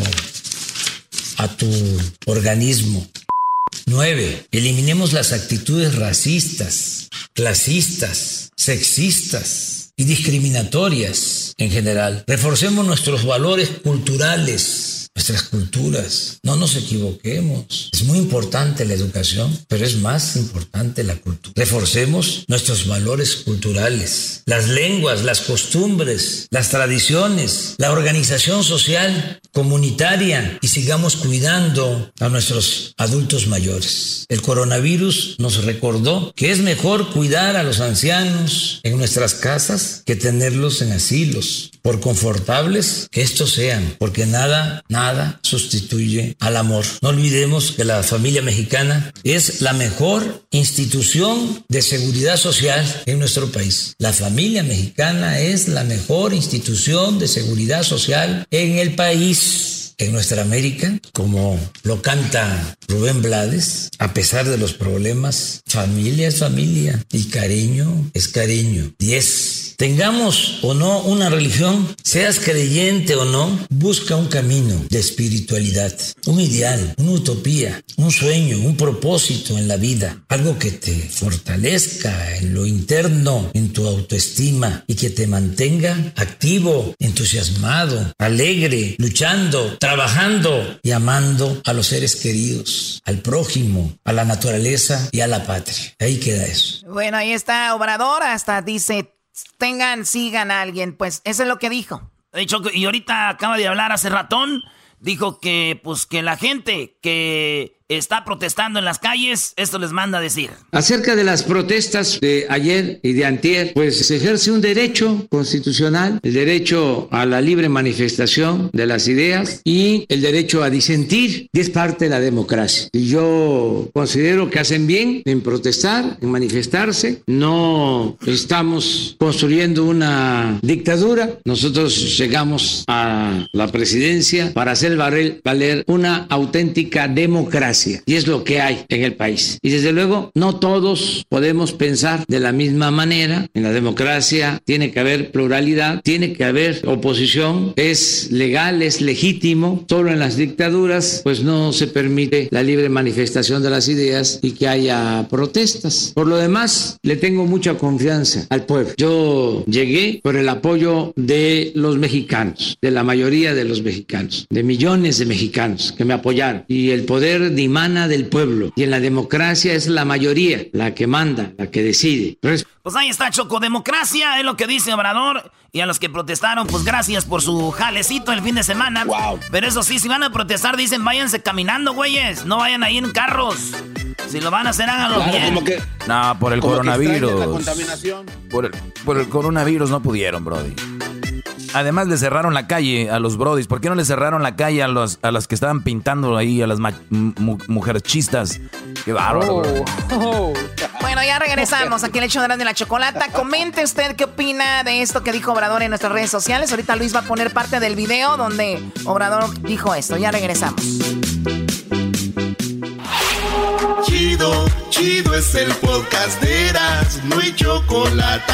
a tu organismo. 9. Eliminemos las actitudes racistas, clasistas, sexistas y discriminatorias en general. Reforcemos nuestros valores culturales nuestras culturas. No nos equivoquemos. Es muy importante la educación, pero es más importante la cultura. Reforcemos nuestros valores culturales, las lenguas, las costumbres, las tradiciones, la organización social, comunitaria y sigamos cuidando a nuestros adultos mayores. El coronavirus nos recordó que es mejor cuidar a los ancianos en nuestras casas que tenerlos en asilos, por confortables que estos sean, porque nada, nada nada sustituye al amor. No olvidemos que la familia mexicana es la mejor institución de seguridad social en nuestro país. La familia mexicana es la mejor institución de seguridad social en el país en nuestra América, como lo canta Rubén Blades, a pesar de los problemas, familia es familia y cariño es cariño. 10. Tengamos o no una religión, seas creyente o no, busca un camino de espiritualidad, un ideal, una utopía, un sueño, un propósito en la vida, algo que te fortalezca en lo interno, en tu autoestima y que te mantenga activo, entusiasmado, alegre, luchando, trabajando y amando a los seres queridos, al prójimo, a la naturaleza y a la patria. Ahí queda eso. Bueno, ahí está Obrador, hasta dice, tengan, sigan a alguien. Pues eso es lo que dijo. Y ahorita acaba de hablar hace ratón, dijo que pues que la gente que está protestando en las calles, esto les manda a decir. Acerca de las protestas de ayer y de antier, pues se ejerce un derecho constitucional, el derecho a la libre manifestación de las ideas y el derecho a disentir, y es parte de la democracia. Y yo considero que hacen bien en protestar, en manifestarse, no estamos construyendo una dictadura, nosotros llegamos a la presidencia para hacer valer una auténtica democracia y es lo que hay en el país. Y desde luego, no todos podemos pensar de la misma manera. En la democracia tiene que haber pluralidad, tiene que haber oposición, es legal, es legítimo. Solo en las dictaduras, pues no se permite la libre manifestación de las ideas y que haya protestas. Por lo demás, le tengo mucha confianza al pueblo. Yo llegué por el apoyo de los mexicanos, de la mayoría de los mexicanos, de millones de mexicanos que me apoyaron. Y el poder de emana del pueblo. Y en la democracia es la mayoría la que manda, la que decide. Pues ahí está, Choco. Democracia es lo que dice Obrador. Y a los que protestaron, pues gracias por su jalecito el fin de semana. Wow. Pero eso sí, si van a protestar, dicen váyanse caminando, güeyes. No vayan ahí en carros. Si lo van a hacer, háganlo bien. no, por el coronavirus. Por el, por el coronavirus no pudieron, Brody. Además le cerraron la calle a los brodis. ¿Por qué no le cerraron la calle a, los, a las que estaban pintando ahí, a las mujerchistas? Qué bárbaro. Oh. Bueno, ya regresamos aquí el hecho de la chocolata. Comente usted qué opina de esto que dijo Obrador en nuestras redes sociales. Ahorita Luis va a poner parte del video donde Obrador dijo esto. Ya regresamos. Chido, chido es el podcast de Eras, no hay chocolate.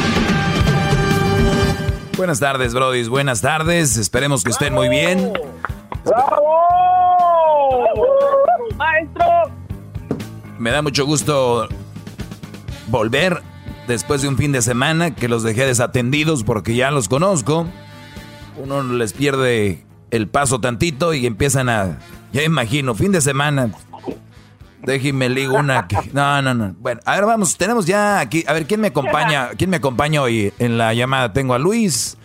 Buenas tardes, brodis. Buenas tardes. Esperemos que estén muy bien. ¡Bravo! ¡Maestro! Me da mucho gusto volver después de un fin de semana que los dejé desatendidos porque ya los conozco. Uno les pierde el paso tantito y empiezan a... Ya imagino, fin de semana. Déjenme ligo una... No, no, no. Bueno, a ver, vamos, tenemos ya aquí... A ver, ¿quién me acompaña? ¿Quién me acompaña hoy en la llamada? Tengo a Luis,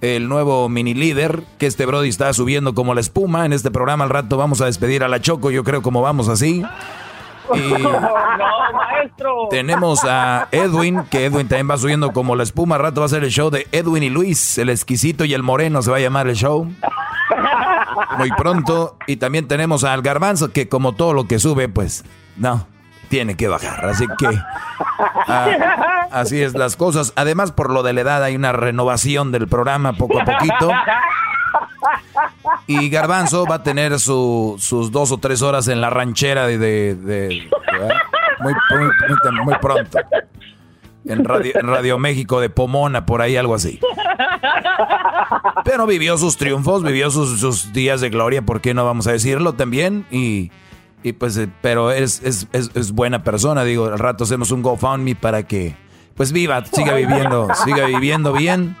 el nuevo mini líder que este Brody está subiendo como la espuma. En este programa al rato vamos a despedir a la Choco, yo creo como vamos así. Y no, maestro. tenemos a Edwin, que Edwin también va subiendo como la espuma. Al rato va a ser el show de Edwin y Luis, el exquisito y el moreno se va a llamar el show. Muy pronto. Y también tenemos al garbanzo, que como todo lo que sube, pues no, tiene que bajar. Así que ah, así es las cosas. Además, por lo de la edad hay una renovación del programa poco a poquito. Y Garbanzo va a tener su- sus dos o tres horas en la ranchera de, de- muy- muy pronto. En Radio, en Radio México de Pomona, por ahí algo así. Pero vivió sus triunfos, vivió sus, sus días de gloria, ¿por qué no vamos a decirlo también? Y, y pues, eh, pero es, es, es, es buena persona, digo, al rato hacemos un GoFundMe para que, pues viva, siga viviendo, siga viviendo bien.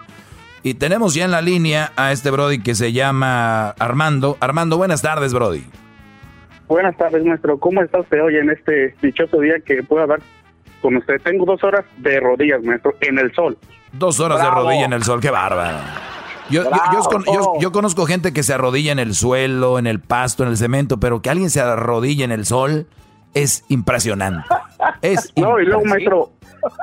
Y tenemos ya en la línea a este Brody que se llama Armando. Armando, buenas tardes, Brody. Buenas tardes, maestro. ¿Cómo está usted hoy en este dichoso día que puedo hablar con usted? Tengo dos horas de rodillas, maestro, en el sol. Dos horas Bravo. de rodilla en el sol, qué bárbaro. Yo, yo- conozco gente que se arrodilla en el suelo, en el pasto, en el cemento, pero que alguien se arrodilla en el sol es impresionante. Es No, y luego, maestro,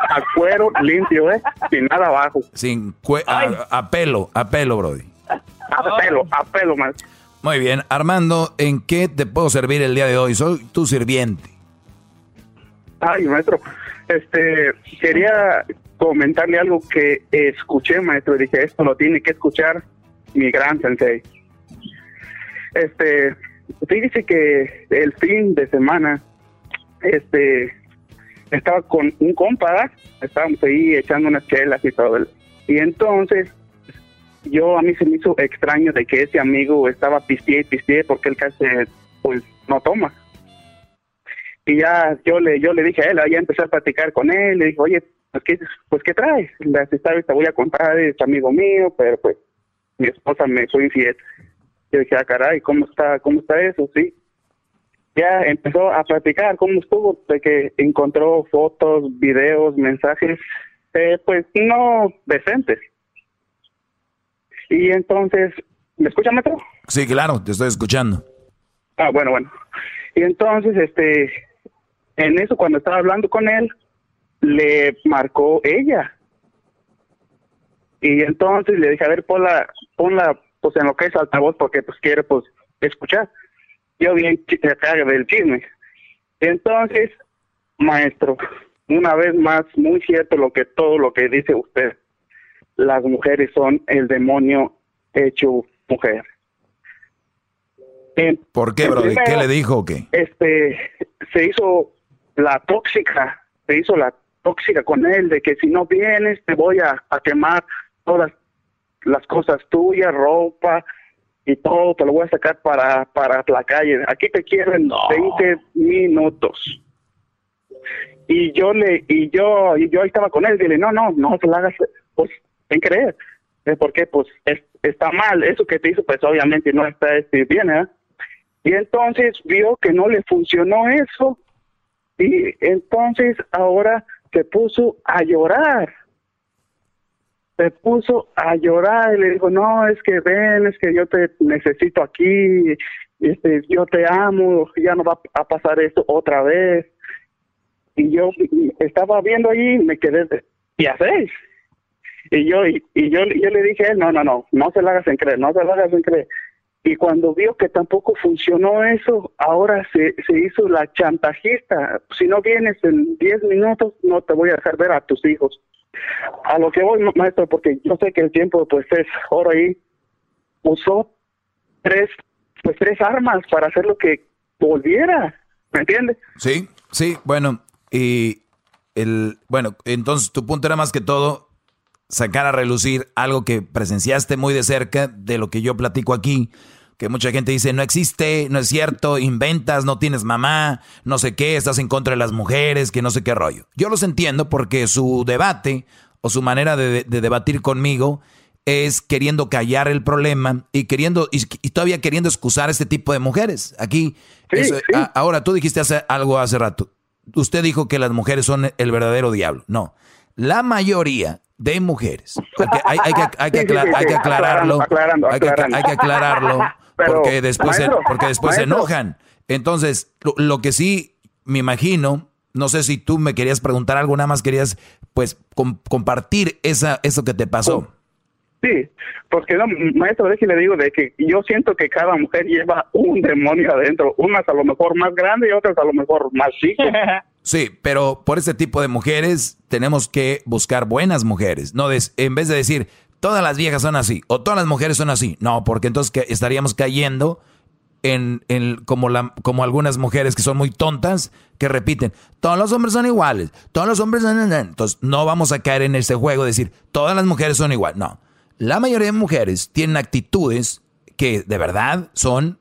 a cuero limpio, ¿eh? Sin nada abajo. Sin a, a pelo, a pelo, Brody. A pelo, a pelo, maestro. Muy bien, Armando, ¿en qué te puedo servir el día de hoy? Soy tu sirviente. Ay, maestro, este, quería comentarle algo que escuché, maestro, dije, esto lo tiene que escuchar mi gran sensei. Este, fíjese que el fin de semana, este, estaba con un compa, estábamos ahí echando unas chelas y todo. Y entonces, yo a mí se me hizo extraño de que ese amigo estaba pisteé y pisteé porque él casi, pues, no toma y ya yo le yo le dije a él, ya empecé a platicar con él, le dije, oye, pues qué, pues, ¿qué traes? Las esta te voy a contar, es amigo mío, pero pues mi esposa me fue infiel. Yo dije, ah, caray, ¿cómo está, cómo está eso? Sí. Ya empezó a platicar cómo estuvo, de que encontró fotos, videos, mensajes, eh, pues no decentes. Y entonces, ¿me escucha, Metro? Sí, claro, te estoy escuchando. Ah, bueno, bueno. Y entonces, este, en eso, cuando estaba hablando con él, le marcó ella. Y entonces le dije, a ver, ponla, ponla, pues en lo que es altavoz, porque pues quiere, pues, escuchar. Yo bien chi- acá del chisme. Entonces, maestro, una vez más, muy cierto lo que todo lo que dice usted. Las mujeres son el demonio hecho mujer. En- ¿Por qué, Brody? ¿Qué le dijo o qué? Este, se hizo la tóxica, se hizo la tóxica con él, de que si no vienes te voy a, a quemar todas las cosas tuyas, ropa y todo, te lo voy a sacar para, para la calle. Aquí te quiero en 20 minutos. Y yo le, y yo, y yo estaba con él, dile, no, no, no se la hagas, pues, en creer. ¿Eh? Porque, pues, es- está mal, eso que te hizo, pues, obviamente no está este, bien, ¿eh? Y entonces vio que no le funcionó eso y entonces ahora se puso a llorar. Se puso a llorar y le dijo, no, es que ven, es que yo te necesito aquí, este, yo te amo, ya no va a pasar esto otra vez. Y yo estaba viendo ahí y me quedé, ¿y hacéis? Y yo, y, y yo, yo le dije no, no, no, no se la hagas en creer, no se la hagas en creer. Y cuando vio que tampoco funcionó eso, ahora se, se hizo la chantajista. Si no vienes en 10 minutos, no te voy a dejar ver a tus hijos. A lo que voy, ma- maestro, porque yo sé que el tiempo pues es oro ahí. Usó tres, pues tres armas para hacer lo que volviera. ¿Me entiendes? Sí, sí, bueno, y el, bueno, entonces tu punto era más que todo sacar a relucir algo que presenciaste muy de cerca de lo que yo platico aquí, que mucha gente dice, no existe, no es cierto, inventas, no tienes mamá, no sé qué, estás en contra de las mujeres, que no sé qué rollo. Yo los entiendo porque su debate o su manera de, de debatir conmigo es queriendo callar el problema y queriendo y, y todavía queriendo excusar a este tipo de mujeres. Aquí, eso- a- ahora tú dijiste hace, algo hace rato. Usted dijo que las mujeres son el verdadero diablo. No, la mayoría de mujeres. Porque hay, hay que, hay que aclar- hay que aclararlo. aclarando, hay, que, aclarando. hay que aclararlo Pero, porque después, se, porque después se enojan. Entonces, lo, lo que sí me imagino, no sé si tú me querías preguntar algo, nada más querías pues compartir esa, eso que te pasó. Sí, porque no, maestro, le digo de que yo siento que cada mujer lleva un demonio adentro, unas a lo mejor más grandes y otras a lo mejor más chicas. Sí, pero por ese tipo de mujeres tenemos que buscar buenas mujeres, no en vez de decir todas las viejas son así o todas las mujeres son así, no, porque entonces que estaríamos cayendo en, como, la, como algunas mujeres que son muy tontas, que repiten, todos los hombres son iguales, todos los hombres son... Entonces no vamos a caer en ese juego de decir, todas las mujeres son iguales. No, la mayoría de mujeres tienen actitudes que de verdad son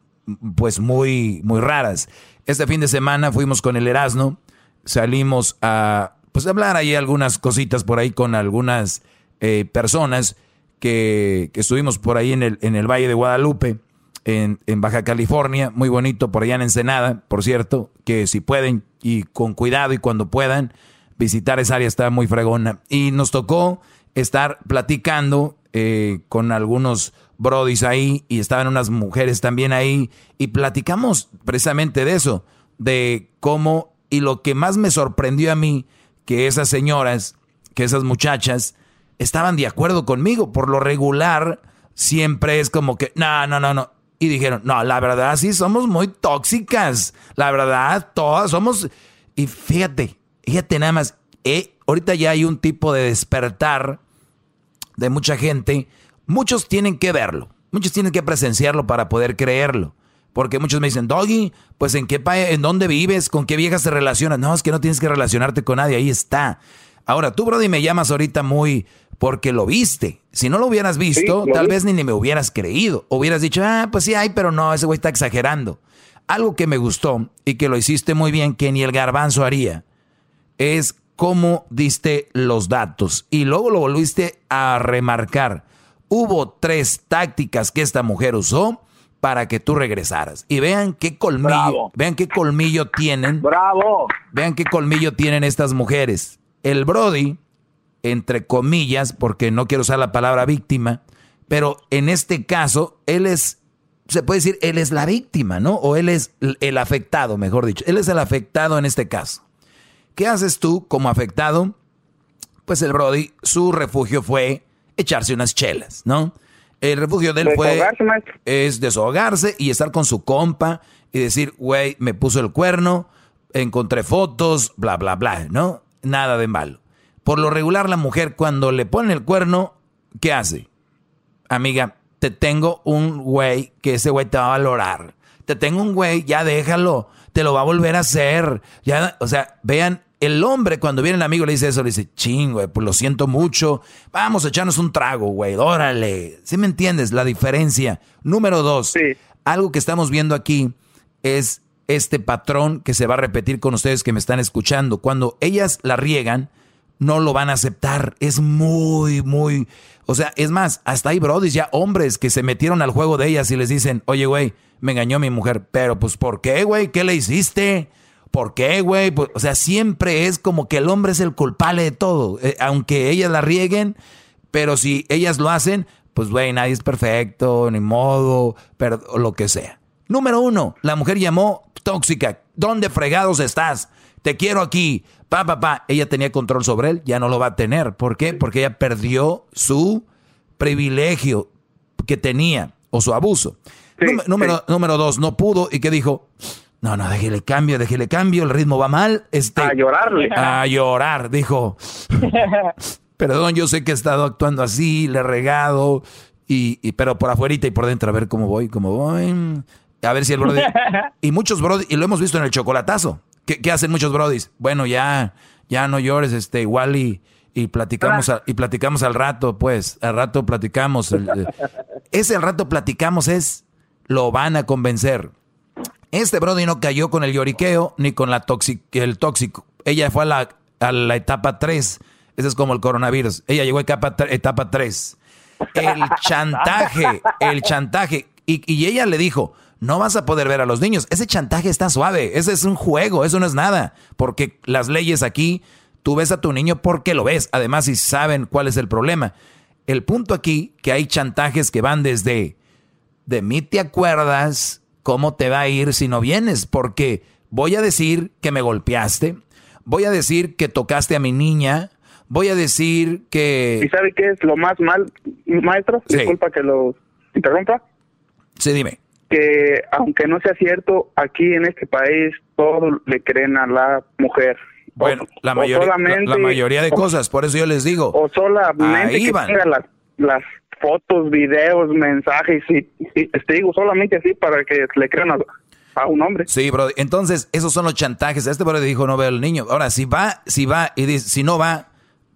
pues muy, muy raras. Este fin de semana fuimos con el Erasmo, salimos a pues hablar ahí algunas cositas por ahí con algunas eh, personas que, que, estuvimos por ahí en el, en el Valle de Guadalupe en, Baja California, muy bonito por allá en Ensenada, por cierto, que si pueden y con cuidado y cuando puedan visitar esa área está muy fregona. Y nos tocó estar platicando eh, con algunos brodis ahí y estaban unas mujeres también ahí y platicamos precisamente de eso, de cómo y lo que más me sorprendió a mí, que esas señoras, que esas muchachas, estaban de acuerdo conmigo. Por lo regular, siempre es como que, no, no, no, no y dijeron, no, la verdad sí somos muy tóxicas. La verdad, todas somos... Y fíjate, fíjate nada más, eh, ahorita ya hay un tipo de despertar de mucha gente. Muchos tienen que verlo, muchos tienen que presenciarlo para poder creerlo. Porque muchos me dicen, Doggy, pues en qué país, en dónde vives, con qué viejas te relacionas. No, es que no tienes que relacionarte con nadie, ahí está. Ahora, tú, Brody, me llamas ahorita muy, porque lo viste. Si no lo hubieras visto, tal vez ni, ni me hubieras creído. Hubieras dicho, ah, pues sí hay, pero no, ese güey está exagerando. Algo que me gustó y que lo hiciste muy bien, que ni el garbanzo haría, es cómo diste los datos y luego lo volviste a remarcar. Hubo tres tácticas que esta mujer usó para que tú regresaras. Y vean qué colmillo, vean qué colmillo tienen. Bravo. Vean qué colmillo tienen estas mujeres. El Brody entre comillas, porque no quiero usar la palabra víctima, pero en este caso, él es, se puede decir, él es la víctima, ¿no? O él es el afectado, mejor dicho. Él es el afectado en este caso. ¿Qué haces tú como afectado? Pues el Brody, su refugio fue echarse unas chelas, ¿no? El refugio de él fue es desahogarse y estar con su compa y decir, güey, me puso el cuerno, encontré fotos, bla, bla, bla, ¿no? Nada de malo. Por lo regular, la mujer cuando le pone el cuerno, ¿qué hace? Amiga, te tengo un güey que ese güey te va a valorar. Te tengo un güey, ya déjalo, te lo va a volver a hacer. Ya, o sea, vean, el hombre cuando viene el amigo le dice eso, le dice, ching, güey, pues lo siento mucho. Vamos a echarnos un trago, güey, órale. ¿Sí me entiendes la diferencia? Número dos, algo que estamos viendo aquí es este patrón que se va a repetir con ustedes que me están escuchando. Cuando ellas la riegan, no lo van a aceptar. Es muy, muy... O sea, es más, hasta hay brodis ya hombres que se metieron al juego de ellas y les dicen, oye, güey, me engañó mi mujer. Pero pues, ¿por qué, güey? ¿Qué le hiciste? ¿Por qué, güey? Pues, o sea, siempre es como que el hombre es el culpable de todo. Eh, aunque ellas la rieguen, pero si ellas lo hacen, pues, güey, nadie es perfecto, ni modo, pero lo que sea. Número uno, la mujer llamó tóxica. ¿Dónde fregados estás? Te quiero aquí pa, pa, pa, ella tenía control sobre él, ya no lo va a tener. ¿Por qué? Porque ella perdió su privilegio que tenía o su abuso. número, número dos, no pudo y que dijo, no, no, déjele cambio, déjele cambio, el ritmo va mal. Este, a llorarle. A llorar, dijo. Perdón, yo sé que he estado actuando así, le he regado, y, pero por afuerita y por dentro, a ver cómo voy, cómo voy. A ver si el brody... y muchos brody, y lo hemos visto en el chocolatazo. ¿Qué, hacen muchos brodis? Bueno, ya, ya no llores, este, igual y, y platicamos y platicamos al rato, pues, al rato platicamos. ese al rato platicamos es, lo van a convencer. Este brody no cayó con el lloriqueo ni con la el tóxico. Ella fue a la, a la etapa 3. Ese es como el coronavirus. Ella llegó a etapa, etapa 3. El chantaje, el chantaje. Y, y ella le dijo, no vas a poder ver a los niños. Ese chantaje está suave, ese es un juego, eso no es nada, porque las leyes aquí, tú ves a tu niño porque lo ves, además si saben cuál es el problema. El punto aquí, que hay chantajes que van desde, de mí te acuerdas cómo te va a ir si no vienes, porque voy a decir que me golpeaste, voy a decir que tocaste a mi niña, voy a decir que... ¿Y sabe qué es lo más mal, maestro? Sí. Disculpa que lo interrumpa. Sí, dime. Que aunque no sea cierto, aquí en este país todo le creen a la mujer. Bueno, la mayoría, la, mayoría de o- cosas, por eso yo les digo. O solamente que van. tenga las, las fotos, videos, mensajes, y, y te digo, solamente así para que le crean a, un hombre. Sí, bro. Entonces, esos son los chantajes. Este bro dijo no veo al niño. Ahora, si va, si va y dice, si no va,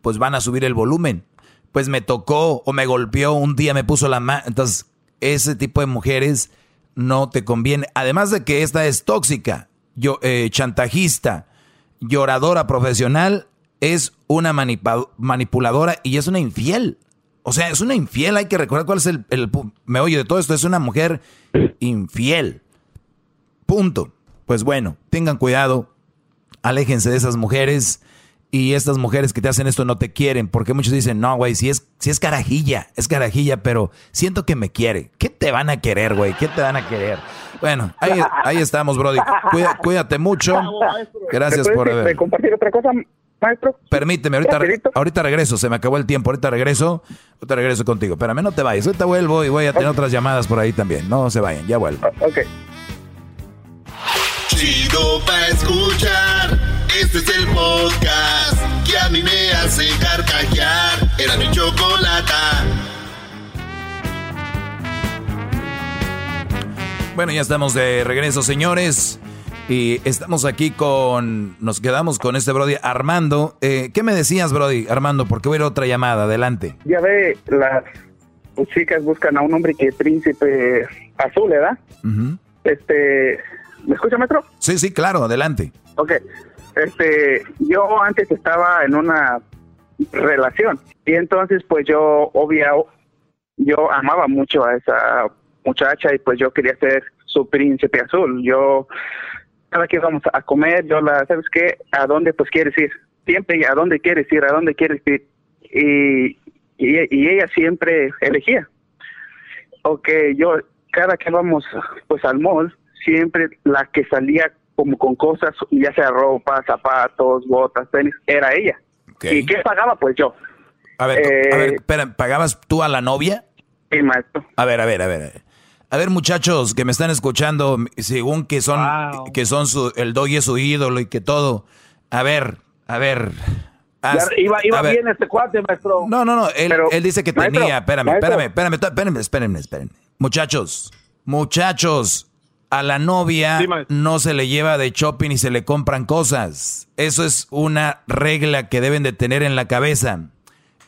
pues van a subir el volumen. Pues me tocó o me golpeó, un día me puso la mano. Entonces, ese tipo de mujeres no te conviene. Además de que esta es tóxica, yo, eh, chantajista, lloradora profesional, es una manipuladora y es una infiel. O sea, es una infiel. Hay que recordar cuál es el, el meollo de todo esto. Es una mujer infiel. Punto. Pues bueno, tengan cuidado, aléjense de esas mujeres y estas mujeres que te hacen esto no te quieren, porque muchos dicen, no, güey, si es, si es carajilla, es carajilla, pero siento que me quiere. ¿Qué te van a querer, güey? ¿Qué te van a querer? Bueno, ahí, ahí estamos, Brody. Cuida- cuídate mucho. Gracias ¿Me por haber. eh, compartir otra cosa, maestro? Permíteme, ahorita, ahorita regreso, se me acabó el tiempo, ahorita regreso, ahorita regreso contigo. Espérame, no te vayas, ahorita vuelvo y voy a tener otras llamadas por ahí también. No se vayan, ya vuelvo. Ok. Chido pa' escuchar. Este es el podcast que a mí me hace carcajear. Era mi chocolata. Bueno, ya estamos de regreso, señores. Y estamos aquí con. Nos quedamos con este Brody Armando. Eh, ¿Qué me decías, Brody Armando? Porque voy a ir a otra llamada. Adelante. Ya ve, las chicas buscan a un hombre que es príncipe azul, ¿verdad? Ujú. Este, ¿me escucha, maestro? Sí, sí, claro, adelante. Ok. Este, yo antes estaba en una relación y entonces pues yo, obvio, yo amaba mucho a esa muchacha y pues yo quería ser su príncipe azul. Yo, cada que íbamos a comer, yo la, ¿sabes qué? ¿A dónde pues quieres ir? Siempre, ¿a dónde quieres ir? ¿A dónde quieres ir? Y, y, y ella siempre elegía. Ok, yo, cada que vamos pues al mall, siempre la que salía como con cosas, ya sea ropa, zapatos, botas, tenis, era ella. ¿Y qué pagaba? Pues yo. A ver, tú- a ver, Eh, espera, ¿pagabas tú a la novia? Sí, maestro. A ver, a ver, a ver. A ver. Muchachos que me están escuchando, según que son, que son su, el doggy es su ídolo y que todo. A ver, a ver. haz- iba iba a ver. bien este cuate, maestro. No, no, no. Él, él dice que maestro, tenía. Espérame, espérame, espérame, espérame, espérame, espérame. Muchachos, muchachos, a la novia no se le lleva de shopping y se le compran cosas. Eso es una regla que deben de tener en la cabeza.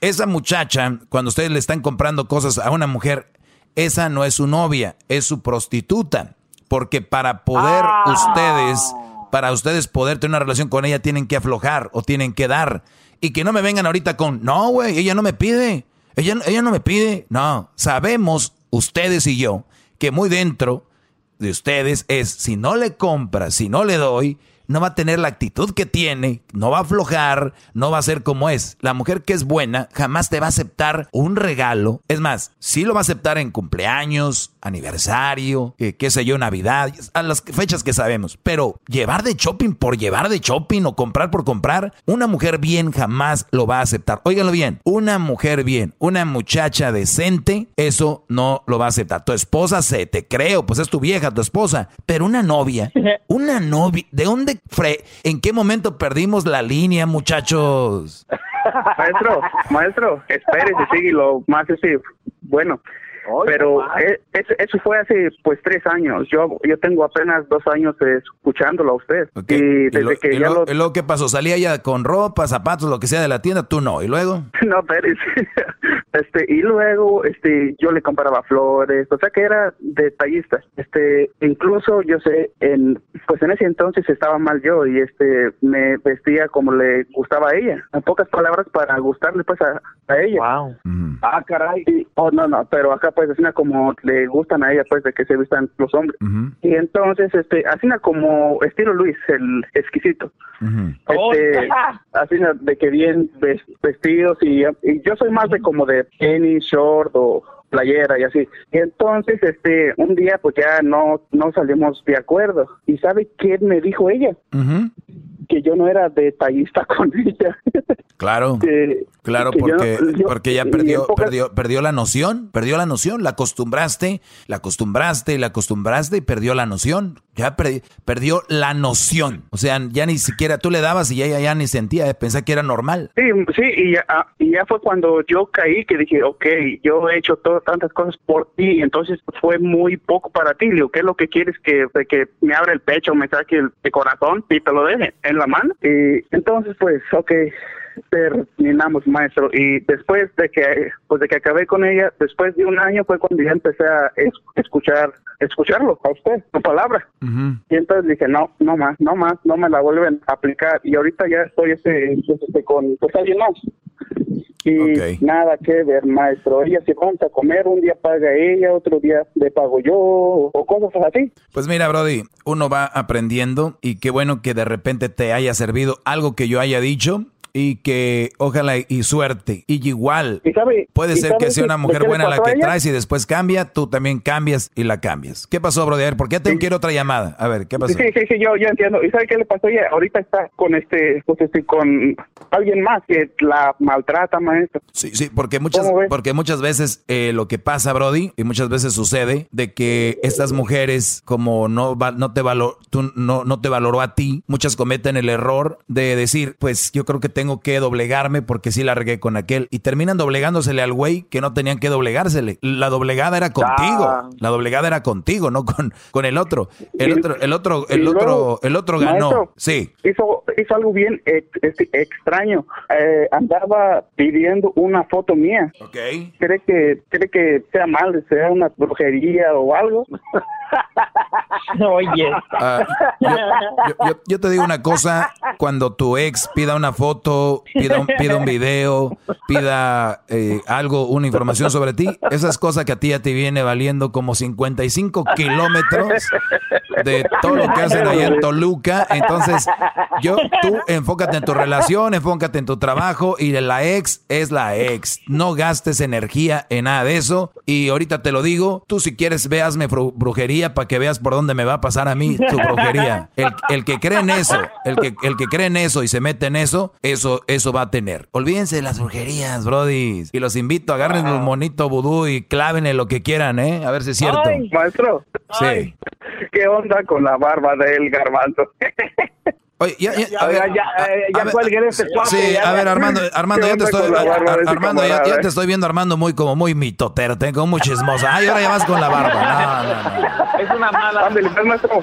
Esa muchacha, cuando ustedes le están comprando cosas a una mujer, esa no es su novia, es su prostituta. Porque para poder ustedes, para ustedes poder tener una relación con ella, tienen que aflojar o tienen que dar. Y que no me vengan ahorita con, no, güey, ella no me pide. Ella, ella no me pide. No, sabemos, ustedes y yo, que muy dentro de ustedes es, si no le compras, si no le doy, no va a tener la actitud que tiene, no va a aflojar, no va a ser como es. La mujer que es buena jamás te va a aceptar un regalo. Es más, sí lo va a aceptar en cumpleaños, aniversario, eh, qué sé yo, Navidad, a las fechas que sabemos. Pero llevar de shopping por llevar de shopping o comprar por comprar, una mujer bien jamás lo va a aceptar. Óiganlo bien, una mujer bien, una muchacha decente, eso no lo va a aceptar. Tu esposa se te creo, pues es tu vieja, tu esposa, pero una novia, una novia, ¿de dónde, fre en qué momento perdimos la línea, muchachos? maestro, maestro, espérese, sigue lo más ese, bueno, pero eh, eso, eso fue hace pues tres años. Yo yo tengo apenas dos años escuchándolo a usted y ¿Y, desde lo- que y ya lo- lo y luego qué pasó? ¿Salía ella con ropa, zapatos, lo que sea de la tienda? Tú no. ¿Y luego? No, espérese. Este, y luego, este, yo le compraba flores, o sea que era detallista. Este, incluso yo sé, en, pues en ese entonces estaba mal yo y este, me vestía como le gustaba a ella. En pocas palabras, para gustarle pues a, a ella. Wow. Ah, caray. Y- oh, no, no, pero acá pues así como le gustan a ella pues de que se vistan los hombres. Y entonces, este, así como estilo Luis, el exquisito. Este, así de que bien ves- vestidos y, y yo soy más de como de tenis, short o, playera y así. Entonces, este, un día pues ya no, no salimos de acuerdo. ¿Y sabe qué me dijo ella? Que yo no era detallista con ella. Claro. Que- Claro, que porque, yo- porque ya perdió, perdió, perdió la noción, perdió la noción, la acostumbraste, la acostumbraste y la acostumbraste y perdió la noción. Ya perdi- perdió la noción. O sea, ya ni siquiera tú le dabas y ella ya ni sentía, pensaba que era normal. Sí, sí, y ya, ah, y ya fue cuando yo caí que dije, ok, yo he hecho todo, tantas cosas por ti, entonces fue muy poco para ti. ¿qué es lo que quieres? Que, que me abra el pecho, me saque el, el corazón y te lo deje en la mano. Y entonces, pues, ok, terminamos, maestro. Y después de que, pues, de que acabé con ella, después de un año fue cuando ya empecé a es- escuchar, escucharlo a usted, su palabra. Y entonces dije, no, no más, no más, no me la vuelven a aplicar. Y ahorita ya estoy este, este, con pues, alguien más. Y nada que ver, maestro. Ella se junta a comer, un día paga ella, otro día le pago yo, o cosas así. Pues mira, Brody, uno va aprendiendo y qué bueno que de repente te haya servido algo que yo haya dicho y que ojalá y suerte. Y igual, puede y ser sabe que sea una mujer buena la que ella? traes y después cambia, tú también cambias y la cambias. ¿Qué pasó, Brody? A ver, ¿por qué te quiero otra llamada? A ver, ¿qué pasó? Sí, sí, sí, yo, yo entiendo. ¿Y sabe qué le pasó ella? Ahorita está con este, pues este, con alguien más que la maltrata, maestro. Sí, sí, porque muchas, porque muchas veces eh, lo que pasa, Brody, y muchas veces sucede, de que estas mujeres, como no va- no te valor, tú no, no te valoró a ti, muchas cometen el error de decir, pues yo creo que tengo que doblegarme porque sí la regué con aquel. Y terminan doblegándosele al güey que no tenían que doblegársele. La doblegada era contigo. Ah. La doblegada era contigo, no con, con el otro. El otro, el otro, el luego, otro, el otro ganó. maestro, Sí. Hizo, hizo algo bien este, extraño. Eh, andaba pidiendo una foto mía. Okay. ¿Cree que, cree que sea mal, sea una brujería o algo? Oye. Ah, yo, te digo una cosa, cuando tu ex pida una foto, pida un, video, pida eh, algo, una información sobre ti, esas cosas que a ti ya te viene valiendo como 55 kilómetros de todo lo que hacen allá en Toluca, entonces yo, tú enfócate en tu relación, enfócate en tu trabajo y la ex es la ex, no gastes energía en nada de eso y ahorita te lo digo, tú si quieres veasme bru- brujería para que veas por dónde me va a pasar a mí tu brujería. El, el que cree en eso, el que, el que cree en eso y se mete en eso, eso, eso va a tener. Olvídense de las brujerías, brody. Y los invito, agarren un monito vudú y clávenle lo que quieran, ¿eh? A ver si es cierto. Ay, maestro. Sí. ¿Qué onda con la barba del garbanzo? Oye, ya, ya, a ver, ya, eh, ya a ver, cuelguen este cuate, Sí, ya. a ver, Armando, Armando, ¿Qué ya te estoy, barba Armando, ya, ya te estoy viendo, Armando, muy como muy mitotero, te- como muy chismosa. Ay, ahora ya vas con la barba. No, no, no. Es una mala. Pues, maestro.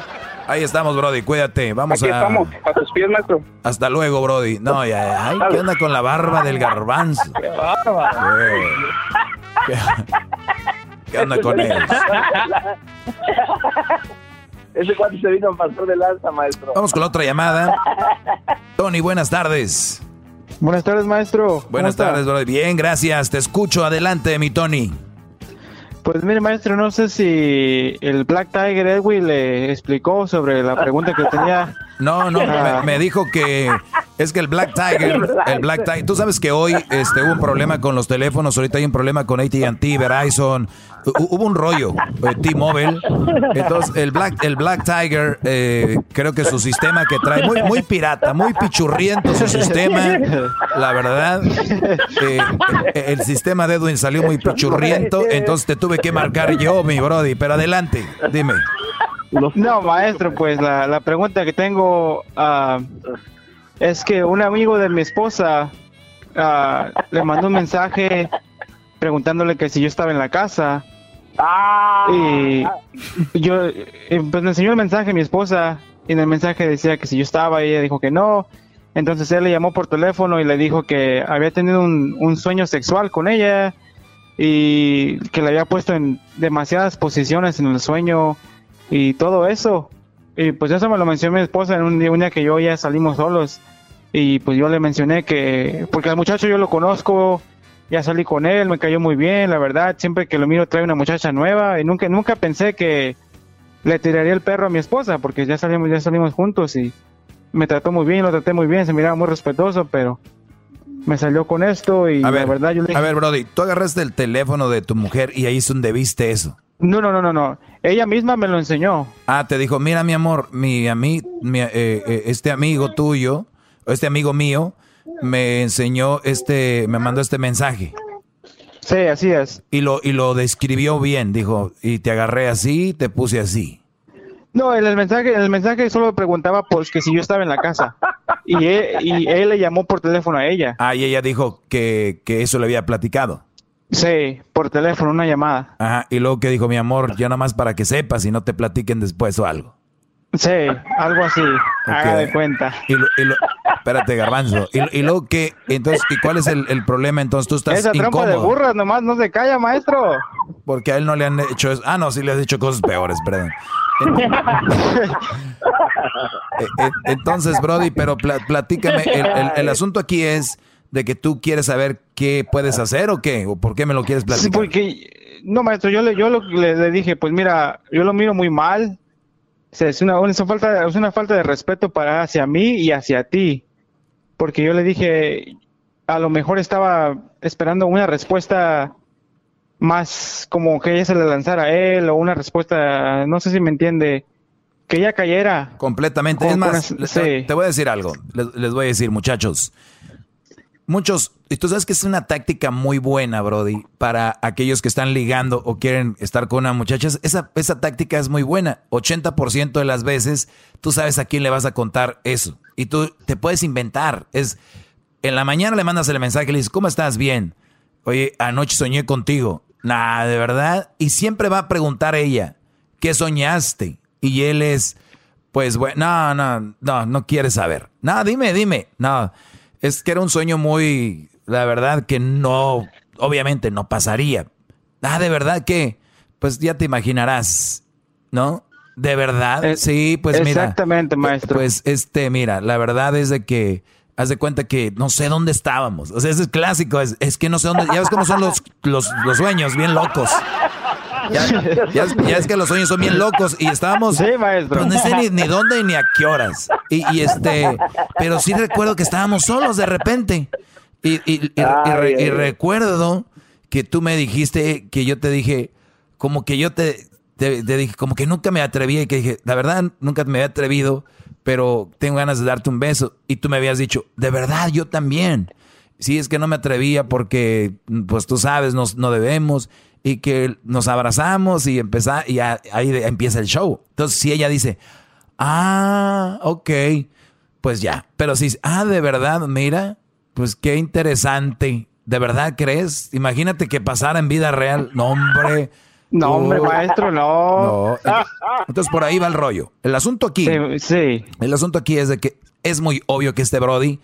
Ahí estamos, Brody, cuídate. Vamos Aquí a. estamos, a tus pies, maestro. Hasta luego, Brody. No, ya, ya. Ay, ¿qué onda con la barba del garbanzo? Qué bárbaro. ¿Qué, qué onda con él? Ese cuate se vino a pasar de lanza, maestro. Vamos con la otra llamada. Tony, buenas tardes. Buenas tardes, maestro. ¿Cómo Buenas tardes, Brody. Bien, gracias. Te escucho. Adelante, mi Tony. Pues mire, maestro, no sé si el Black Tiger Edwin le explicó sobre la pregunta que tenía. No, no, Ah. me, me dijo que es que el Black Tiger, el Black Tiger, tú sabes que hoy este, hubo un problema con los teléfonos, ahorita hay un problema con AT&T, Verizon, hu- hubo un rollo, eh, T-Mobile, entonces el Black, el Black Tiger, eh, creo que su sistema que trae, muy, muy pirata, muy pichurriento su sistema, la verdad, eh, el sistema de Edwin salió muy pichurriento, entonces te tuve que marcar yo, mi brody, pero adelante, dime. No, maestro, pues la, la pregunta que tengo ah, es que un amigo de mi esposa ah, le mandó un mensaje preguntándole que si yo estaba en la casa. Y yo, eh, pues me enseñó el mensaje a mi esposa y en el mensaje decía que si yo estaba y ella dijo que no. Entonces él le llamó por teléfono y le dijo que había tenido un, un sueño sexual con ella y que le había puesto en demasiadas posiciones en el sueño y todo eso. Y pues eso me lo mencionó mi esposa en un día, que yo ya salimos solos. Y pues yo le mencioné que, porque al muchacho yo lo conozco, ya salí con él, me cayó muy bien, la verdad, siempre que lo miro trae una muchacha nueva y nunca, nunca pensé que le tiraría el perro a mi esposa, porque ya salimos, ya salimos juntos y me trató muy bien, lo traté muy bien, se miraba muy respetuoso, pero me salió con esto y A la ver, verdad yo le dije, a ver, Brody, tú agarraste el teléfono de tu mujer y ahí es donde viste eso. no, no, no, no, no, ella misma me lo enseñó. Ah, te dijo, mira mi amor, mi, ami- mi, eh, eh, este amigo tuyo, este amigo mío, me enseñó este, me mandó este mensaje. Sí, así es. Y lo, y lo describió bien, dijo, y te agarré así, te puse así. No, en el mensaje, en el mensaje solo preguntaba pues que si yo estaba en la casa y él, y él le llamó por teléfono a ella. Ah, y ella dijo que, que eso le había platicado. Sí, por teléfono, una llamada. Ajá, y luego que dijo, mi amor, ya nada más para que sepas y no te platiquen después o algo. Sí, algo así. Haga de cuenta. Y lo, y lo- espérate, garbanzo. Y, y luego que, entonces, ¿y cuál es el, el problema? Entonces tú estás Esa trampa de incómodo. burras nomás no se calla, maestro. Porque a él no le han hecho eso. Ah, no, sí le has hecho cosas peores, perdón. Eh, eh, Entonces, Brody, pero pla- platícame, el, el- el asunto aquí es de que tú quieres saber qué puedes hacer o qué, o por qué me lo quieres Sí, platicar. porque, no, maestro, yo le, yo lo- le, le dije, pues mira, yo lo miro muy mal. O sea, es una, es una falta, es una falta de respeto para hacia mí y hacia ti. Porque yo le dije, a lo mejor estaba esperando una respuesta más como que ella se le lanzara a él o una respuesta, no sé si me entiende, que ella cayera. Completamente. Con- es más, sí. te voy a decir algo. Les, les voy a decir, muchachos. Muchos, y tú sabes que es una táctica muy buena, Brody, para aquellos que están ligando o quieren estar con una muchacha. Esa, esa táctica es muy buena. 80% de las veces tú sabes a quién le vas a contar eso. Y tú te puedes inventar. Es, en la mañana le mandas el mensaje y le dices, ¿cómo estás? Bien. Oye, anoche soñé contigo. Nah, de verdad. Y siempre va a preguntar ella, ¿qué soñaste? Y él es, pues bueno, no, no, no, no quiere saber. No, dime, dime. No, es que era un sueño muy, la verdad que no, obviamente no pasaría. Ah, de verdad que, pues ya te imaginarás, ¿no? De verdad, sí, pues mira. exactamente, maestro. Pues este, mira, la verdad es de que, haz de cuenta que no sé dónde estábamos. O sea, ese es clásico, es, es que no sé dónde, ya ves cómo son los, los, los sueños, bien locos. Ya, ya es, ya es que los sueños son bien locos y estábamos. Sí, maestro. Pero no sé ni, ni dónde ni a qué horas. Y, y este, pero sí recuerdo que estábamos solos de repente. Y, y- y- y re- y recuerdo que tú me dijiste, que yo te dije, como que yo te, te, te dije, como que nunca me atreví y que dije, la verdad, nunca me había atrevido, pero tengo ganas de darte un beso. Y tú me habías dicho, de verdad, yo también. Sí, es que no me atrevía porque, pues tú sabes, nos, no debemos y que nos abrazamos y empezar y ahí empieza el show. Entonces, si ella dice, ah, ok, pues ya. Pero si, ah, de verdad, mira, pues qué interesante. ¿De verdad crees? Imagínate que pasara en vida real. No, hombre. No, hombre, maestro, no. No. Ent- Entonces por ahí va el rollo. El asunto aquí. Sí. El asunto aquí es de que es muy obvio que este Brody,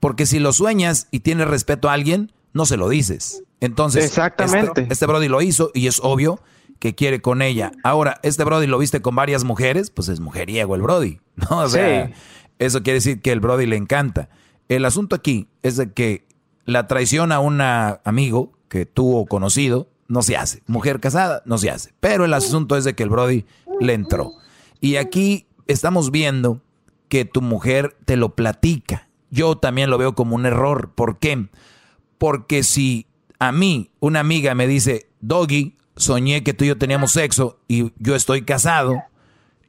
porque si lo sueñas y tienes respeto a alguien, no se lo dices. Entonces, Exactamente. Este, este Brody lo hizo y es obvio que quiere con ella. Ahora, este Brody lo viste con varias mujeres, pues es mujeriego el Brody. ¿no? O sea, Sí. eso quiere decir que el Brody le encanta. El asunto aquí es de que la traición a un amigo que tuvo conocido no se hace. Mujer casada no se hace. Pero el asunto es de que el Brody le entró. Y aquí estamos viendo que tu mujer te lo platica. Yo también lo veo como un error. ¿Por qué? Porque si a mí una amiga me dice, Doggy, soñé que tú y yo teníamos sexo y yo estoy casado,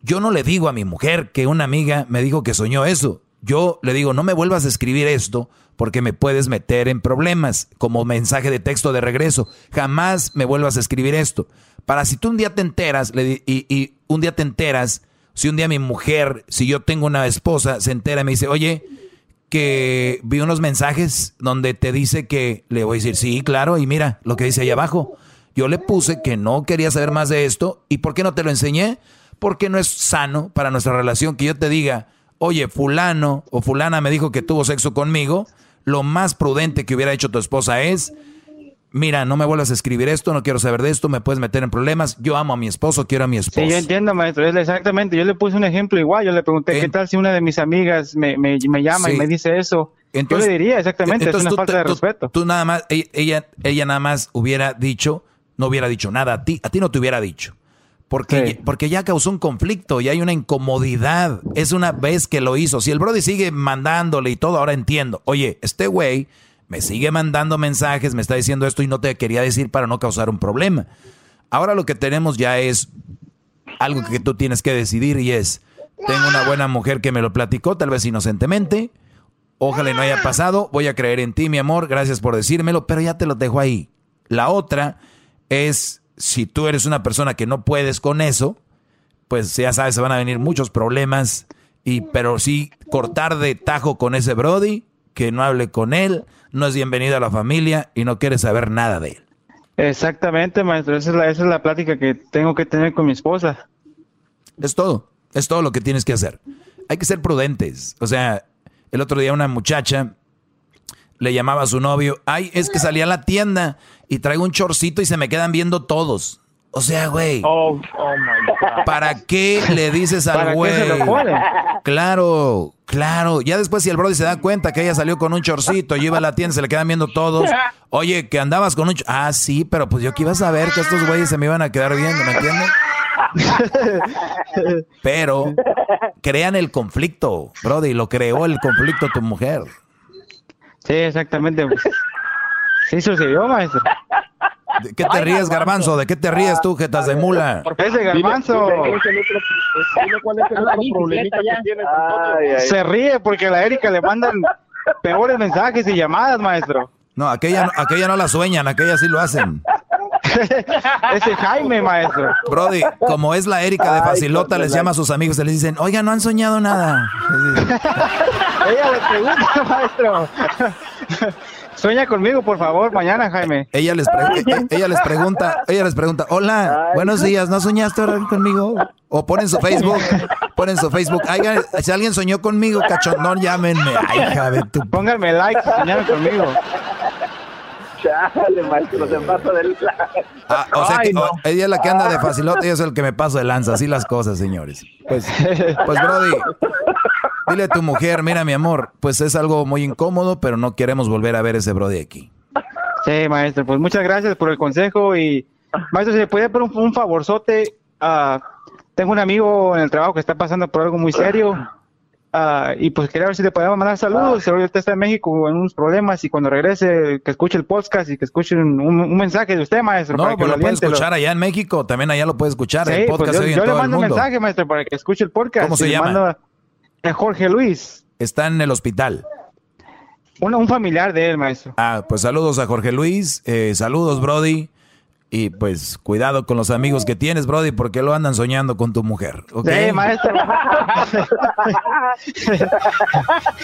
yo no le digo a mi mujer que una amiga me dijo que soñó eso. Yo le digo, no me vuelvas a escribir esto porque me puedes meter en problemas como mensaje de texto de regreso. Jamás me vuelvas a escribir esto. Para si tú un día te enteras y, y un día te enteras, si un día mi mujer, si yo tengo una esposa, se entera y me dice, oye, que vi unos mensajes donde te dice que le voy a decir, sí, claro, y mira lo que dice ahí abajo. Yo le puse que no quería saber más de esto. ¿Y por qué no te lo enseñé? Porque no es sano para nuestra relación que yo te diga, oye, fulano o fulana me dijo que tuvo sexo conmigo. Lo más prudente que hubiera hecho tu esposa es, mira, no me vuelvas a escribir esto, no quiero saber de esto, me puedes meter en problemas. Yo amo a mi esposo, quiero a mi esposo. Sí, yo entiendo, maestro. Es exactamente. Yo le puse un ejemplo igual. Yo le pregunté, ¿qué tal si una de mis amigas me, me, me llama y me dice eso? Entonces- yo le diría exactamente, Entonces es una tú- falta de tú- respeto. Tú nada más, ella, ella, ella nada más hubiera dicho, no hubiera dicho nada a ti, a ti no te hubiera dicho. Porque, porque ya causó un conflicto y hay una incomodidad. Es una vez que lo hizo. Si el Brody sigue mandándole y todo, ahora entiendo. Oye, este güey me sigue mandando mensajes, me está diciendo esto y no te quería decir para no causar un problema. Ahora lo que tenemos ya es algo que tú tienes que decidir y es, tengo una buena mujer que me lo platicó, tal vez inocentemente, ojalá no haya pasado, voy a creer en ti, mi amor, gracias por decírmelo, pero ya te lo dejo ahí. La otra es, si tú eres una persona que no puedes con eso, pues ya sabes, se van a venir muchos problemas, y, pero sí cortar de tajo con ese Brody, que no hable con él, no es bienvenido a la familia y no quiere saber nada de él. Exactamente, maestro. Esa es, la, esa es la plática que tengo que tener con mi esposa. Es todo. Es todo lo que tienes que hacer. Hay que ser prudentes. O sea, el otro día una muchacha le llamaba a su novio, ay, es que salí a la tienda y traigo un chorcito y se me quedan viendo todos. O sea, güey. Oh, oh my God. ¿Para qué le dices al ¿Para qué güey? se lo pone? Claro, claro. Ya después si el brody se da cuenta que ella salió con un chorcito y iba a la tienda, se le quedan viendo todos. Oye, que andabas con un... Ah, sí, pero pues yo que iba a saber que estos güeyes se me iban a quedar viendo, ¿me entiendes? Pero crean el conflicto, brody. Lo creó el conflicto tu mujer. Sí, exactamente. Sí sucedió, maestro. ¿De qué te ríes, garbanzo? ¿De qué te ríes tú, jetas de mula? Ese garbanzo Dile cuál es el otro problemita que tienes entonces. se ríe porque a la Erika le mandan peores mensajes y llamadas, maestro. No, aquella, aquella no la sueñan, aquella sí lo hacen. Ese Jaime, maestro. Brody, como es la Erika de Ay, Facilota, les llama a sus amigos y les dicen, oiga, no han soñado nada. Ella le pregunta, maestro. Sueña conmigo, por favor, mañana, Jaime. Ella les, ella les pregunta, ella les pregunta, hola, buenos días, ¿no soñaste ahora conmigo? O ponen su Facebook, ponen su Facebook, "Oigan, si alguien soñó conmigo, cachondón, llámenme. Ay. Pónganme like si soñaron conmigo. Chale, maestro, se pasa del Ah, o sea Ay, que no. o- ella es la que anda de facilota y yo soy el que me paso de lanza, así las cosas, señores. Pues, pues Brody, dile a tu mujer, mira mi amor, pues es algo muy incómodo, pero no queremos volver a ver ese Brody aquí. Sí, maestro, pues muchas gracias por el consejo y maestro, si le puede pedir un, un favorzote, ah, tengo un amigo en el trabajo que está pasando por algo muy serio ah, y pues quería ver si le podemos mandar saludos, ahorita usted está en México en unos problemas y cuando regrese que escuche el podcast y que escuche un, un- un mensaje de usted, maestro. No, para que pues lo puede escuchar allá en México, también allá lo puede escuchar, Sí, el pues podcast yo, oye en yo le todo mando un mensaje, maestro, para que escuche el podcast. ¿Cómo se llama? mando a Jorge Luis, Está en el hospital. un, un familiar de él, maestro. Ah, pues saludos a Jorge Luis, eh, saludos Brody, y pues cuidado con los amigos que tienes, Brody, porque lo andan soñando con tu mujer. Sí, maestro.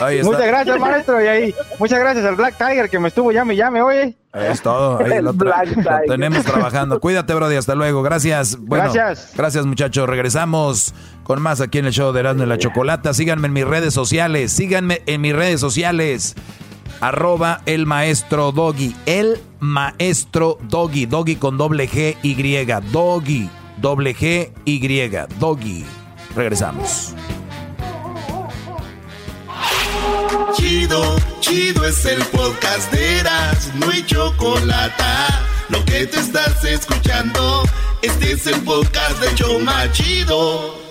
Ahí está. Muchas gracias, maestro. Y ahí, muchas gracias al Black Tiger que me estuvo llame, llame, oye. Ahí es todo, ahí lo, tra- tenemos trabajando. Cuídate, Brody, hasta luego. Gracias. Bueno, Gracias. Gracias, muchachos. Regresamos con más aquí en el show de Erasmo y la Chocolata. Síganme en mis redes sociales. Síganme en mis redes sociales. Arroba el maestro Doggy. El maestro Doggy. Doggy con doble G Y. Doggy. Doble G Y. Doggy. Regresamos. Chido, chido es el podcast de Eras, no hay chocolate. Lo que te estás escuchando, este es el podcast de Choma Chido.